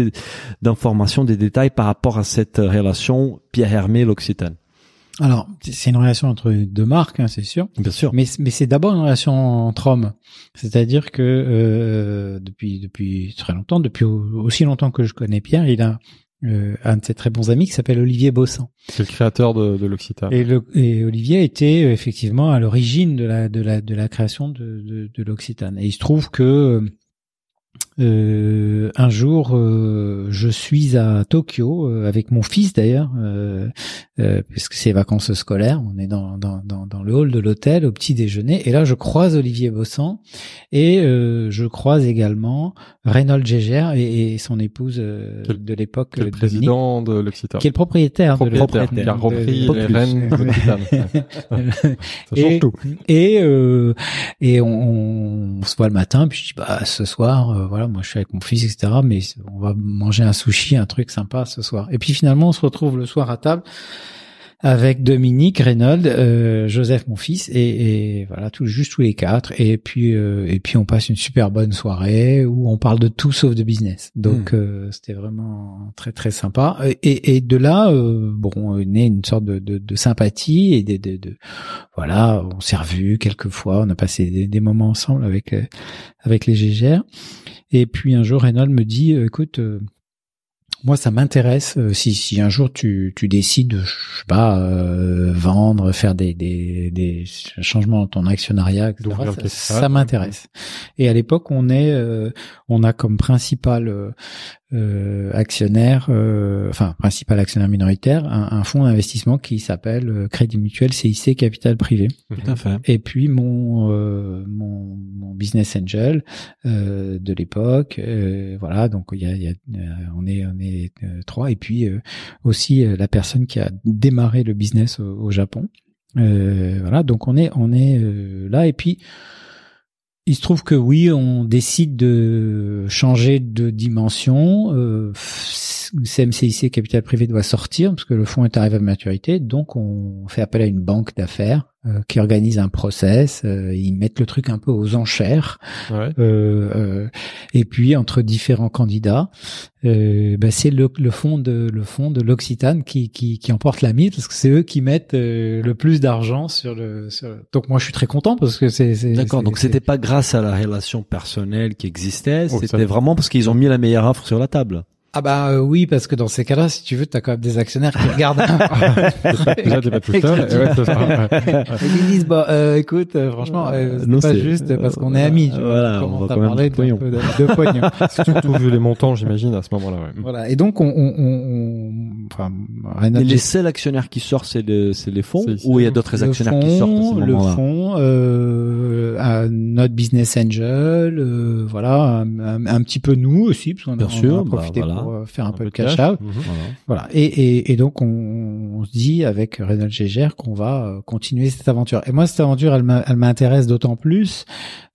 d'informations, des détails par rapport à cette relation Pierre Hermé L'Occitane? Alors, c'est- une relation entre deux marques, hein, c'est sûr. Bien sûr. Mais, mais c'est d'abord une relation entre hommes. C'est-à-dire que euh, depuis depuis très longtemps, depuis au- aussi longtemps que je connais Pierre, il a euh, un de ses très bons amis qui s'appelle Olivier Bossan. C'est le créateur de, de l'Occitane. Et, et Olivier était euh, effectivement à l'origine de la de la de la création de de, de l'Occitane. Et il se trouve que euh, un jour, euh, je suis à Tokyo euh, avec mon fils d'ailleurs, euh, euh, puisque c'est vacances scolaires. On est dans, dans, dans, dans le hall de l'hôtel au petit déjeuner, et là je croise Olivier Bossan et euh, je croise également Reynold Gégère et, et son épouse euh, de l'époque, euh, président de l'Occitane. qui est le propriétaire, propriétaire, de qui a repris les tout. et euh, et on, on se voit le matin puis je dis bah ce soir euh, moi je suis avec mon fils etc mais on va manger un sushi un truc sympa ce soir. Et puis finalement on se retrouve le soir à table avec Dominique Reynolds, euh, Joseph mon fils et, et voilà tout juste tous les quatre. Et puis euh, et puis on passe une super bonne soirée où on parle de tout sauf de business. Donc euh, c'était vraiment très très sympa. Et, et de là euh, bon née une sorte de, de, de sympathie et de, de, de voilà on s'est revus quelques fois on a passé des, des moments ensemble avec euh, avec les Gégères. Et puis un jour Reynolds me dit euh, écoute euh, moi, ça m'intéresse. euh, si, si un jour tu, tu décides, de, je sais pas, euh, vendre, faire des, des, des changements dans ton actionnariat, etc., ça, ça m'intéresse. Et à l'époque, on est, euh, on a comme principal euh, actionnaire, euh, enfin principal actionnaire minoritaire, un, un fonds d'investissement qui s'appelle euh, Crédit Mutuel CIC Capital Privé. Tout à fait. Et puis mon euh, mon, mon business angel euh, de l'époque, euh, voilà. Donc il y a, y a euh, on est on est euh, trois. Et puis euh, aussi euh, la personne qui a démarré le business au, au Japon. Euh, voilà. Donc on est on est euh, là. Et puis il se trouve que oui, on décide de changer de dimension. Euh, CMCIC Capital Privé doit sortir parce que le fonds est arrivé à maturité. Donc, on fait appel à une banque d'affaires euh, qui organise un process. euh, ils mettent le truc un peu aux enchères. Ouais. Euh, euh, et puis, entre différents candidats, euh, bah, c'est le, le fond de le fond de l'Occitane qui, qui, qui emporte la mise parce que c'est eux qui mettent euh, le plus d'argent sur le, sur le- Donc, moi, je suis très content parce que c'est. c'est- D'accord, donc c'était pas grâce à la relation personnelle qui existait, Oh, c'était vraiment parce qu'ils ont mis la meilleure offre sur la table. Ah bah euh, oui, parce que dans ces cas-là, si tu veux, t'as quand même des actionnaires qui regardent. Déjà, t'es pas tout seul. et ouais, c'est ça. Ouais. Et ils disent bah euh, écoute, euh, franchement, euh, c'est Non, pas c'est- juste parce qu'on est euh, amis. tu voilà, on va quand même parlé du pognon. peu de, de pognon. Surtout vu les montants, j'imagine, à ce moment-là. Ouais. voilà. Et donc on, on, on, on- enfin, Et les seuls actionnaires qui sortent, c'est le- c'est les fonds C'est- c'est- ou il y a d'autres actionnaires qui sortent à ce fonds, le moment-là? fonds, euh, à notre business angel, euh, voilà, un, un- un petit peu nous aussi, parce qu'on a, Bien sûr, bah, profité voilà. Pour euh, faire un, peu de de cash cash. out. Mhm. Voilà. Voilà. Et, et, et donc, on, on se dit avec Reynald Gégère qu'on va euh, continuer cette aventure. Et moi, cette aventure, elle m'intéresse d'autant plus,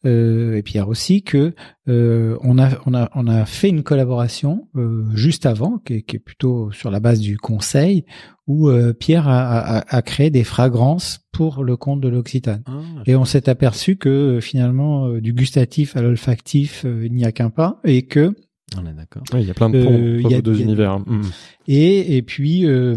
euh, et Pierre aussi, que euh, on, a, on, a, on a fait une collaboration euh, juste avant, qui est, qui est plutôt sur la base du conseil, où euh, Pierre a, a, a créé des fragrances pour le compte de l'Occitane. Ah, Et on s'est aperçu que finalement, euh, du gustatif à l'olfactif, euh, il n'y a qu'un pas, et que on est d'accord. Ouais, Il y a plein de Euh, ponts il entre y a- deux y a- univers. Mhm. et, et puis, euh,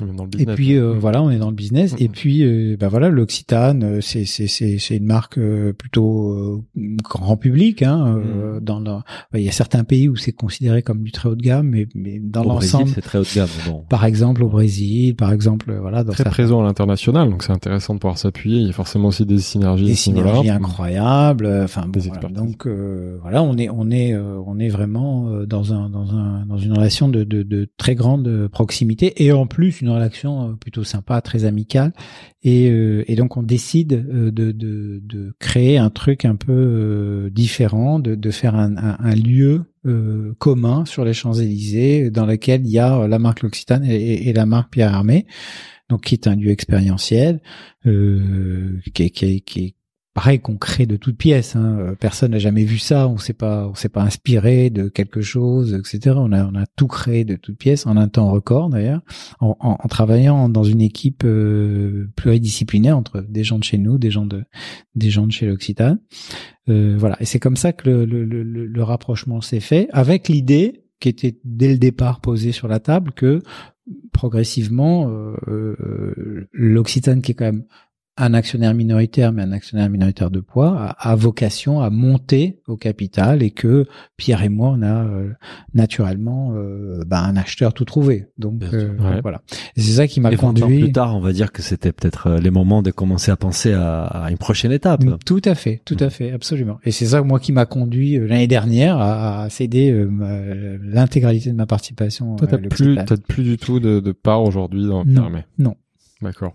Même dans le Et puis euh, voilà, on est dans le business. Et puis euh, bah voilà, l'Occitane, euh, c'est c'est c'est c'est une marque euh, plutôt euh, grand public. Hein, euh, dans le- il y a certains pays où c'est considéré comme du très haut de gamme, mais mais dans l'ensemble, c'est très haut de gamme. Bon. par exemple au Brésil, par exemple, voilà, dans très certains- présent à l'international, donc c'est intéressant de pouvoir s'appuyer. Il y a forcément aussi des synergies des synergies incroyables. euh, Enfin bon, voilà. donc euh, voilà, on est on est euh, on est vraiment euh, dans un dans un dans une relation de de, de très grande proximité et en plus une relation euh, plutôt sympa, très amicale. Et euh, donc on décide euh, de créer un truc un peu différent, de faire un lieu commun sur les Champs Élysées dans lequel il y a la marque L'Occitane et, la marque Pierre Hermé donc qui est un lieu expérientiel, qui, pareil qu'on crée de toutes pièces. Hein. Euh, Personne n'a jamais vu ça, on s'est pas, on s'est pas inspiré de quelque chose, etc. On a, on a tout créé de toutes pièces en un temps record d'ailleurs, en, travaillant dans une équipe euh, pluridisciplinaire entre des gens de chez nous, des gens de, des gens de chez l'Occitane. Euh, voilà, et c'est comme ça que le rapprochement s'est fait, avec l'idée qui était dès le départ posée sur la table que progressivement, euh, euh, l'Occitane, qui est quand même un actionnaire minoritaire, mais un actionnaire minoritaire de poids, a, a vocation à monter au capital et que Pierre et moi, on a euh, naturellement euh, bah, un acheteur tout trouvé. Donc euh, Ouais. voilà. C'est ça qui m'a Et 20 ans conduit. plus tard, on va dire que c'était peut-être euh, les moments de commencer à penser à, à une prochaine étape. Tout à fait, tout à fait, absolument. Et c'est ça moi qui m'a conduit euh, l'année dernière à, à céder euh, l'intégralité de ma participation. Toi, à t'as plus, t'as plus du tout de, de part aujourd'hui dans Non. Permet. Non. D'accord.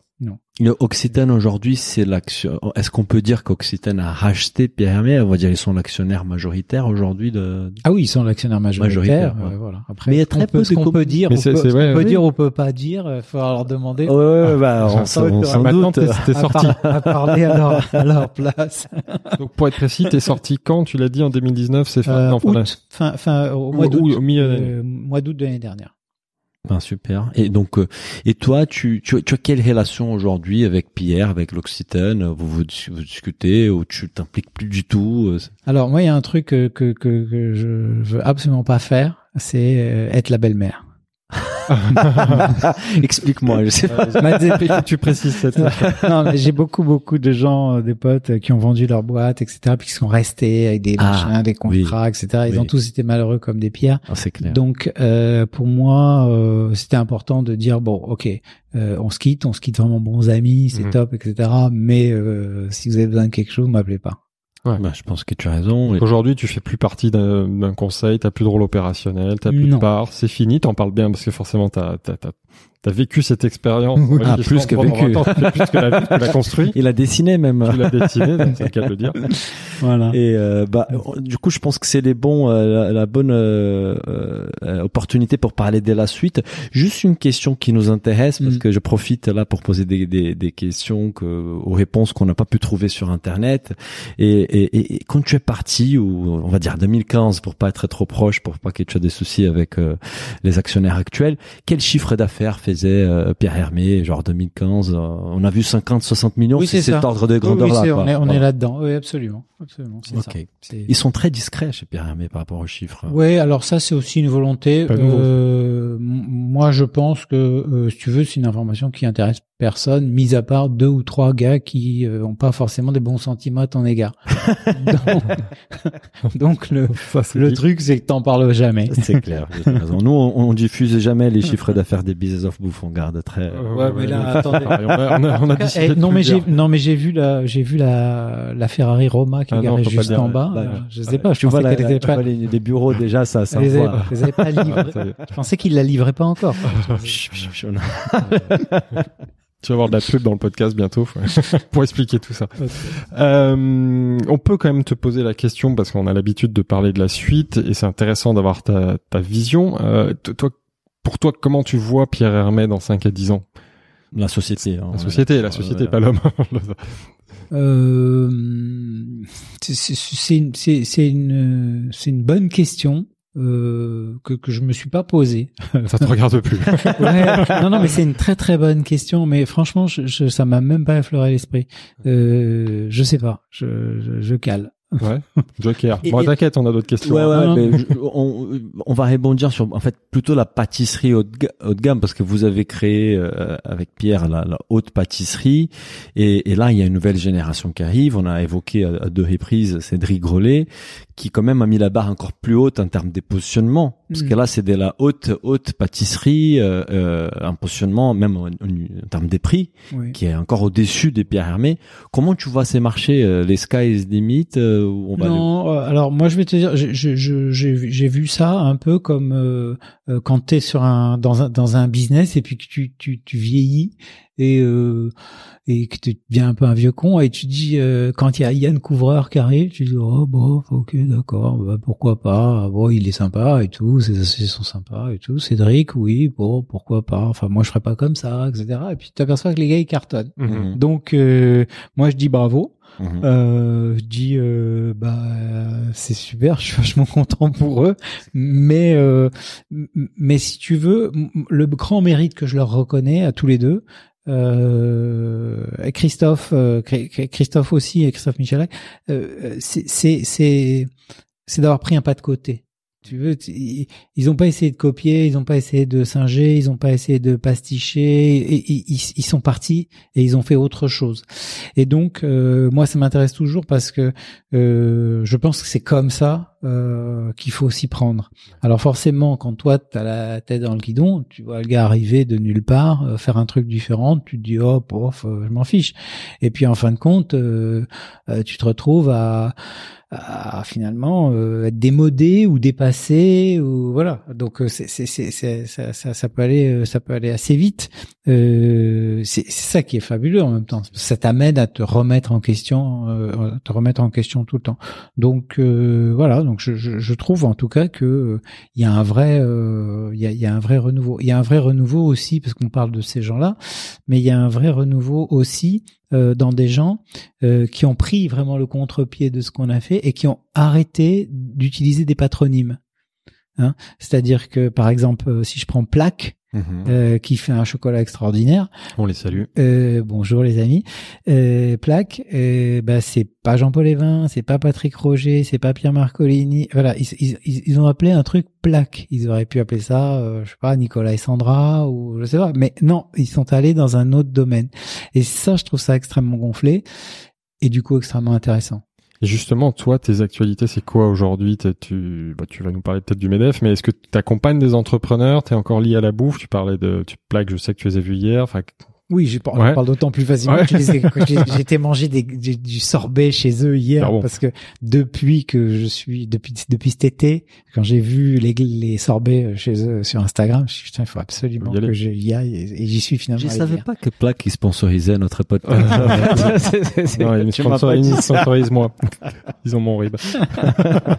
Le Occitane aujourd'hui, c'est l'action. Est-ce qu'on peut dire qu'Occitane a racheté Pierre Hermé? On va dire ils sont l'actionnaire majoritaire aujourd'hui de. Ah oui, ils sont l'actionnaire majoritaire. Majoritaire, ouais. euh, voilà. Après, Mais il y a très on peut, peu ce qu'on peut dire, on peut, qu'on peut oui. dire, on peut pas dire. Il faudra leur demander. Ouais, ouais, bah, on, va on être- s'en Maintenant, doute. t'es, à, sorti. par- à parler à leur, à leur place. Donc, pour être précis, t'es sorti quand? Tu l'as dit en 2019, c'est fin, Euh, non, fin août, fin, fin, au mois d'août. euh, mois d'août de l'année dernière. Ben, super. Et donc, euh, et toi, tu, tu, tu as quelle relation aujourd'hui avec Pierre, avec l'Occitane? Vous vous, vous discutez ou tu t'impliques plus du tout euh, Alors moi, il y a un truc que, que, que, que je veux absolument pas faire, c'est euh, être la belle-mère. Explique-moi. Je sais pas. Tu précises cette non, mais j'ai beaucoup, beaucoup de gens, euh, des potes euh, qui ont vendu leur boîte, etc., puis qui sont restés avec des Ah, machins, des contrats, etc. Ils Oui. ont tous été malheureux comme des pierres. Ah, c'est clair. Donc, euh, pour moi, euh, c'était important de dire bon, ok, euh, on se quitte, on se quitte vraiment bons amis, c'est Mhm. top, etc. Mais euh, si vous avez besoin de quelque chose, m'appelez pas. Ben, je pense que tu as raison. Et- Aujourd'hui, tu fais plus partie d'un, conseil, t'as plus de rôle opérationnel, t'as plus Non. de part, c'est fini, t'en parles bien parce que forcément t'as, t'as, t'as, vécu cette expérience. Oui. Ah, plus que vécu. 20 ans, tu fais plus que la, que la construit. Il a dessiné même. Tu l'as dessiné, donc c'est le cas de le dire. Voilà. Et euh, bah, du coup, je pense que c'est les bons, euh, la, la bonne euh, euh, opportunité pour parler de la suite. Juste une question qui nous intéresse parce Mm. que je profite là pour poser des, des, des questions que, aux réponses qu'on n'a pas pu trouver sur Internet. Et, et, et- et quand tu es parti, ou on va dire 2015 pour pas être trop proche, pour pas que tu aies des soucis avec euh, les actionnaires actuels, quel chiffre d'affaires faisait euh, Pierre Hermé, genre 2015 euh, On a vu 50-60 millions. Oui, c'est cet ordre de Oui, grandeur oui, là. on est, on Voilà. est là-dedans. Oui, absolument, absolument. Ça. Ils sont très discrets chez Pierre Hermé par rapport aux chiffres. Ouais, alors ça c'est aussi une volonté. Euh, moi, je pense que euh, si tu veux, c'est une information qui intéresse personne, mis à part deux ou trois gars qui euh, ont pas forcément des bons sentiments à ton égard. donc, donc le, Ça, c'est le dit. truc, c'est que t'en parles jamais. C'est clair. raison. Nous, on, on diffuse jamais les chiffres d'affaires des business of bouffe. On garde très. Euh, Ouais, mais là, attendez. pareil, on a, on a, on a décidé Eh, de non mais j'ai dire. non mais j'ai vu la j'ai vu la la Ferrari Roma qui Ah est non, garée juste dire. en bas. Bah, Euh, je sais pas. Je tu vois, la- pas. vois les, les bureaux déjà, ça, ça Elle les avait, envoie. les avait pas livrés. Ah, ça y est. Je pensais qu'il la livrait pas encore. Tu vas avoir de la pub dans le podcast bientôt pour expliquer tout ça. Euh, on peut quand même te poser la question parce qu'on a l'habitude de parler de la suite et c'est intéressant d'avoir ta, ta vision. Euh, toi, pour toi, comment tu vois Pierre Hermé dans 5 à 10 ans? La société. hein, La ouais. société, la société, Ouais. pas l'homme. Euh, c'est- une, c'est- c'est une, c'est une bonne question euh, que, que je me suis pas posée. ça te regarde plus. Ouais, non, non, mais c'est une très très bonne question. Mais franchement, je, je, ça m'a même pas effleuré l'esprit. Euh, je sais pas. Je, je, je cale. Ouais. Joker. Et- bon, t'inquiète, on a d'autres questions. Ouais, hein. ouais, mais je- on, on va rebondir sur en fait plutôt la pâtisserie haut de, ga- haut de gamme parce que vous avez créé euh, avec Pierre la, la haute pâtisserie et, et là il y a une nouvelle génération qui arrive. On a évoqué à, à deux reprises Cédric Grolet qui quand même a mis la barre encore plus haute en termes des positionnements parce Mm. que là c'est de la haute haute pâtisserie euh, euh, un positionnement même en, en termes des prix Oui. qui est encore au-dessus des Pierre Hermé. Comment tu vois ces marchés euh, Les sky is the limit euh, on va Non, euh, alors moi je vais te dire, j'ai- vu- ça un peu comme euh, euh, quand tu es sur un dans un dans un business et puis que tu tu, tu vieillis et euh, et que tu deviens un peu un vieux con et tu dis euh, quand il y a Yann Couvreur qui arrive, tu dis oh bon ok d'accord bah, pourquoi pas bon il est sympa et tout ses associés sont sympas et tout Cédric oui bon pourquoi pas enfin moi je ferais pas comme ça etc et puis tu t'aperçois que les gars ils cartonnent Mhm. donc euh, moi je dis bravo Mhm. euh, je dis euh, bah c'est super, je suis vachement content pour eux, mais euh, mais si tu veux, le grand mérite que je leur reconnais à tous les deux, euh, Christophe, euh, Chr- Christophe aussi et Christophe Michalak, euh, c'est c'est c'est d'avoir pris un pas de côté. Tu veux, ils ils ont pas essayé de copier, ils ont pas essayé de singer, ils ont pas essayé de pasticher, et- ils, ils sont partis et ils ont fait autre chose. Et donc, euh, moi, ça m'intéresse toujours parce que euh, je pense que c'est comme ça euh, qu'il faut s'y prendre. Alors forcément, quand toi, tu as la tête dans le guidon, tu vois le gars arriver de nulle part, euh, faire un truc différent, tu te dis, oh, pof, euh, je m'en fiche. Et puis, en fin de compte, euh, euh, tu te retrouves à à finalement être démodé ou dépassé ou voilà. Donc c'est c'est ça, ça peut aller ça peut aller assez vite. C'est ça qui est fabuleux en même temps. Ça t'amène à te remettre en question te remettre en question tout le temps. Donc voilà donc je, trouve en tout cas que euh, y a un vrai euh, y a un vrai renouveau il y a un vrai renouveau aussi parce qu'on parle de ces gens là mais il y a un vrai renouveau aussi euh, dans des gens qui ont pris vraiment le contre-pied de ce qu'on a fait et qui ont arrêté d'utiliser des patronymes. Hein C'est-à-dire que, par exemple, si je prends Plaque, Mhm. euh, qui fait un chocolat extraordinaire, On les salue. euh, bonjour les amis, euh, Plaque, euh, bah, c'est pas Jean-Paul Evin, c'est pas Patrick Roger, c'est pas Pierre Marcolini, voilà, ils, ils, ils- ils ont appelé un truc Plaque. Ils auraient pu appeler ça, euh, je sais pas, Nicolas et Sandra ou je sais pas, mais non, ils sont allés dans un autre domaine. Et ça, je trouve ça extrêmement gonflé et du coup extrêmement intéressant. Et justement, toi, tes actualités, c'est quoi aujourd'hui? Tu, bah, tu vas nous parler peut-être du Medef, mais est-ce que tu accompagnes des entrepreneurs? T'es encore lié à la bouffe? Tu parlais de, tu plaques, je sais que tu les as vus hier. Oui, je parle, Ouais. parle d'autant plus facilement Ouais. que manger des, du, sorbet chez eux hier Ah bon. parce que depuis que je suis depuis depuis cet été, quand j'ai vu les, les sorbets chez eux sur Instagram, je me suis dit, putain, il faut absolument que j'y aille et, et j'y suis finalement. Je savais hier. pas que Plaque sponsorisait notre podcast. C'est- non, ils sponsorisent moi. Ils ont mon rib.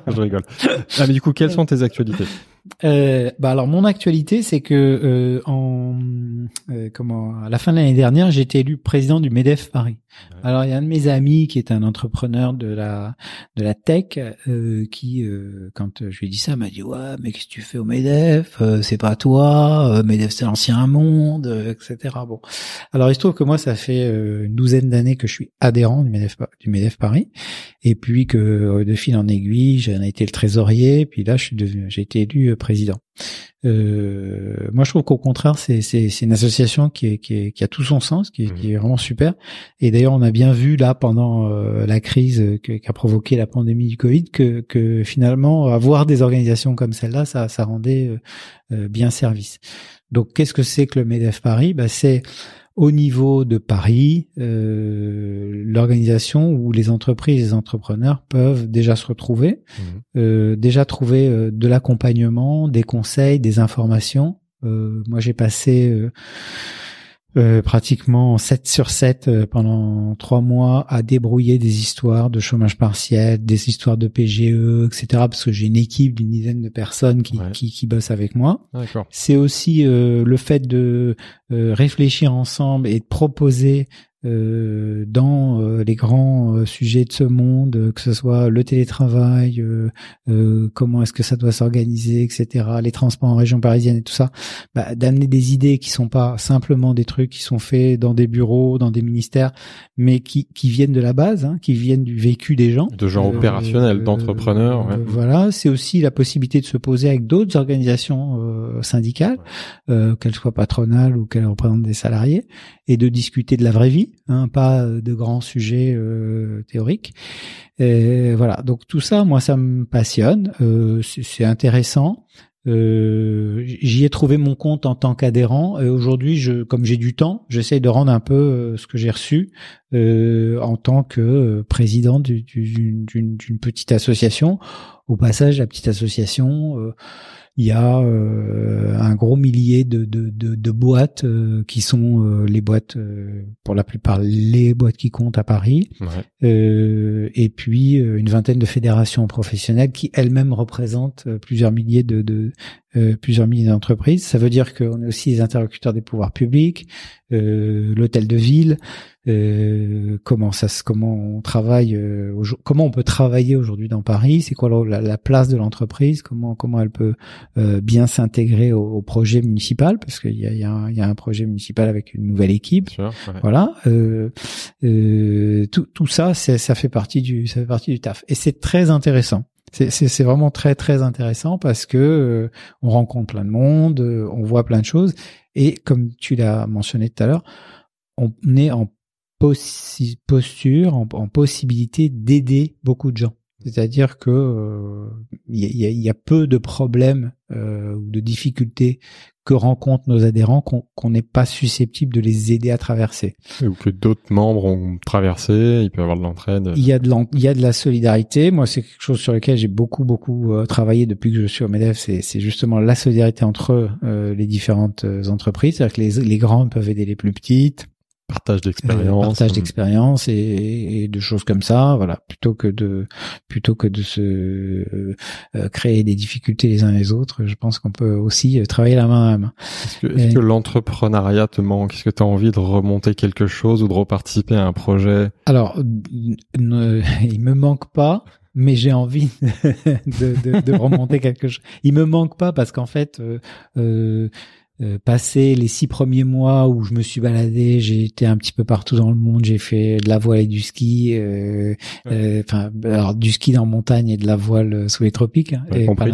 je rigole. Ah, mais du coup, quelles sont tes actualités? Euh, bah alors mon actualité, c'est que euh, en euh, comment à la fin de l'année dernière, j'ai été élu président du Medef Paris. Alors il y a un de mes amis qui est un entrepreneur de la de la tech euh, qui euh, quand je lui ai dit ça m'a dit ouais mais qu'est-ce que tu fais au Medef? Euh, C'est pas toi. Euh, Medef c'est l'ancien monde, euh, etc. Bon. Alors il se trouve que moi ça fait euh, une douzaine d'années que je suis adhérent du Medef du Medef Paris et puis que de fil en aiguille j'en ai été le trésorier puis là je suis devenu j'ai été élu président. Euh, moi, je trouve qu'au contraire, c'est c'est c'est une association qui est, qui est qui a tout son sens, qui est, Mhm. qui est vraiment super. Et d'ailleurs, on a bien vu là pendant euh, la crise qu'a provoqué la pandémie du Covid que que finalement avoir des organisations comme celle-là, ça ça rendait euh, euh, bien service. Donc, qu'est-ce que c'est que le Medef Paris? Bah, c'est au niveau de Paris, euh, l'organisation où les entreprises les entrepreneurs peuvent déjà se retrouver, euh, déjà trouver euh, de l'accompagnement, des conseils, des informations. Euh, moi, j'ai passé euh, pratiquement 7 sur 7 euh, pendant trois mois à débrouiller des histoires de chômage partiel, des histoires de PGE, etc. Parce que j'ai une équipe d'une dizaine de personnes qui, Ouais. qui, qui bossent avec moi. C'est aussi euh, le fait de euh, réfléchir ensemble et de proposer euh, dans euh, les grands euh, sujets de ce monde, euh, que ce soit le télétravail, euh, euh, comment est-ce que ça doit s'organiser, etc., les transports en région parisienne et tout ça, bah, d'amener des idées qui sont pas simplement des trucs qui sont faits dans des bureaux, dans des ministères, mais qui, qui viennent de la base, hein, qui viennent du vécu des gens. De gens opérationnels, d'entrepreneurs. ouais. Voilà, c'est aussi la possibilité de se poser avec d'autres organisations euh, syndicales, euh, qu'elles soient patronales ou qu'elles représentent des salariés, et de discuter de la vraie vie, hein, pas euh, de grands sujets euh, théoriques. Et voilà, donc tout ça, moi, ça me passionne, euh, c'est intéressant. Euh, J'y ai trouvé mon compte en tant qu'adhérent. Et aujourd'hui, je, comme j'ai du temps, j'essaye de rendre un peu euh, ce que j'ai reçu euh, en tant que euh, président du- du- d'une d'une petite association. Au passage, la petite association, euh, il y a euh, un gros millier de, de, de, de boîtes euh, qui sont euh, les boîtes, euh, pour la plupart, les boîtes qui comptent à Paris. Ouais. Euh, et puis euh, une vingtaine de fédérations professionnelles qui elles-mêmes représentent plusieurs milliers de, de euh, plusieurs milliers d'entreprises. Ça veut dire qu'on est aussi les interlocuteurs des pouvoirs publics, euh, l'hôtel de ville. euh, comment ça, comment on travaille, euh, comment on peut travailler aujourd'hui dans Paris C'est quoi la, la place de l'entreprise Comment comment elle peut euh, bien s'intégrer au, au projet municipal Parce qu'il y a, y, a un, y a un projet municipal avec une nouvelle équipe. Sûr, ouais. Voilà, euh, euh, tout, tout ça, ça fait partie du, ça fait partie du taf, et c'est très intéressant. C'est- vraiment très très intéressant parce que euh, on rencontre plein de monde, euh, on voit plein de choses, et comme tu l'as mentionné tout à l'heure, on est en posture, en, possibilité d'aider beaucoup de gens. C'est-à-dire que euh, il y, a- y a peu de problèmes euh, ou de difficultés que rencontrent nos adhérents qu'on qu'on n'est pas susceptible de les aider à traverser. Ou que d'autres membres ont traversé, il peut y avoir de l'entraide. Il y a de il y a de la solidarité. Moi, c'est quelque chose sur lequel j'ai beaucoup beaucoup euh, travaillé depuis que je suis au Medef. C'est c'est justement la solidarité entre euh, les différentes euh, entreprises. C'est-à-dire que les, les grandes peuvent aider les plus petites. Partage Euh, d'expérience. partage d'expérience et, et de choses comme ça voilà. Plutôt que de plutôt que de se euh, euh, créer des difficultés les uns les autres je pense qu'on peut aussi euh, travailler la main à la main. Est-ce que, Et- que l'entrepreneuriat te manque? Est-ce que tu as envie de remonter quelque chose ou de reparticiper à un projet? Alors n- n- il me manque pas mais j'ai envie de, de, de remonter quelque chose. Il me manque pas parce qu'en fait euh, euh, euh, passé les six premiers mois où je me suis baladé, j'ai été un petit peu partout dans le monde, j'ai fait de la voile et du ski, euh, euh, enfin alors du ski en montagne et de la voile sous les tropiques, hein, et pas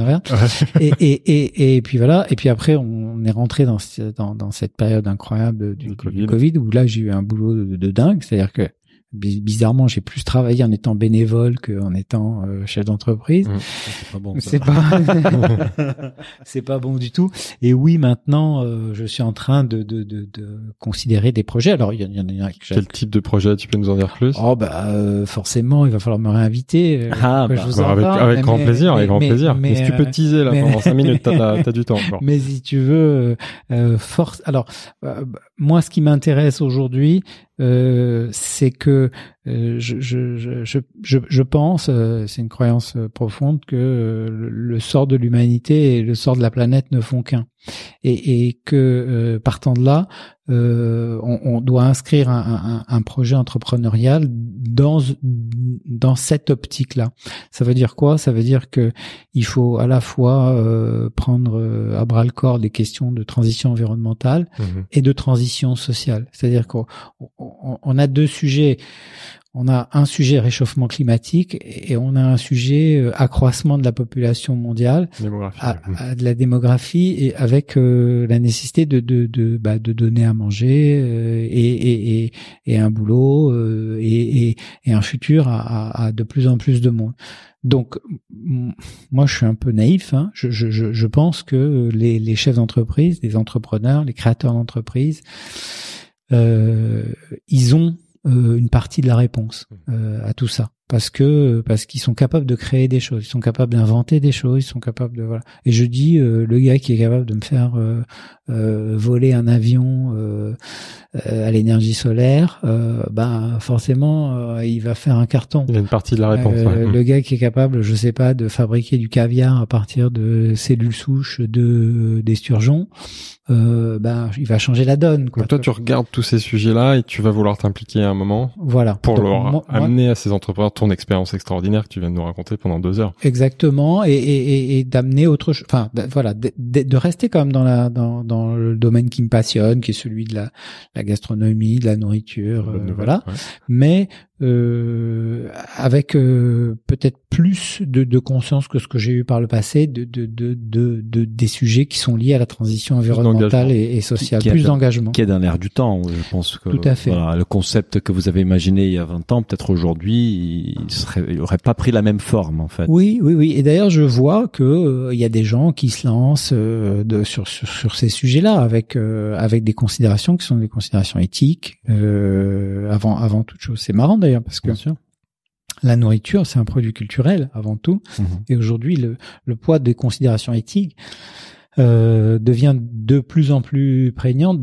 et, et, et, et puis voilà, et puis après on est rentré dans, dans, dans cette période incroyable du, Covid. Covid où là j'ai eu un boulot de, de dingue, c'est-à-dire que bizarrement j'ai plus travaillé en étant bénévole qu'en étant euh, chef d'entreprise. C'est pas bon. C'est pas, c'est pas bon du tout. Et oui, maintenant, euh, je suis en train de, de, de, de considérer des projets. Alors, il y en, il y en a Quel type de projet tu peux nous en dire plus? Oh bah euh, forcément, il va falloir me réinviter. euh, Ah, bah, je vous Bah, en avec, parle. avec Mais- grand plaisir, avec mais- grand mais- plaisir. Mais, Mais si tu peux euh, teaser là mais- pendant 5 minutes, t'as, t'as du temps encore. mais si tu veux, euh, force. Alors, euh, moi, ce qui m'intéresse aujourd'hui, euh, c'est que je, je, je, je, je- pense, euh, c'est une croyance euh, profonde, que euh, le, sort de l'humanité et le sort de la planète ne font qu'un, et, et que euh, partant de là, euh, on, on doit inscrire un, un, un projet entrepreneurial dans dans cette optique-là. Ça veut dire quoi? Ça veut dire que il faut à la fois euh, prendre euh, à bras le corps des questions de transition environnementale Mhm. et de transition sociale. C'est-à-dire qu'on on- on a deux sujets. On a un sujet réchauffement climatique et on a un sujet euh, accroissement de la population mondiale, à, à de la démographie et avec euh, la nécessité de de de, bah, de donner à manger euh, et, et, et un boulot euh, et, et et un futur à, à, à de plus en plus de monde. Donc moi je suis un peu naïf. Hein. Je, je, je, pense que les, les chefs d'entreprise, les entrepreneurs, les créateurs d'entreprise, euh, ils ont une partie de la réponse euh, à tout ça parce que parce qu'ils sont capables de créer des choses, ils sont capables d'inventer des choses, ils sont capables de voilà. Et je dis euh, le gars qui est capable de me faire euh, euh, voler un avion euh, euh, à l'énergie solaire, euh, ben forcément euh, il va faire un carton. Il y a une partie de la réponse. Ouais. Le gars qui est capable, je sais pas, de fabriquer du caviar à partir de cellules souches de d'esturgeons, euh, ben il va changer la donne. Quoi. Donc toi, tu regardes tous ces sujets-là et tu vas vouloir t'impliquer à un moment voilà pour Donc, leur moi- moi- amener à ces entrepreneurs ton expérience extraordinaire que tu viens de nous raconter pendant deux heures. Exactement, et, et, et- et d'amener autre chose. Enfin, voilà, de, de- de rester quand même dans la dans, dans le domaine qui me passionne, qui est celui de la, la gastronomie, de la nourriture, euh, nouvelle, voilà. ouais. Mais euh, avec euh, peut-être plus de, de conscience que ce que j'ai eu par le passé de, de, de, de, de- des sujets qui sont liés à la transition environnementale et, et sociale, Qui- qui plus d'engagement. qui est dans l'air du temps. Je pense que Tout à fait. voilà, le concept que vous avez imaginé il y a 20 ans, peut-être aujourd'hui, il serait, il aurait pas pris la même forme en fait. Oui, oui, oui. Et d'ailleurs, je vois que euh, il y a des gens qui se lancent euh, de, sur, sur sur ces sujets-là avec euh, avec des considérations qui sont des considérations éthiques euh, avant avant toute chose. C'est marrant d'ailleurs parce que la nourriture c'est un produit culturel avant tout. Mhm. Et aujourd'hui, le le poids des considérations éthiques euh, devient de plus en plus prégnant,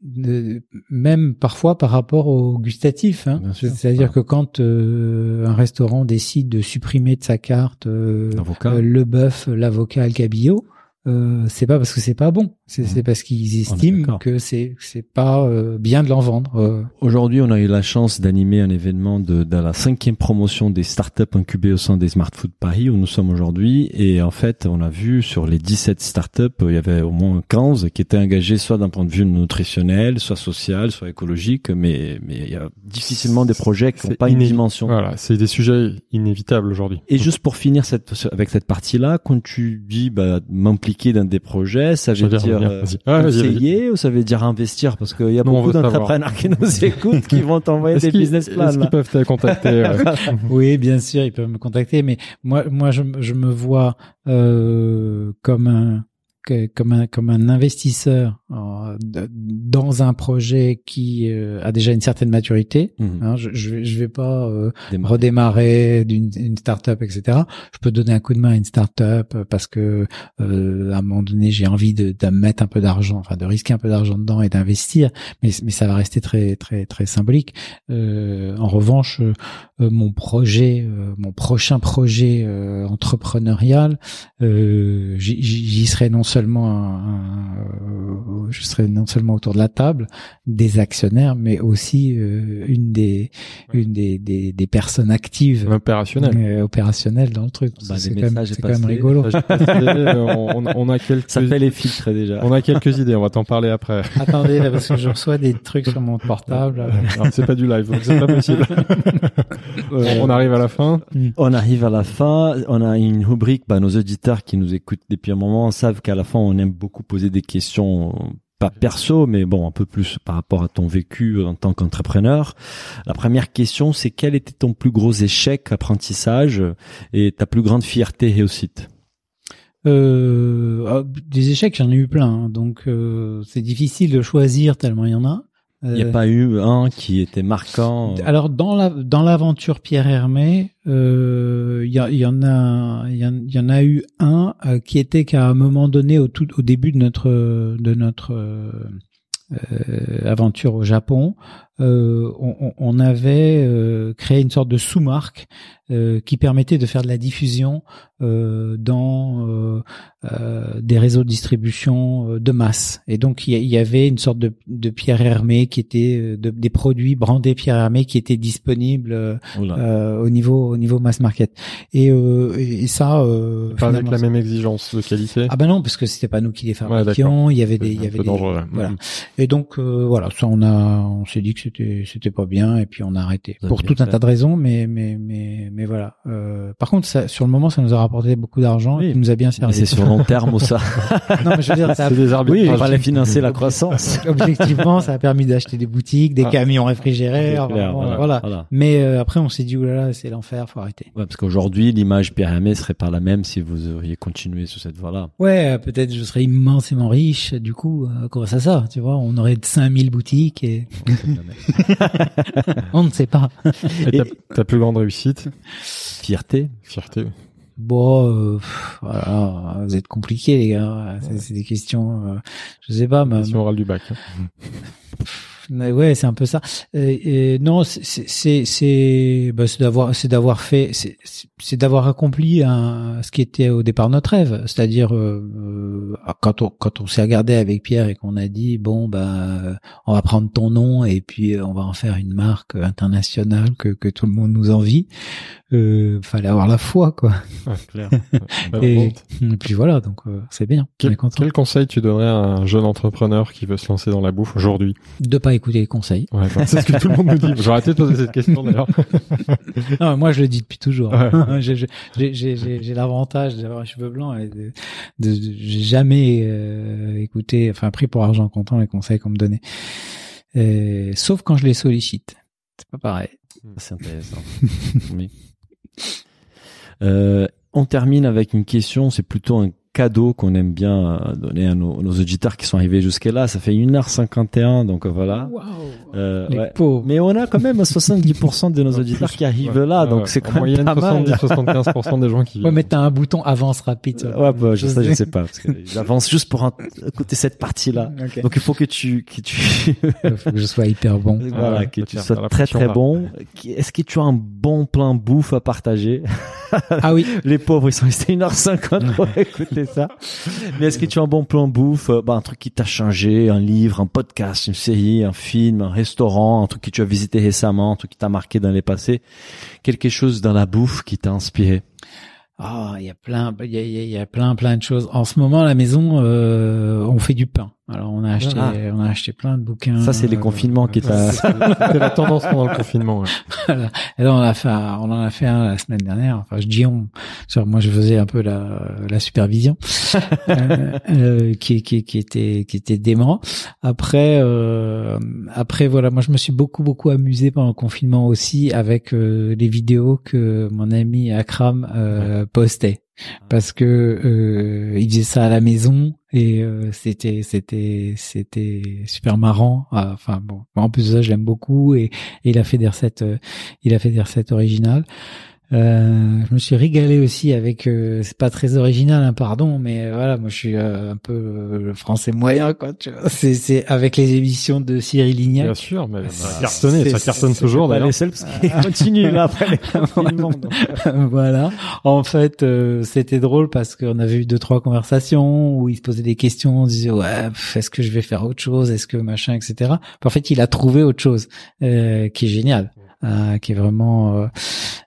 de- même parfois par rapport au gustatif. Hein. C'est-à-dire que quand euh, un restaurant décide de supprimer de sa carte euh, le bœuf, l'avocat, le cabillaud, euh, c'est pas parce que c'est pas bon, c'est c'est parce qu'ils estiment que c'est c'est pas euh, bien de l'en vendre. euh. Aujourd'hui, on a eu la chance d'animer un événement de, de la cinquième promotion des startups incubées au sein des Smart Food Paris où nous sommes aujourd'hui. Et en fait, on a vu sur les 17 startups, il y avait au moins 15 qui étaient engagées soit d'un point de vue nutritionnel, soit social, soit écologique. Mais, mais il y a difficilement des projets qui n'ont pas une dimension. Voilà, c'est des sujets inévitables aujourd'hui. Et juste pour finir cette, avec cette partie-là, quand tu dis bah, m'impliquer dans des projets, ça veut dire euh. Ah, conseiller ou ça veut dire investir? Parce qu'il y a beaucoup d'entrepreneurs qui nous écoutent qui vont t'envoyer des business plans. est-ce qu'ils là. peuvent te contacter euh, Oui, bien sûr, ils peuvent me contacter, mais moi, moi, je, je me vois euh, comme un que- comme un comme un investisseur euh, d- dans un projet qui euh, a déjà une certaine maturité. Mhm. Hein, je, je vais je vais pas euh, Démarrer. redémarrer d'une une start-up, etc. Je peux donner un coup de main à une start-up parce que euh, à un moment donné j'ai envie de, de mettre un peu d'argent, enfin de risquer un peu d'argent dedans et d'investir, mais mais ça va rester très très très symbolique. Euh, en revanche, euh, euh, mon projet, euh, mon prochain projet euh, entrepreneurial, euh, j'y serai non seulement un- un- je serai non seulement autour de la table des actionnaires, mais aussi euh, une des une des, des, des personnes actives opérationnel euh, opérationnelles dans le truc. Bah, c'est quand, même, quand même rigolo. On, on a quelques Ça fait les filtres déjà. on a quelques idées, on va t'en parler après. Attendez, là, parce que je reçois des trucs sur mon portable. C'est pas du live, donc c'est pas possible. Euh, on arrive à la fin. On arrive à la fin. On a une rubrique. Bah, nos auditeurs qui nous écoutent depuis un moment savent qu'à la fin, on aime beaucoup poser des questions, pas perso, mais bon, un peu plus par rapport à ton vécu en tant qu'entrepreneur. La première question, c'est quel était ton plus gros échec, apprentissage et ta plus grande fierté réussite Euh, ah, des échecs, j'en ai eu plein, hein, donc euh, c'est difficile de choisir tellement il y en a. Il n'y a Euh, pas eu un qui était marquant. euh, Alors dans la dans l'aventure Pierre Hermé, euh, il y, en a il y, en- il y en a eu un euh, qui était qu'à un moment donné au tout au début de notre de notre euh, aventure au Japon, euh, on, on- avait euh, créé une sorte de sous-marque euh, qui permettait de faire de la diffusion euh, dans euh, euh, des réseaux de distribution de masse. Et donc il y, avait une sorte de, de Pierre Hermé qui était de- des produits brandés Pierre Hermé qui étaient disponibles euh, euh, au niveau au niveau mass market. Et, euh, et, ça euh, Pas avec la même exigence de qualité? ah ben non parce que c'était pas nous qui les Ouais, fabriquions. il y avait des il y avait des voilà. Mhm. et donc euh, voilà, ça on a, on s'est dit que c'était c'était pas bien et puis on a arrêté pour tout un fait. tas de raisons, mais mais mais mais voilà. Euh, par contre, ça, sur le moment, ça nous a rapporté beaucoup d'argent Oui. et qui nous a bien Mais servi. c'est sur long terme ou ça non, mais je veux dire, ça a- des Oui, arbitrages. il fallait financer la croissance. objectivement, ça a permis d'acheter des boutiques, des Ah. camions réfrigérés, clair, voilà, voilà. voilà. Mais euh, après, on s'est dit oulala, c'est l'enfer, faut arrêter. Ouais, parce qu'aujourd'hui, l'image Hermé serait pas la même si vous auriez continué sur cette voie-là. Ouais, euh, peut-être je serais immensément riche. Du coup, euh, grâce à ça, tu vois, on aurait 5000 boutiques et on ne sait pas. Et ta, ta plus grande réussite, Fierté. fierté. Bon, euh, pff, voilà, vous êtes compliqués les gars. C'est des questions, euh, je sais pas. ma- Question orale du bac. hein. Mais ouais, c'est un peu ça. Et, et non, c'est c'est bah, d'avoir c'est d'avoir fait c'est d'avoir accompli un, ce qui était au départ notre rêve, c'est-à-dire euh, euh, quand on quand on s'est regardé avec Pierre et qu'on a dit bon bah on va prendre ton nom et puis euh, on va en faire une marque internationale que que tout le monde nous envie. Euh, fallait avoir la foi quoi. Ouais, Clair. Et, puis voilà, donc euh, c'est bien. On Quel, est content. quel conseil tu donnerais à un jeune entrepreneur qui veut se lancer dans la bouffe aujourd'hui? De pas écouter les conseils. ouais, C'est ce que tout le monde nous dit. J'aurais arrêté de poser cette question d'ailleurs. Non, moi je le dis depuis toujours. Ouais. j'ai l'avantage d'avoir les cheveux blancs et de, de- de- j'ai jamais euh, écouté, enfin pris pour argent comptant les conseils qu'on me donnait. Euh, sauf quand je les sollicite. C'est pas pareil. C'est intéressant. oui. Euh, on termine avec une question, c'est plutôt un cadeau qu'on aime bien euh, donner à nos, nos auditeurs qui sont arrivés jusque-là. Ça fait 1h51, donc euh, voilà. Euh, Les ouais. pauvres. Mais on a quand même 70% de nos En auditeurs plus, qui arrivent ouais. là, donc ouais. c'est en quand même moyenne pas mal. 70-75% des gens qui Ouais, mais t'as un bouton avance rapide. Ouais, bah, je, ça, je sais pas, parce que j'avance juste pour un- écouter cette partie-là. Donc il faut que tu, que tu, Il faut que je sois hyper bon. voilà, ouais, que tu sois très très là. bon. Est-ce que tu as un bon plan bouffe à partager? Ah oui. Les pauvres, ils sont restés 1h50 pour écouter ça. Mais est-ce que tu as un bon plan bouffe euh, bah, Un truc qui t'a changé, un livre, un podcast, une série, un film, un restaurant, un truc que tu as visité récemment, un truc qui t'a marqué dans les passés? Quelque chose dans la bouffe qui t'a inspiré? Ah, il y a plein, il y a, y a plein, plein de choses. En ce moment, à la maison, euh, on fait du pain. Alors, on a acheté, Ah. on a acheté plein de bouquins. Ça, c'est les Euh, confinements qui t'a... C'était la tendance pendant le confinement. ouais. Voilà. Et là, on a fait, un- on en a fait un la semaine dernière. Enfin, je dis on. Moi, je faisais un peu la, la supervision, euh, euh, qui, qui, qui était, qui était dément. Après, euh, après, voilà, moi, je me suis beaucoup, beaucoup amusé pendant le confinement aussi avec euh, les vidéos que mon ami Akram euh, postait. Parce que euh, il faisait ça à la maison et euh, c'était c'était c'était super marrant. Ah, Enfin bon, en plus de ça, je l'aime beaucoup et, et il a fait des recettes euh, il a fait des recettes originales. Euh, je me suis régalé aussi avec euh, c'est pas très original hein, pardon mais euh, voilà moi je suis euh, un peu euh, le français moyen quoi tu vois c'est c'est avec les émissions de Cyril Lignac Bien sûr, mais ça cartonné, ça cartonne toujours d'ailleurs. les seuls parce qu'ils continuent là après les donc. voilà. En fait, euh, c'était drôle parce qu'on avait eu deux trois conversations où il se posait des questions, on disait ouais, est-ce que je vais faire autre chose, est-ce que machin, etc. En fait, il a trouvé autre chose euh, qui est génial, euh, qui est vraiment, euh,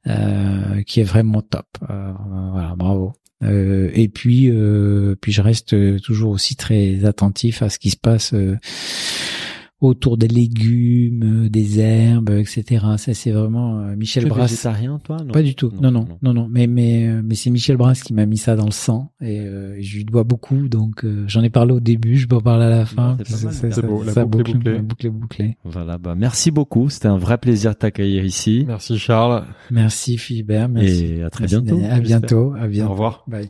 euh, qui est vraiment top. Euh, voilà, bravo. Euh, et puis, euh, puis je reste toujours aussi très attentif à ce qui se passe. euh, autour des légumes, euh, des herbes, etc. Ça, c'est vraiment euh, Michel Brass. végétarien, toi? Non Pas du tout. Non, non, non, non. Mais mais euh, mais c'est Michel Brass qui m'a mis ça dans le sang et euh, je lui dois beaucoup. Donc euh, j'en ai parlé au début, je peux en parler à la fin. Non, c'est beau, la ça boucle est boucle, boucle est bouclée. Voilà, bah merci beaucoup. C'était un vrai plaisir de t'accueillir ici. Merci Charles. Merci Philibert. Merci. Et à très Merci, bientôt. À bientôt. À Au bientôt. revoir. Bye.